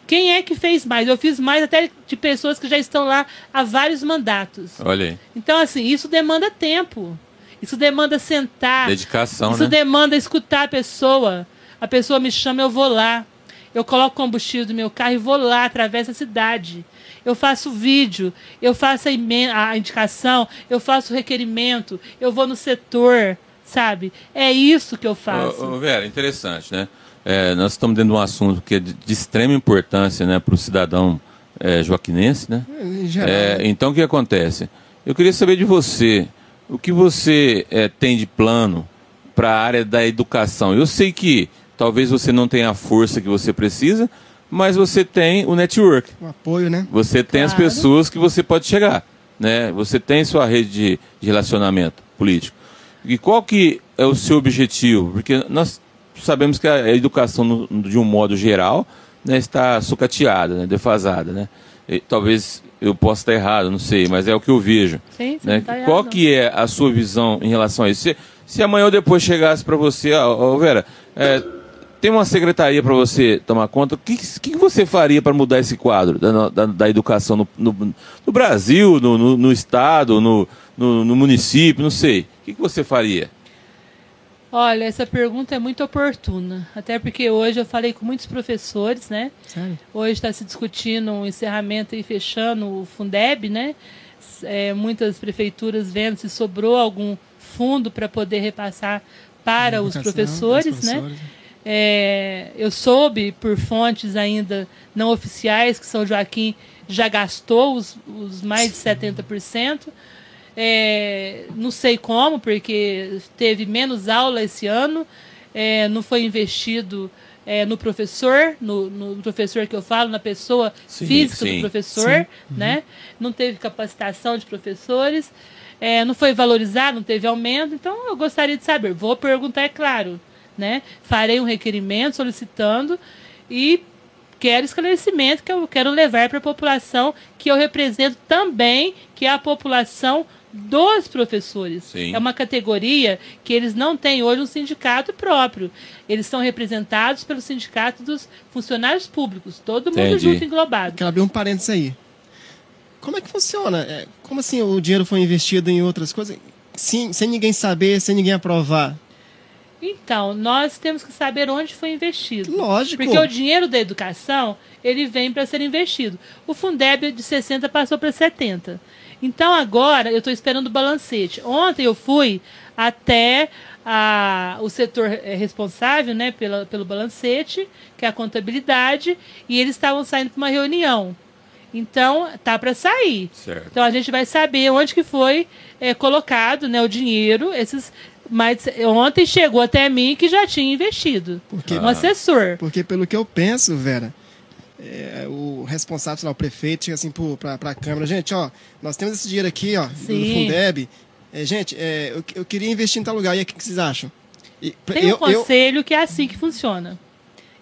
Speaker 3: quem é que fez mais. Eu fiz mais até de pessoas que já estão lá há vários mandatos.
Speaker 1: Olha aí.
Speaker 3: Então, assim, isso demanda tempo. Isso demanda sentar.
Speaker 1: Dedicação,
Speaker 3: Isso
Speaker 1: né?
Speaker 3: demanda escutar a pessoa. A pessoa me chama, eu vou lá. Eu coloco combustível do meu carro e vou lá, atravesso a cidade. Eu faço vídeo, eu faço a, a indicação, eu faço o requerimento, eu vou no setor, sabe? É isso que eu faço.
Speaker 1: Ô, ô, Vera, interessante, né? É, nós estamos dentro de um assunto que é de, de extrema importância né, para o cidadão é, joaquinense, né?
Speaker 2: Geral.
Speaker 1: É, então, o que acontece? Eu queria saber de você, o que você é, tem de plano para a área da educação? Eu sei que talvez você não tenha a força que você precisa, mas você tem o network.
Speaker 2: O apoio, né?
Speaker 1: Você tem as
Speaker 3: Claro.
Speaker 1: pessoas que você pode chegar, né? Você tem sua rede de, de relacionamento político. E qual que é o seu objetivo? Porque nós sabemos que a educação, no- de um modo geral, né, está sucateada, né, defasada, né? E talvez eu possa estar errado, não sei, mas é o que eu vejo.
Speaker 3: Sim,
Speaker 1: né?
Speaker 3: tá
Speaker 1: Qual que é a sua visão em relação a isso? Se, se amanhã ou depois chegasse para você, ó, ó, Vera, é, tem uma secretaria para você tomar conta, o que, que, você faria para mudar esse quadro da, da, da educação no, no, no Brasil, no, no, no estado, no, no, no município, não sei. O que, que você faria?
Speaker 3: Olha, essa pergunta é muito oportuna. Até porque hoje eu falei com muitos professores, né?
Speaker 2: Sério?
Speaker 3: Hoje está se discutindo um encerramento e fechando o Fundeb, né? É, muitas prefeituras vendo se sobrou algum fundo para poder repassar para os professores, né?
Speaker 2: professores.
Speaker 3: É, eu soube por fontes ainda não oficiais que São Joaquim já gastou os, os mais de 70%. É, não sei como, porque teve menos aula esse ano, é, não foi investido é, no professor, no, no professor que eu falo, na pessoa
Speaker 1: Sim,
Speaker 3: física
Speaker 1: sim.
Speaker 3: do professor, né? Não teve capacitação de professores, é, não foi valorizado, não teve aumento. Então, eu gostaria de saber. Vou perguntar, é claro, né? Farei um requerimento solicitando e quero esclarecimento que eu quero levar para a população que eu represento também, que é a população dos professores.
Speaker 1: Sim.
Speaker 3: É uma categoria que eles não têm hoje um sindicato próprio. Eles são representados pelo sindicato dos funcionários públicos, todo mundo
Speaker 1: Entendi.
Speaker 3: junto englobado.
Speaker 2: Quero abrir um parênteses aí. Como é que funciona? É, como assim o dinheiro foi investido em outras coisas? Sim, sem ninguém saber, sem ninguém aprovar.
Speaker 3: Então, nós temos que saber onde foi investido.
Speaker 2: Lógico.
Speaker 3: Porque o dinheiro da educação, ele vem para ser investido. O Fundeb de 60 passou para 70. Então, agora, eu estou esperando o balancete. Ontem eu fui até a- o setor eh, responsável né, pela, pelo balancete, que é a contabilidade, e eles estavam saindo para uma reunião. Então, tá para sair.
Speaker 1: Certo.
Speaker 3: Então a gente vai saber onde que foi é, colocado né, o dinheiro. Esses, mas ontem chegou até mim que já tinha investido.
Speaker 2: Porque-
Speaker 3: Um assessor.
Speaker 2: Porque pelo que eu penso, Vera, é, o responsável, sei lá, o prefeito, chega assim pra, pra Câmara, gente, ó, nós temos esse dinheiro aqui, ó, do
Speaker 3: Sim.
Speaker 2: Fundeb. É, gente, é, eu, eu queria investir em tal lugar, e aí, o que, que vocês acham? E,
Speaker 3: Tem um
Speaker 2: eu, eu,
Speaker 3: conselho que é assim que funciona.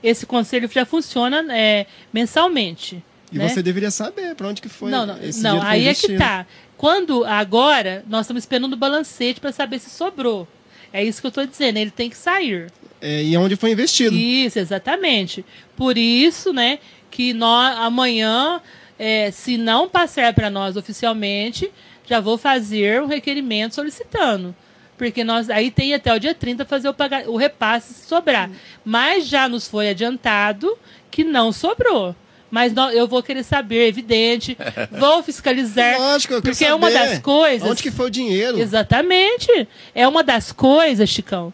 Speaker 3: Esse conselho já funciona é, mensalmente.
Speaker 2: e
Speaker 3: né?
Speaker 2: você deveria saber pra onde que foi
Speaker 3: não, não,
Speaker 2: esse
Speaker 3: não aí é que
Speaker 2: investido.
Speaker 3: tá. Quando agora nós estamos esperando o balancete para saber se sobrou. É isso que eu estou dizendo, ele tem que sair.
Speaker 2: É, e onde foi investido.
Speaker 3: Isso, exatamente. Por isso, né, que nós amanhã, é, se não passar para nós oficialmente, já vou fazer um requerimento solicitando. Porque nós aí tem até o dia 30 fazer o, paga- o repasse se sobrar. Mas já nos foi adiantado que não sobrou. Mas nó- eu vou querer saber, evidente. [LAUGHS] Vou fiscalizar.
Speaker 2: Lógico, eu quero
Speaker 3: porque é uma
Speaker 2: saber
Speaker 3: das coisas.
Speaker 2: Onde que foi o dinheiro?
Speaker 3: Exatamente. É uma das coisas, Chicão.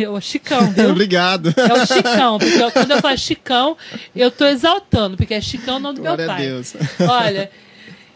Speaker 3: Eu, Chicão, [LAUGHS] viu?
Speaker 2: Obrigado.
Speaker 3: É o Chicão, porque eu- quando eu falo Chicão, eu tô exaltando, porque é Chicão o nome do meu
Speaker 2: a
Speaker 3: pai.
Speaker 2: Deus.
Speaker 3: Olha,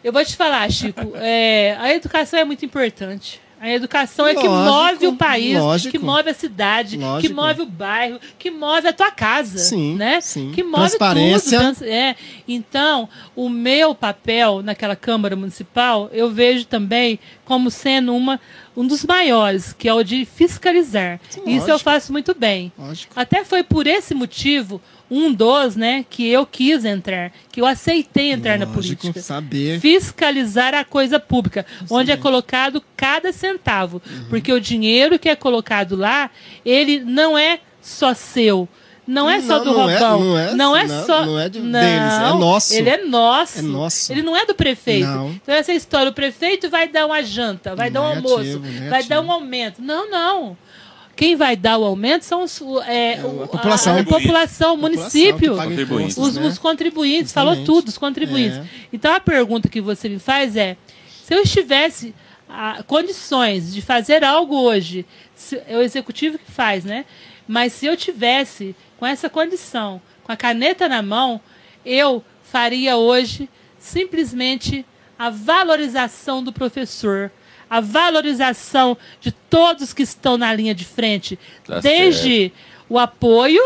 Speaker 3: eu vou te falar, Chico, é, a educação é muito importante. A educação é que
Speaker 2: Lógico,
Speaker 3: move o país,
Speaker 2: lógico.
Speaker 3: que move a cidade, que
Speaker 2: Lógico.
Speaker 3: move o bairro, que move a tua casa,
Speaker 2: Sim,
Speaker 3: né?
Speaker 2: sim.
Speaker 3: Que move
Speaker 2: Transparência.
Speaker 3: tudo. é. Então, o meu papel naquela Câmara Municipal, eu vejo também como sendo uma, um dos maiores, que é o de fiscalizar.
Speaker 2: Sim,
Speaker 3: Isso eu
Speaker 2: lógico.
Speaker 3: faço muito bem.
Speaker 2: Lógico.
Speaker 3: Até foi por esse motivo, um dos, né, que eu quis entrar, que eu aceitei entrar na
Speaker 2: Lógico,
Speaker 3: política.
Speaker 2: saber.
Speaker 3: Fiscalizar a coisa pública, onde é colocado cada centavo.
Speaker 2: Uhum.
Speaker 3: Porque o dinheiro que é colocado lá, ele não é só seu. Não é só
Speaker 2: Não,
Speaker 3: do
Speaker 2: não é-
Speaker 3: Robão.
Speaker 2: não é-
Speaker 3: é
Speaker 2: não,
Speaker 3: só.
Speaker 2: não é de- deles, é nosso.
Speaker 3: Ele é nosso.
Speaker 2: É nosso.
Speaker 3: Ele não é do prefeito.
Speaker 2: Não.
Speaker 3: Então, essa história, o prefeito vai dar uma janta, vai dar um
Speaker 2: Negativo,
Speaker 3: almoço, vai
Speaker 2: negativo.
Speaker 3: dar um aumento. Não, não. Quem vai dar o aumento são os, é,
Speaker 2: É, a população.
Speaker 3: a, a população, o município.
Speaker 1: Contribuintes.
Speaker 3: Os,
Speaker 2: né?
Speaker 3: os contribuintes,
Speaker 2: Justamente.
Speaker 3: falou tudo, os contribuintes.
Speaker 2: É.
Speaker 3: Então a pergunta que você me faz é: se eu estivesse a, condições de fazer algo hoje, se, é o executivo que faz, né? Mas se eu tivesse com essa condição, com a caneta na mão, eu faria hoje simplesmente a valorização do professor, a valorização de todos que estão na linha de frente,
Speaker 1: Tá
Speaker 3: desde o apoio,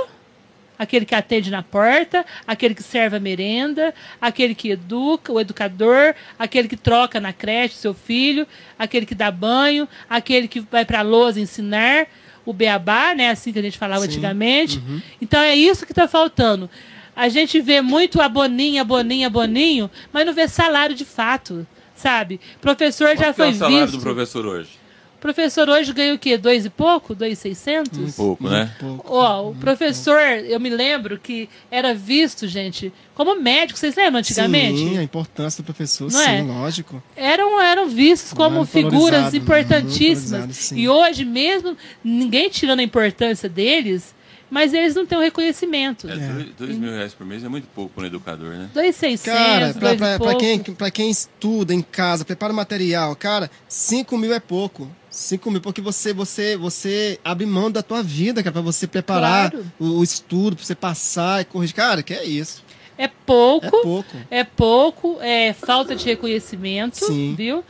Speaker 3: aquele que atende na porta, aquele que serve a merenda, aquele que educa, o educador, aquele que troca na creche seu filho, aquele que dá banho, aquele que vai para a lousa ensinar o beabá, né, assim que a gente falava
Speaker 2: Sim.
Speaker 3: antigamente. Então é isso que está faltando. A gente vê muito aboninho, aboninho, aboninho, mas não vê salário de fato, sabe? Professor já
Speaker 1: que é
Speaker 3: foi
Speaker 1: o salário
Speaker 3: visto.
Speaker 1: do professor hoje?
Speaker 3: Professor hoje ganha o quê? Dois e pouco? Dois e seiscentos?
Speaker 1: Um pouco, né?
Speaker 2: Pouco.
Speaker 3: Ó, o professor, eu me lembro que era visto, gente, como médico. Vocês lembram antigamente?
Speaker 2: Sim, a importância do professor,
Speaker 3: Não
Speaker 2: sim,
Speaker 3: é?
Speaker 2: lógico.
Speaker 3: Eram, eram vistos como figuras
Speaker 2: valorizado,
Speaker 3: importantíssimas. e hoje, mesmo ninguém tirando a importância deles, mas eles não têm o reconhecimento.
Speaker 1: É, dois, dois mil reais por mês é muito pouco para um educador, né?
Speaker 3: Dois seiscentos,
Speaker 2: Cara,
Speaker 3: pouco.
Speaker 2: quem, pra quem estuda em casa, prepara o material, cara, 5 mil é pouco. 5 mil, porque você, você, você abre mão da tua vida, cara, pra você preparar
Speaker 3: Claro.
Speaker 2: o, o estudo, pra você passar e corrigir. Cara, que é isso.
Speaker 3: É pouco.
Speaker 2: É pouco.
Speaker 3: É pouco, é falta de reconhecimento,
Speaker 2: Sim.
Speaker 3: viu?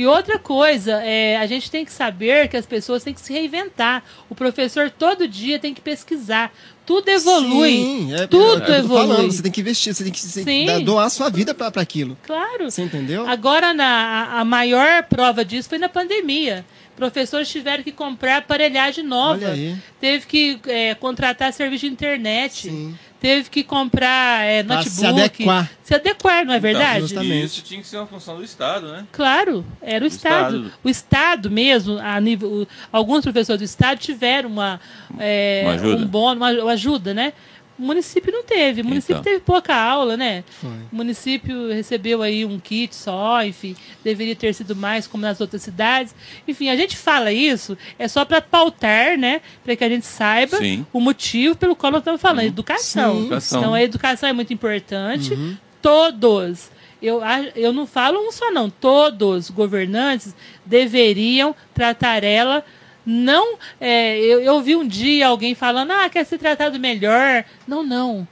Speaker 3: E outra coisa, é, a gente tem que saber que as pessoas têm que se reinventar. O professor todo dia tem que pesquisar. Tudo evolui.
Speaker 2: Sim, é,
Speaker 3: Tudo
Speaker 2: é, o que eu tô
Speaker 3: evolui.
Speaker 2: falando, você tem que investir, você tem que
Speaker 3: Sim.
Speaker 2: dar- doar a sua vida pra aquilo.
Speaker 3: Claro.
Speaker 2: Você entendeu?
Speaker 3: Agora, na, a- a maior prova disso foi na pandemia. Professores tiveram que comprar aparelhagem nova. Teve que é, contratar serviço de internet.
Speaker 2: Sim.
Speaker 3: Teve que comprar é, notebook.
Speaker 2: se adequar.
Speaker 3: Se adequar, não é verdade?
Speaker 2: justamente.
Speaker 1: E isso tinha que ser uma função do Estado, né?
Speaker 3: Claro, era o Estado.
Speaker 1: Estado.
Speaker 3: O Estado mesmo, a nível, o- alguns professores do Estado tiveram uma, é,
Speaker 1: Uma ajuda.
Speaker 3: um bônus, uma, uma ajuda, né? O município não teve. O município
Speaker 1: Então.
Speaker 3: teve pouca aula, né?
Speaker 2: Foi.
Speaker 3: O município recebeu aí um kit só, enfim, deveria ter sido mais como nas outras cidades. Enfim, a gente fala isso é só para pautar, né? Para que a gente saiba
Speaker 1: Sim.
Speaker 3: o motivo pelo qual nós estamos falando, educação.
Speaker 2: Sim.
Speaker 1: Educação.
Speaker 3: Então a educação é muito importante. Todos. Eu, eu não falo um só, não. Todos os governantes deveriam tratar ela. Não. é, eu, eu vi um dia alguém falando, ah, quer ser tratado melhor. Não, não.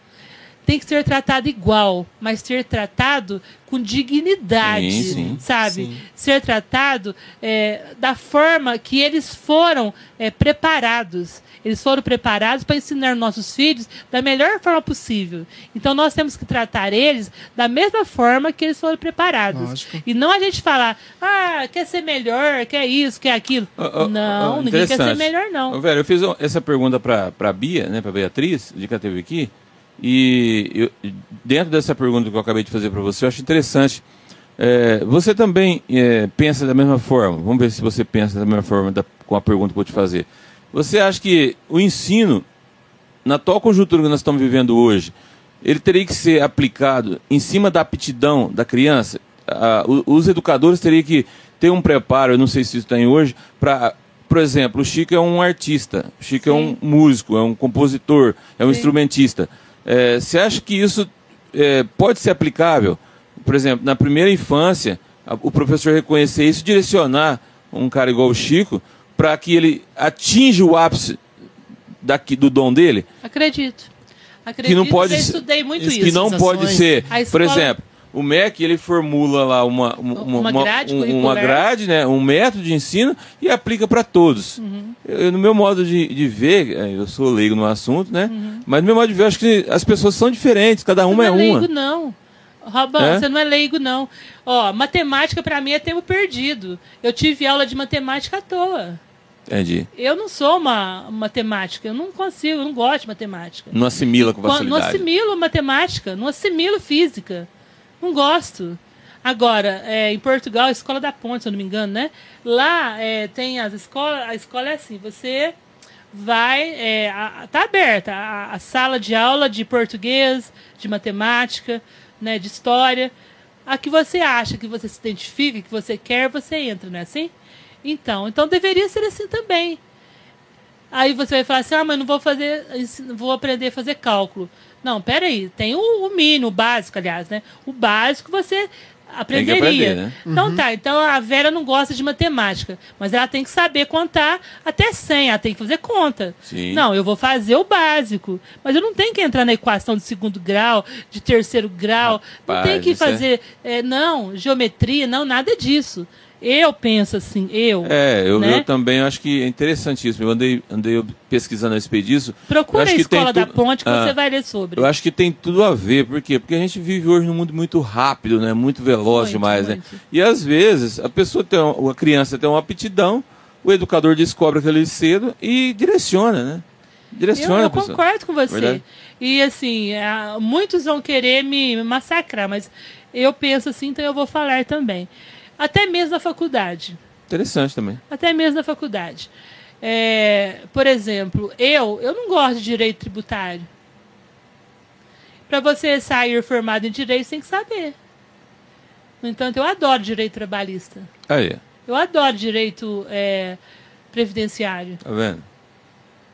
Speaker 3: Tem que ser tratado igual, mas ser tratado com dignidade,
Speaker 1: Sim, sim.
Speaker 3: sabe?
Speaker 2: Sim.
Speaker 3: Ser tratado é, da forma que eles foram é, preparados. Eles foram preparados para ensinar nossos filhos da melhor forma possível. Então nós temos que tratar eles da mesma forma que eles foram preparados.
Speaker 2: Lógico.
Speaker 3: E não a gente falar, ah, quer ser melhor, quer isso, quer aquilo.
Speaker 1: Ó, ó,
Speaker 3: não,
Speaker 1: ó,
Speaker 3: ninguém quer ser melhor, não.
Speaker 1: velho, eu fiz essa pergunta pra, pra Bia, né, pra Beatriz, de que ela teve aqui, e eu- dentro dessa pergunta que eu acabei de fazer pra você, eu acho interessante. É, você também é, pensa da mesma forma? Vamos ver se você pensa da mesma forma da- com a pergunta que eu vou te fazer. Você acha que o ensino, na atual conjuntura que nós estamos vivendo hoje, ele teria que ser aplicado em cima da aptidão da criança? O- os educadores teriam que ter um preparo, eu não sei se isso tem hoje, para, por exemplo, o Chico é um artista, o Chico é um
Speaker 3: Sim.
Speaker 1: músico, é um compositor, é um
Speaker 3: Sim.
Speaker 1: instrumentista. Eh, você acha que isso eh, pode ser aplicável? Por exemplo, na primeira infância, a- o professor reconhecer isso, e direcionar um cara igual o Chico para que ele atinja o ápice daqui, do dom dele?
Speaker 3: Acredito. Acredito
Speaker 1: que não pode
Speaker 3: eu
Speaker 1: ser-
Speaker 3: estudei muito
Speaker 2: Isso
Speaker 3: isso.
Speaker 1: que não pode ser. Por exemplo, o MEC ele formula lá uma, uma,
Speaker 3: Uma grade
Speaker 1: um- uma grade, né, um método de ensino e aplica para todos.
Speaker 3: Uhum.
Speaker 1: Eu, no meu modo de, de ver, eh, eu sou leigo no assunto, né?
Speaker 3: Uhum.
Speaker 1: Mas no meu modo de ver, acho que as pessoas são diferentes, cada uma é
Speaker 3: não é
Speaker 1: uma.
Speaker 3: leigo, não. Robão,
Speaker 1: É?
Speaker 3: você não é leigo, não. Ó, matemática pra mim é tempo perdido. Eu tive aula de matemática à toa.
Speaker 1: Entendi.
Speaker 3: Eu não sou uma matemática, eu não consigo, eu não gosto de matemática.
Speaker 1: Não assimila com
Speaker 3: Quan- Não
Speaker 1: facilidade.
Speaker 3: assimilo matemática, não assimilo física. Não gosto. Agora, é, em Portugal, Escola da Ponte, se eu não me engano, né? Lá é, tem as escolas, a escola é assim, você vai, é, a- tá aberta a, a sala de aula de português, de matemática, né, de história. A que você acha, que você se identifica, que você quer, você entra, não é assim? Então, então deveria ser assim também. Aí você vai falar assim, ah, mas não vou fazer, vou aprender a fazer cálculo. Não, peraí, tem o, o mínimo, o básico, aliás, né? O básico você aprenderia.
Speaker 1: aprender, né?
Speaker 3: Então tá, então a Vera não gosta de matemática, mas ela tem que saber contar até 100, ela tem que fazer conta.
Speaker 1: Sim.
Speaker 3: Não, eu vou fazer o básico, mas eu não tenho que entrar na equação de segundo grau, de terceiro grau, não
Speaker 1: Rapaz,
Speaker 3: tem que
Speaker 1: é-
Speaker 3: fazer, é, não, geometria, não, nada disso. Eu penso assim, eu.
Speaker 1: É, eu,
Speaker 3: né?
Speaker 1: eu também acho que é interessantíssimo. Eu andei, andei pesquisando a respeito disso. Eu
Speaker 3: Procura a escola da
Speaker 1: tudo-
Speaker 3: ponte que
Speaker 1: Ah,
Speaker 3: você vai ler sobre.
Speaker 1: Eu acho que tem tudo a ver, por quê? Porque a gente vive hoje num mundo muito rápido, né? Muito veloz
Speaker 3: Muito,
Speaker 1: demais, né?
Speaker 3: muito.
Speaker 1: E às vezes a pessoa tem uma, a criança tem uma aptidão, o educador descobre aquilo cedo e direciona, né?
Speaker 3: Eu,
Speaker 1: Direciona
Speaker 3: eu
Speaker 1: a pessoa.
Speaker 3: concordo com você.
Speaker 1: Verdade?
Speaker 3: E assim, ah, muitos vão querer me massacrar, mas eu penso assim, então eu vou falar também. Até mesmo na faculdade.
Speaker 1: Interessante também.
Speaker 3: Até mesmo na faculdade. É, por exemplo, eu, eu não gosto de direito tributário. Para você sair formado em direito, você tem que saber. No entanto, eu adoro direito trabalhista.
Speaker 1: Aí,
Speaker 3: Eu adoro direito é, previdenciário.
Speaker 1: tá vendo?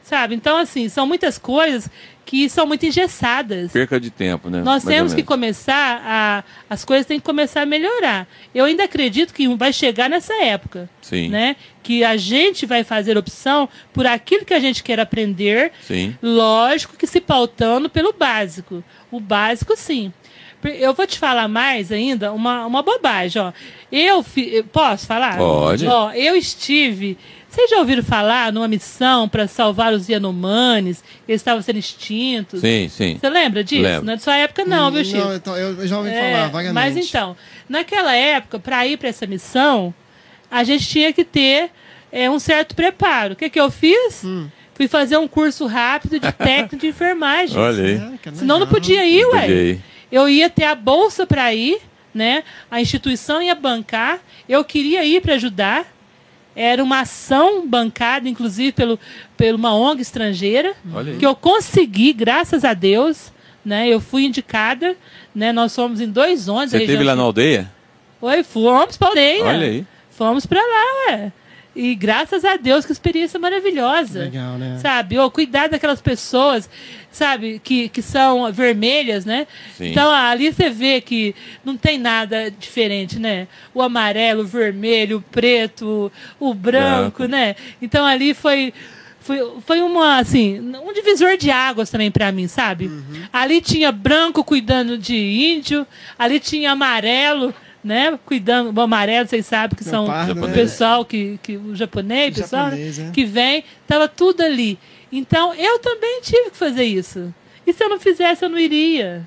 Speaker 3: Sabe? Então, assim, são muitas coisas que são muito engessadas.
Speaker 1: Perca de tempo, né?
Speaker 3: Nós
Speaker 1: Mais
Speaker 3: temos que começar a. As coisas têm que começar a melhorar. Eu ainda acredito que vai chegar nessa época.
Speaker 1: Sim.
Speaker 3: Né? Que a gente vai fazer opção por aquilo que a gente quer aprender.
Speaker 1: Sim.
Speaker 3: Lógico que se pautando pelo básico. O básico, sim. Eu vou te falar mais ainda uma, uma bobagem, ó. Eu fi, posso falar?
Speaker 1: Pode.
Speaker 3: Ó, eu estive. Vocês já ouviram falar numa missão para salvar os Yanomamis? Eles estavam sendo extintos.
Speaker 1: Sim, sim.
Speaker 3: Você lembra disso?
Speaker 1: Lembro.
Speaker 3: Não é de sua época, não, viu, Chico?
Speaker 2: Não, então, eu já ouvi
Speaker 3: É,
Speaker 2: falar vagamente.
Speaker 3: Mas então, naquela época, para ir para essa missão, a gente tinha que ter é, um certo preparo. O que, que eu fiz?
Speaker 2: Hum.
Speaker 3: Fui fazer um curso rápido de [LAUGHS] técnico de enfermagem.
Speaker 1: Olha aí.
Speaker 2: É, que
Speaker 3: Senão não podia ir, ué.
Speaker 1: Podia ir.
Speaker 3: Eu ia ter a bolsa para ir, né? A instituição ia bancar. Eu queria ir para ajudar. Era uma ação bancada, inclusive, pelo, por uma ONG estrangeira, que eu consegui, graças a Deus. Né? Eu fui indicada. Né? Nós fomos em dois ônibus.
Speaker 1: Você
Speaker 3: a
Speaker 1: teve
Speaker 3: região
Speaker 1: lá na
Speaker 3: de-
Speaker 1: aldeia?
Speaker 3: Oi, fomos para aldeia.
Speaker 1: Olha aí.
Speaker 3: Fomos para lá, ué. E graças a Deus, que experiência maravilhosa.
Speaker 2: Legal, né?
Speaker 3: Sabe? Ou cuidar daquelas pessoas, sabe, que, que são vermelhas, né?
Speaker 1: Sim.
Speaker 3: Então ali você vê que não tem nada diferente, né? O amarelo, o vermelho, o preto, o branco,
Speaker 1: Branco.
Speaker 3: né? Então ali foi. Foi, foi uma, assim, um divisor de águas também pra mim, sabe? Ali tinha branco cuidando de índio, ali tinha amarelo, né? Cuidando, o amarelo, vocês sabem que são o
Speaker 1: né?
Speaker 3: pessoal que, que o japonês,
Speaker 2: O
Speaker 3: pessoal, né?
Speaker 2: japonês, é.
Speaker 3: que vem, tava tudo ali. Então eu também tive que fazer isso. E se eu não fizesse, eu não iria.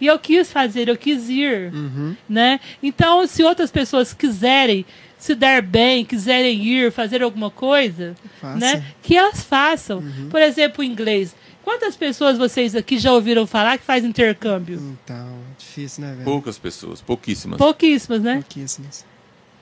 Speaker 3: E eu quis fazer, eu quis ir,
Speaker 2: Uhum.
Speaker 3: né? Então, se outras pessoas quiserem se dar bem, quiserem ir fazer alguma coisa,
Speaker 2: Faça.
Speaker 3: né? Que elas façam.
Speaker 2: Uhum.
Speaker 3: Por exemplo, o inglês. Quantas pessoas vocês aqui já ouviram falar que faz intercâmbio?
Speaker 2: Então, difícil, né, velho?
Speaker 1: Poucas pessoas, pouquíssimas.
Speaker 3: Pouquíssimas, né?
Speaker 2: Pouquíssimas.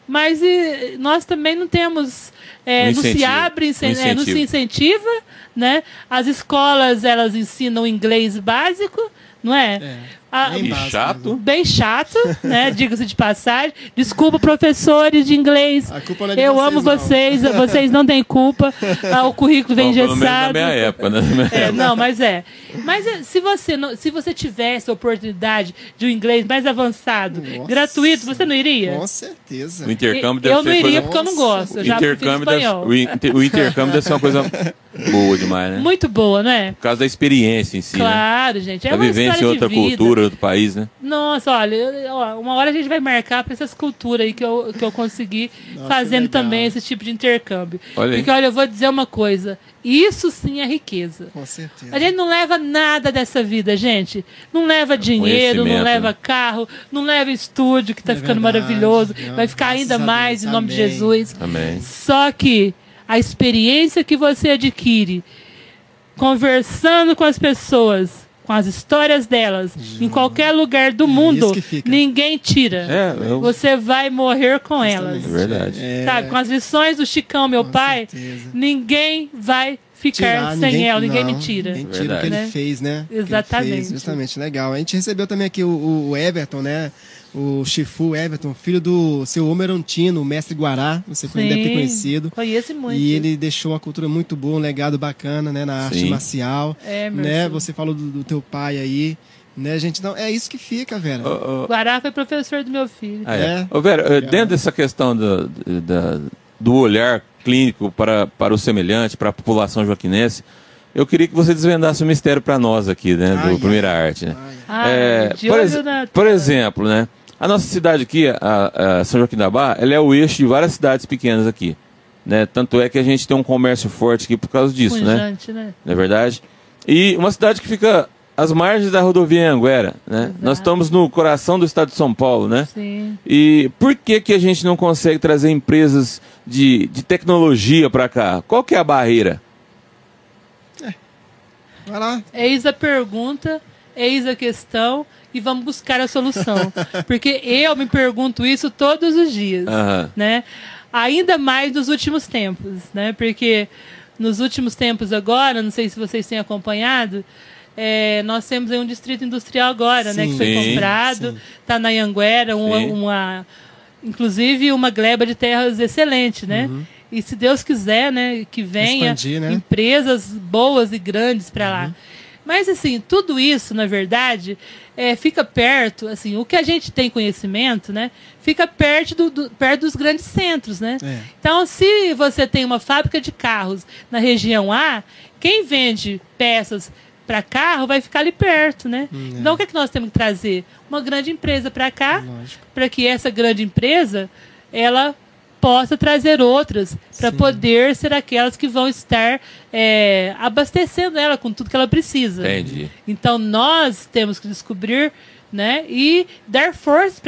Speaker 3: Mas e, nós também não temos, é,
Speaker 1: Um
Speaker 3: não se abre,
Speaker 1: Um
Speaker 3: é, não se incentiva, né? As escolas elas ensinam inglês básico, não é?
Speaker 2: É.
Speaker 3: Ah,
Speaker 2: Bem básico
Speaker 1: chato.
Speaker 3: bem chato, né? [LAUGHS] Diga-se de passagem. Desculpa, professores de inglês.
Speaker 2: A culpa não é de
Speaker 3: Eu
Speaker 2: vocês,
Speaker 3: amo
Speaker 2: não.
Speaker 3: vocês, [LAUGHS] vocês não têm culpa. Ah, o currículo vem
Speaker 1: Bom, pelo menos na
Speaker 3: engessado.
Speaker 1: minha época, né? Minha
Speaker 3: É,
Speaker 1: época.
Speaker 3: não, mas é. Mas é, se você não, se você tivesse a oportunidade de um inglês mais avançado,
Speaker 2: Nossa.
Speaker 3: gratuito, você não iria?
Speaker 2: Com certeza.
Speaker 1: O intercâmbio deve
Speaker 3: eu
Speaker 1: ser
Speaker 3: não iria
Speaker 1: coisa...
Speaker 3: porque eu não gosto. Eu
Speaker 1: O intercâmbio, deve... o, inter- o intercâmbio deve ser uma coisa boa demais, né?
Speaker 3: Muito boa, não é?
Speaker 1: Por causa da experiência em si, né?
Speaker 3: Claro, gente. É
Speaker 1: Da
Speaker 3: uma
Speaker 1: vivência em
Speaker 3: história
Speaker 1: outra
Speaker 3: de vida.
Speaker 1: cultura, outro país, né?
Speaker 3: Nossa, olha, uma hora a gente vai marcar para essas culturas aí que eu, que eu consegui
Speaker 2: Nossa,
Speaker 3: fazendo
Speaker 2: legal.
Speaker 3: também esse tipo de intercâmbio.
Speaker 1: Olha.
Speaker 3: Porque, olha, eu vou dizer uma coisa. Isso sim é riqueza.
Speaker 2: Com certeza.
Speaker 3: A gente não leva nada dessa vida, gente. Não leva dinheiro, não leva
Speaker 1: né?
Speaker 3: carro, não leva estúdio, que tá
Speaker 2: É
Speaker 3: ficando
Speaker 2: verdade.
Speaker 3: maravilhoso.
Speaker 2: Não,
Speaker 3: vai ficar ainda
Speaker 2: Deus.
Speaker 3: mais em nome de
Speaker 2: Amém.
Speaker 3: Jesus.
Speaker 1: Também.
Speaker 3: Só que a experiência que você adquire conversando com as pessoas, com as histórias delas, em qualquer lugar do mundo,
Speaker 2: que fica.
Speaker 3: ninguém tira.
Speaker 1: É, eu...
Speaker 3: Você vai morrer com elas.
Speaker 1: É verdade.
Speaker 2: É,
Speaker 3: Sabe, com as lições do Chicão, meu
Speaker 2: com
Speaker 3: pai,
Speaker 2: certeza.
Speaker 3: ninguém vai ficar
Speaker 2: Tirar,
Speaker 3: sem ela, ninguém
Speaker 2: não,
Speaker 3: me tira.
Speaker 2: Ninguém tira o que ele
Speaker 3: Né?
Speaker 2: fez, né? O
Speaker 3: Exatamente.
Speaker 2: fez, justamente, legal. A gente recebeu também aqui o, o Everton, né? O Chifu Everton, filho do seu Homerantino, o mestre Guará, você
Speaker 3: Sim,
Speaker 2: deve ter conhecido.
Speaker 3: Conhece muito.
Speaker 2: E ele deixou uma cultura muito boa, um legado bacana, né, na arte
Speaker 1: Sim.
Speaker 2: marcial.
Speaker 3: É, meu
Speaker 2: né?
Speaker 3: filho.
Speaker 2: Você falou do, do teu pai aí, Né, gente? Não, é isso que fica, Vera.
Speaker 1: Ô, ô,
Speaker 3: Guará foi professor do meu filho.
Speaker 1: ah, é.
Speaker 2: É.
Speaker 1: Ô, Vera, eh, dentro dessa questão do, da- do olhar clínico para, para o semelhante, para a população joaquinense, eu queria que você desvendasse o mistério para nós aqui, né, do
Speaker 2: Ai,
Speaker 1: Primeira Arte, né?
Speaker 2: Ai,
Speaker 3: Ah,
Speaker 1: É, por, ex-
Speaker 3: na-
Speaker 1: por exemplo, né? A nossa cidade aqui, a, a São Joaquim da Barra, ela é o eixo de várias cidades pequenas aqui. Né? Tanto é que a gente tem um comércio forte aqui por causa disso, né?
Speaker 3: Punjante, né?
Speaker 1: Não é verdade? E uma cidade que fica às margens da rodovia Anguera, né?
Speaker 3: Exato.
Speaker 1: Nós estamos no coração do estado de São Paulo, né?
Speaker 3: Sim.
Speaker 1: E por que, que a gente não consegue trazer empresas de, de tecnologia para cá? Qual que é a barreira?
Speaker 2: vai lá.
Speaker 3: Eis a pergunta, eis a questão e vamos buscar a solução. [LAUGHS] Porque eu me pergunto isso todos os dias,
Speaker 1: Aham.
Speaker 3: né? Ainda mais nos últimos tempos, né? Porque nos últimos tempos agora, não sei se vocês têm acompanhado, é, nós temos aí um distrito industrial agora, né? Que
Speaker 2: Sim.
Speaker 3: foi
Speaker 1: Sim,
Speaker 3: comprado,
Speaker 2: sim.
Speaker 3: está na Anguera, uma,
Speaker 1: Sim.
Speaker 3: uma- inclusive uma gleba de terras excelente, né? E se Deus quiser, né, que venha
Speaker 2: Expandir, né?
Speaker 3: empresas boas e grandes para lá. Mas assim, tudo isso, na verdade, é, fica perto, assim, o que a gente tem conhecimento, né? Fica perto, do, do- perto dos grandes centros, né?
Speaker 2: É.
Speaker 3: Então, se você tem uma fábrica de carros na região A, quem vende peças para carro vai ficar ali perto, né?
Speaker 2: Hum, é.
Speaker 3: Então, o que, é que nós temos que trazer? Uma grande empresa para cá, para que essa grande empresa ela possa trazer outras para poder ser aquelas que vão estar é, abastecendo ela com tudo que ela precisa.
Speaker 1: Entendi.
Speaker 3: Então nós temos que descobrir né, e dar força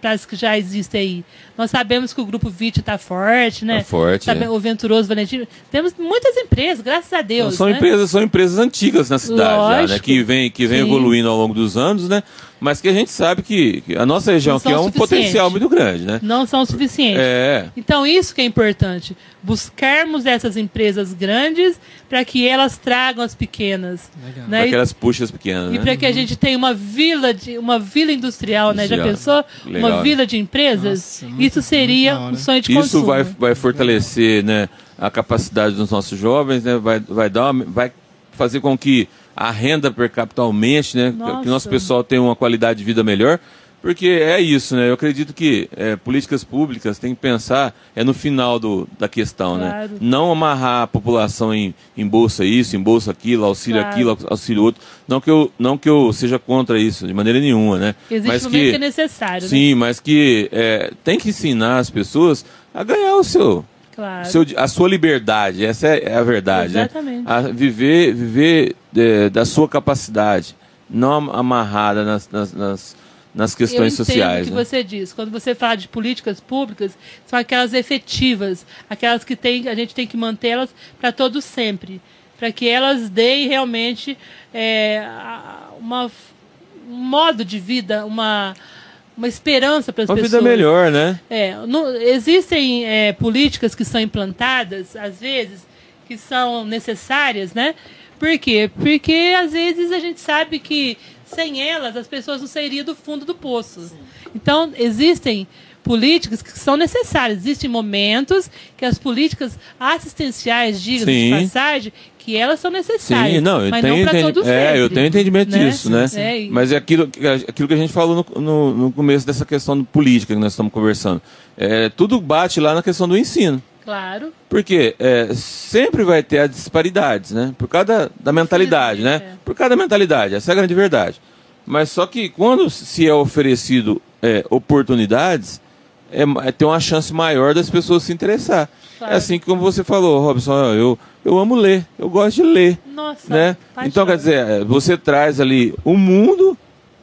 Speaker 3: para as que já existem aí. Nós sabemos que o grupo VIT está forte, né?
Speaker 1: Tá forte,
Speaker 3: Sabe-
Speaker 1: é.
Speaker 3: O Venturoso Valentino. Temos muitas empresas, graças a Deus.
Speaker 1: são,
Speaker 3: né?
Speaker 1: empresas, são empresas antigas na cidade, já, né? Que vem, que vem
Speaker 3: Sim.
Speaker 1: evoluindo ao longo dos anos, né? Mas que a gente sabe que, que a nossa região
Speaker 3: Não
Speaker 1: aqui é um potencial muito grande, né?
Speaker 3: Não são suficientes.
Speaker 1: É,
Speaker 3: Então, isso que é importante. Buscarmos essas empresas grandes para que elas tragam as pequenas.
Speaker 2: Legal.
Speaker 3: Né? E-
Speaker 1: aquelas puxas pequenas,
Speaker 3: E
Speaker 1: né?
Speaker 3: para que a gente tenha uma vila, de, uma vila industrial, né? Já pensou?
Speaker 1: Legal.
Speaker 3: Uma vila de empresas?
Speaker 2: Nossa, muito-
Speaker 3: Isso seria um sonho de
Speaker 1: Isso
Speaker 3: consumo.
Speaker 1: vai, vai fortalecer né, a capacidade dos nossos jovens, né, vai, vai, dar uma- vai fazer com que a renda per capita aumente, né, que- que o
Speaker 3: Nossa.
Speaker 1: nosso pessoal tenha uma qualidade de vida melhor. Porque é isso, né? Eu acredito que é, políticas públicas têm que pensar é no final do, da questão,
Speaker 3: Claro.
Speaker 1: né? Não amarrar a população em, em bolsa isso, em bolsa aquilo, auxílio
Speaker 3: Claro.
Speaker 1: aquilo, auxílio outro. Não que, eu, não que eu seja contra isso, de maneira nenhuma, né?
Speaker 3: Existe
Speaker 1: Mas
Speaker 3: um momento que é necessário, né?
Speaker 1: Sim, mas que é, tem que ensinar as pessoas a ganhar o seu,
Speaker 3: Claro.
Speaker 1: seu- a sua liberdade. Essa é, é a verdade,
Speaker 3: Exatamente.
Speaker 1: né? A viver, viver é, da sua capacidade, não am- amarrada nas, nas, nas, nas
Speaker 3: Eu
Speaker 1: questões
Speaker 3: entendo
Speaker 1: sociais.
Speaker 3: o que
Speaker 1: né?
Speaker 3: você diz. Quando você fala de políticas públicas, são aquelas efetivas, aquelas que tem, a gente tem que mantê-las para todos sempre, para que elas deem realmente é, uma, um modo de vida, uma, uma esperança para as
Speaker 1: Uma
Speaker 3: pessoas.
Speaker 1: vida melhor, né?
Speaker 3: É, existem é, políticas que são implantadas, às vezes, que são necessárias, né? Por quê? Porque às vezes a gente sabe que sem elas as pessoas não sairiam do fundo do poço. Então, existem políticas que são necessárias. Existem momentos que as políticas assistenciais, diga de
Speaker 1: Sim.
Speaker 3: passagem, que elas são necessárias.
Speaker 1: Sim, não, eu
Speaker 3: mas
Speaker 1: tenho,
Speaker 3: não para todos
Speaker 1: é,
Speaker 3: sempre,
Speaker 1: eu tenho entendimento
Speaker 3: né?
Speaker 1: disso, né?
Speaker 3: É, e-
Speaker 1: Mas é aquilo, que- aquilo que a gente falou no, no, no começo dessa questão política que nós estamos conversando. É, tudo bate lá na questão do ensino.
Speaker 3: Claro.
Speaker 1: Porque é, sempre vai ter as disparidades, né? Por causa da mentalidade, né?
Speaker 3: É.
Speaker 1: Por causa da mentalidade, essa é a grande verdade. Mas só que quando se é oferecido é, oportunidades, é, é, tem uma chance maior das pessoas se interessar.
Speaker 3: Claro.
Speaker 1: É assim que como você falou, Robson, eu, eu amo ler, eu gosto de ler,
Speaker 3: Nossa.
Speaker 1: né?
Speaker 3: paixão.
Speaker 1: Então, quer dizer, é, você traz ali o mundo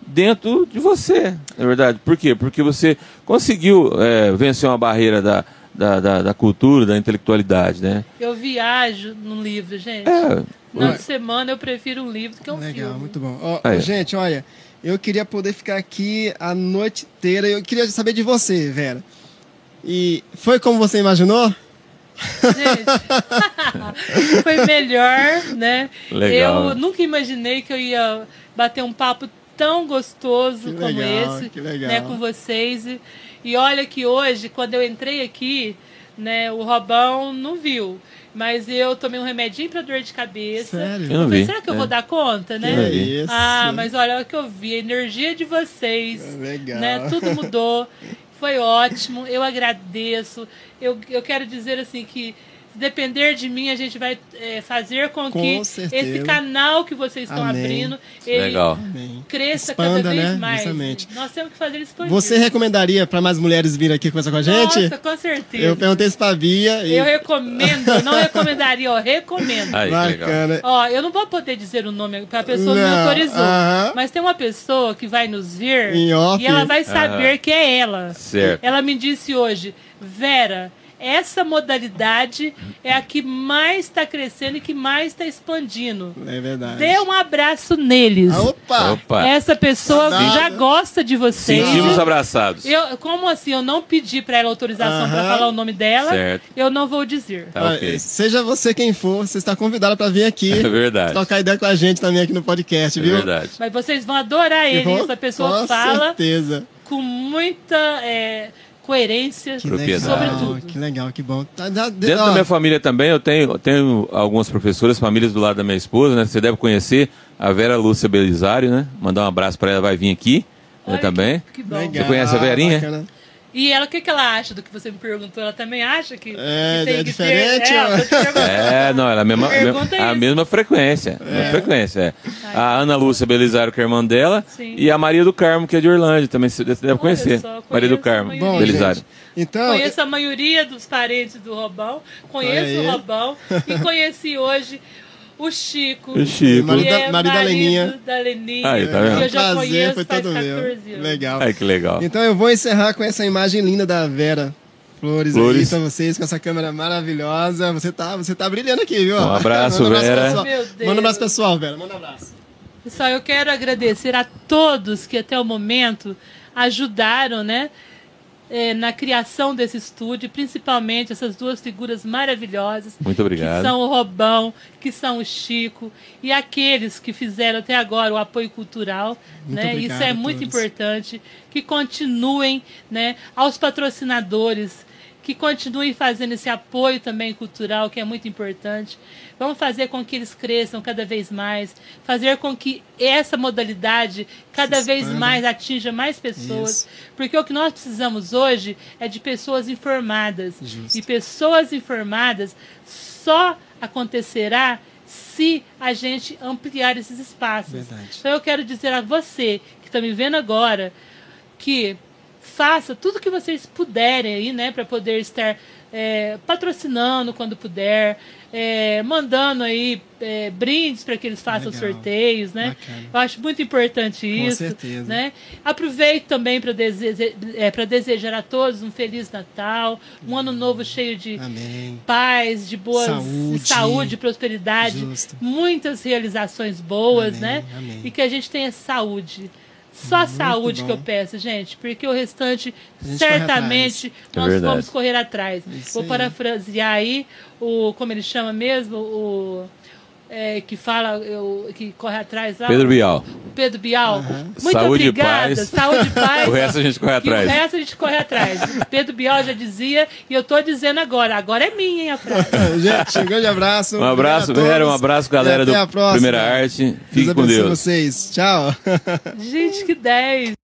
Speaker 1: dentro de você, na verdade. Por quê? Porque você conseguiu é, vencer uma barreira da, da, da, da cultura, da intelectualidade, né?
Speaker 3: Eu viajo num livro, gente.
Speaker 1: É,
Speaker 3: Na semana eu prefiro um livro do que um
Speaker 2: Legal,
Speaker 3: filme.
Speaker 2: muito bom.
Speaker 1: Aí.
Speaker 2: Gente, olha, eu queria poder ficar aqui a noite inteira. Eu queria saber de você, Vera. E foi como você imaginou?
Speaker 3: Gente, [LAUGHS] foi melhor, né?
Speaker 1: Legal.
Speaker 3: Eu nunca imaginei que eu ia bater um papo tão gostoso
Speaker 2: Que
Speaker 3: como
Speaker 2: legal,
Speaker 3: esse,
Speaker 2: que legal.
Speaker 3: né, com vocês. E, e olha que hoje, quando eu entrei aqui, né, o Robão não viu. Mas eu tomei um remedinho pra dor de cabeça.
Speaker 2: Sério?
Speaker 1: Eu não
Speaker 3: falei,
Speaker 1: vi.
Speaker 3: será que eu
Speaker 1: É.
Speaker 3: vou dar conta, né?
Speaker 2: Que é isso?
Speaker 3: Ah, mas olha o que eu vi, a energia de vocês.
Speaker 2: Legal.
Speaker 3: Né? Tudo mudou. Foi ótimo. Eu agradeço. Eu, eu quero dizer assim que se depender de mim, a gente vai é, fazer com,
Speaker 2: Com
Speaker 3: que
Speaker 2: certeza.
Speaker 3: esse canal que vocês estão
Speaker 2: Amém.
Speaker 3: abrindo, ele
Speaker 1: Legal.
Speaker 2: Amém.
Speaker 3: cresça
Speaker 2: Expanda,
Speaker 3: cada vez
Speaker 2: né?
Speaker 3: mais.
Speaker 2: Justamente.
Speaker 3: Nós temos que fazer ele expandir.
Speaker 2: Você recomendaria para mais mulheres virem aqui conversar com a gente?
Speaker 3: Nossa, com certeza.
Speaker 2: Eu perguntei isso pra Bia e
Speaker 3: Eu recomendo, eu não recomendaria, eu recomendo.
Speaker 1: Aí,
Speaker 2: bacana.
Speaker 3: Ó, eu não vou poder dizer o nome, porque a pessoa não, me
Speaker 2: Não,
Speaker 3: autorizou.
Speaker 2: aham.
Speaker 3: Mas tem uma pessoa que vai nos ver e ela vai saber que é ela.
Speaker 1: Certo.
Speaker 3: Ela me disse hoje, Vera, essa modalidade é a que mais está crescendo e que mais está expandindo.
Speaker 2: É verdade.
Speaker 3: Dê um abraço neles.
Speaker 2: Ah, opa!
Speaker 1: Opa.
Speaker 3: Essa pessoa
Speaker 2: Tá
Speaker 3: já gosta de vocês.
Speaker 1: Sentimos abraçados.
Speaker 3: Eu, como assim? Eu não pedi para ela autorização para falar o nome dela.
Speaker 1: Certo.
Speaker 3: Eu não vou dizer.
Speaker 1: Tá
Speaker 2: Olha,
Speaker 1: ok.
Speaker 2: Seja você quem for, você está convidado para vir aqui. [LAUGHS]
Speaker 1: É verdade.
Speaker 2: Trocar ideia com a gente também aqui no podcast,
Speaker 1: É
Speaker 2: viu?
Speaker 1: verdade.
Speaker 3: Mas vocês vão adorar ele.
Speaker 2: Com-
Speaker 3: Essa pessoa
Speaker 2: com
Speaker 3: fala
Speaker 2: certeza.
Speaker 3: com muita é, coerência
Speaker 2: Que
Speaker 1: Propriedade.
Speaker 2: legal,
Speaker 3: sobre tudo.
Speaker 2: que legal, que bom. Tá, de-
Speaker 1: Dentro
Speaker 2: ó,
Speaker 1: da minha família também, eu tenho, eu tenho algumas professoras, famílias do lado da minha esposa, né? Você deve conhecer a Vera Lúcia Belisário, né? Mandar um abraço para ela, vai vir aqui né,
Speaker 3: Olha
Speaker 1: também.
Speaker 3: Que, que bom.
Speaker 2: legal,
Speaker 1: Você conhece a Verinha?
Speaker 2: bacana.
Speaker 3: E ela, o que, que ela acha do que você me perguntou? Ela também acha que,
Speaker 2: É,
Speaker 3: que tem
Speaker 2: é
Speaker 3: que
Speaker 2: diferente,
Speaker 3: ter... É. [LAUGHS]
Speaker 1: É, não, ela é a mesma,
Speaker 3: Pergunta
Speaker 1: a
Speaker 3: isso.
Speaker 1: mesma frequência. a mesma frequência, é. A Ana Lúcia Belisário, que é irmã dela,
Speaker 3: Sim.
Speaker 1: e a Maria do Carmo, que é de Orlândia, também você deve conhecer.
Speaker 3: só,
Speaker 1: Maria do
Speaker 3: a
Speaker 1: Carmo.
Speaker 2: Bom,
Speaker 1: Belisário.
Speaker 2: gente, então,
Speaker 3: Conheço a maioria dos parentes do Robão, conheço
Speaker 2: Aí.
Speaker 3: o Robão e conheci hoje o Chico.
Speaker 1: O Chico.
Speaker 2: Marido
Speaker 3: que
Speaker 2: da-
Speaker 3: é
Speaker 2: marido da Leninha.
Speaker 3: da Leninha.
Speaker 1: Aí, tá vendo?
Speaker 3: que eu já
Speaker 2: prazer,
Speaker 3: conheço
Speaker 2: foi
Speaker 3: faz
Speaker 2: todo
Speaker 3: 14
Speaker 2: meu.
Speaker 3: anos.
Speaker 2: Legal.
Speaker 1: Ai, que legal.
Speaker 2: Então eu vou encerrar com essa imagem linda da Vera Flores,
Speaker 1: Flores.
Speaker 2: aí pra vocês, com essa câmera maravilhosa. Você tá, você tá brilhando aqui, viu?
Speaker 1: Um abraço,
Speaker 2: Manda
Speaker 1: Vera.
Speaker 2: Manda um abraço pessoal, Vera. Manda um abraço.
Speaker 3: Pessoal, eu quero agradecer a todos que até o momento ajudaram, né? Eh, na criação desse estúdio, principalmente essas duas figuras maravilhosas.
Speaker 1: Muito obrigado.
Speaker 3: Que são o Robão, que são o Chico, e aqueles que fizeram até agora o apoio cultural.
Speaker 2: Muito
Speaker 3: né?
Speaker 2: obrigado
Speaker 3: Isso é muito
Speaker 2: todos.
Speaker 3: importante. Que continuem né? aos patrocinadores, que continuem fazendo esse apoio também cultural, que é muito importante. Vamos fazer com que eles cresçam cada vez mais, fazer com que essa modalidade cada vez mais atinja mais pessoas,
Speaker 2: Isso.
Speaker 3: porque o que nós precisamos hoje é de pessoas informadas.
Speaker 2: Justo.
Speaker 3: E pessoas informadas só acontecerá se a gente ampliar esses espaços.
Speaker 2: Verdade.
Speaker 3: Então eu quero dizer a você que está me vendo agora que faça tudo que vocês puderem aí, né, para poder estar é, patrocinando quando puder, é, mandando aí é, brindes para que eles façam
Speaker 2: Legal.
Speaker 3: sorteios, né?
Speaker 2: Bacana.
Speaker 3: Eu acho muito importante
Speaker 2: Com
Speaker 3: isso,
Speaker 2: certeza.
Speaker 3: né? Aproveito também para dese é, desejar a todos um feliz Natal, um ano novo cheio de
Speaker 2: Amém.
Speaker 3: paz, de boa
Speaker 2: Saúde.
Speaker 3: saúde, prosperidade,
Speaker 2: Justo.
Speaker 3: muitas realizações boas,
Speaker 2: Amém,
Speaker 3: né?
Speaker 2: amém.
Speaker 3: E que a gente tenha saúde. Só a saúde
Speaker 2: bom.
Speaker 3: que eu peço, gente, porque o restante certamente
Speaker 1: É
Speaker 3: nós
Speaker 1: verdade.
Speaker 3: vamos correr atrás.
Speaker 2: Isso
Speaker 3: Vou
Speaker 2: aí.
Speaker 3: parafrasear aí o como ele chama mesmo, o é, que fala, eu, que corre atrás lá.
Speaker 1: Pedro Bial.
Speaker 3: O Pedro Bial. Muito
Speaker 1: Saúde e
Speaker 3: obrigada.
Speaker 1: paz.
Speaker 3: Saúde e [LAUGHS] paz.
Speaker 1: O resto a gente corre atrás.
Speaker 3: O resto a gente corre atrás. Pedro Bial já dizia, e eu tô dizendo agora. Agora é minha, hein, a frase. [LAUGHS]
Speaker 2: Gente, um grande abraço.
Speaker 1: Um abraço, Vera. Um abraço, galera do. Primeira Arte.
Speaker 2: Deus
Speaker 1: Fique com
Speaker 2: abençoe
Speaker 1: Deus.
Speaker 2: vocês. Tchau.
Speaker 3: Gente, que 10.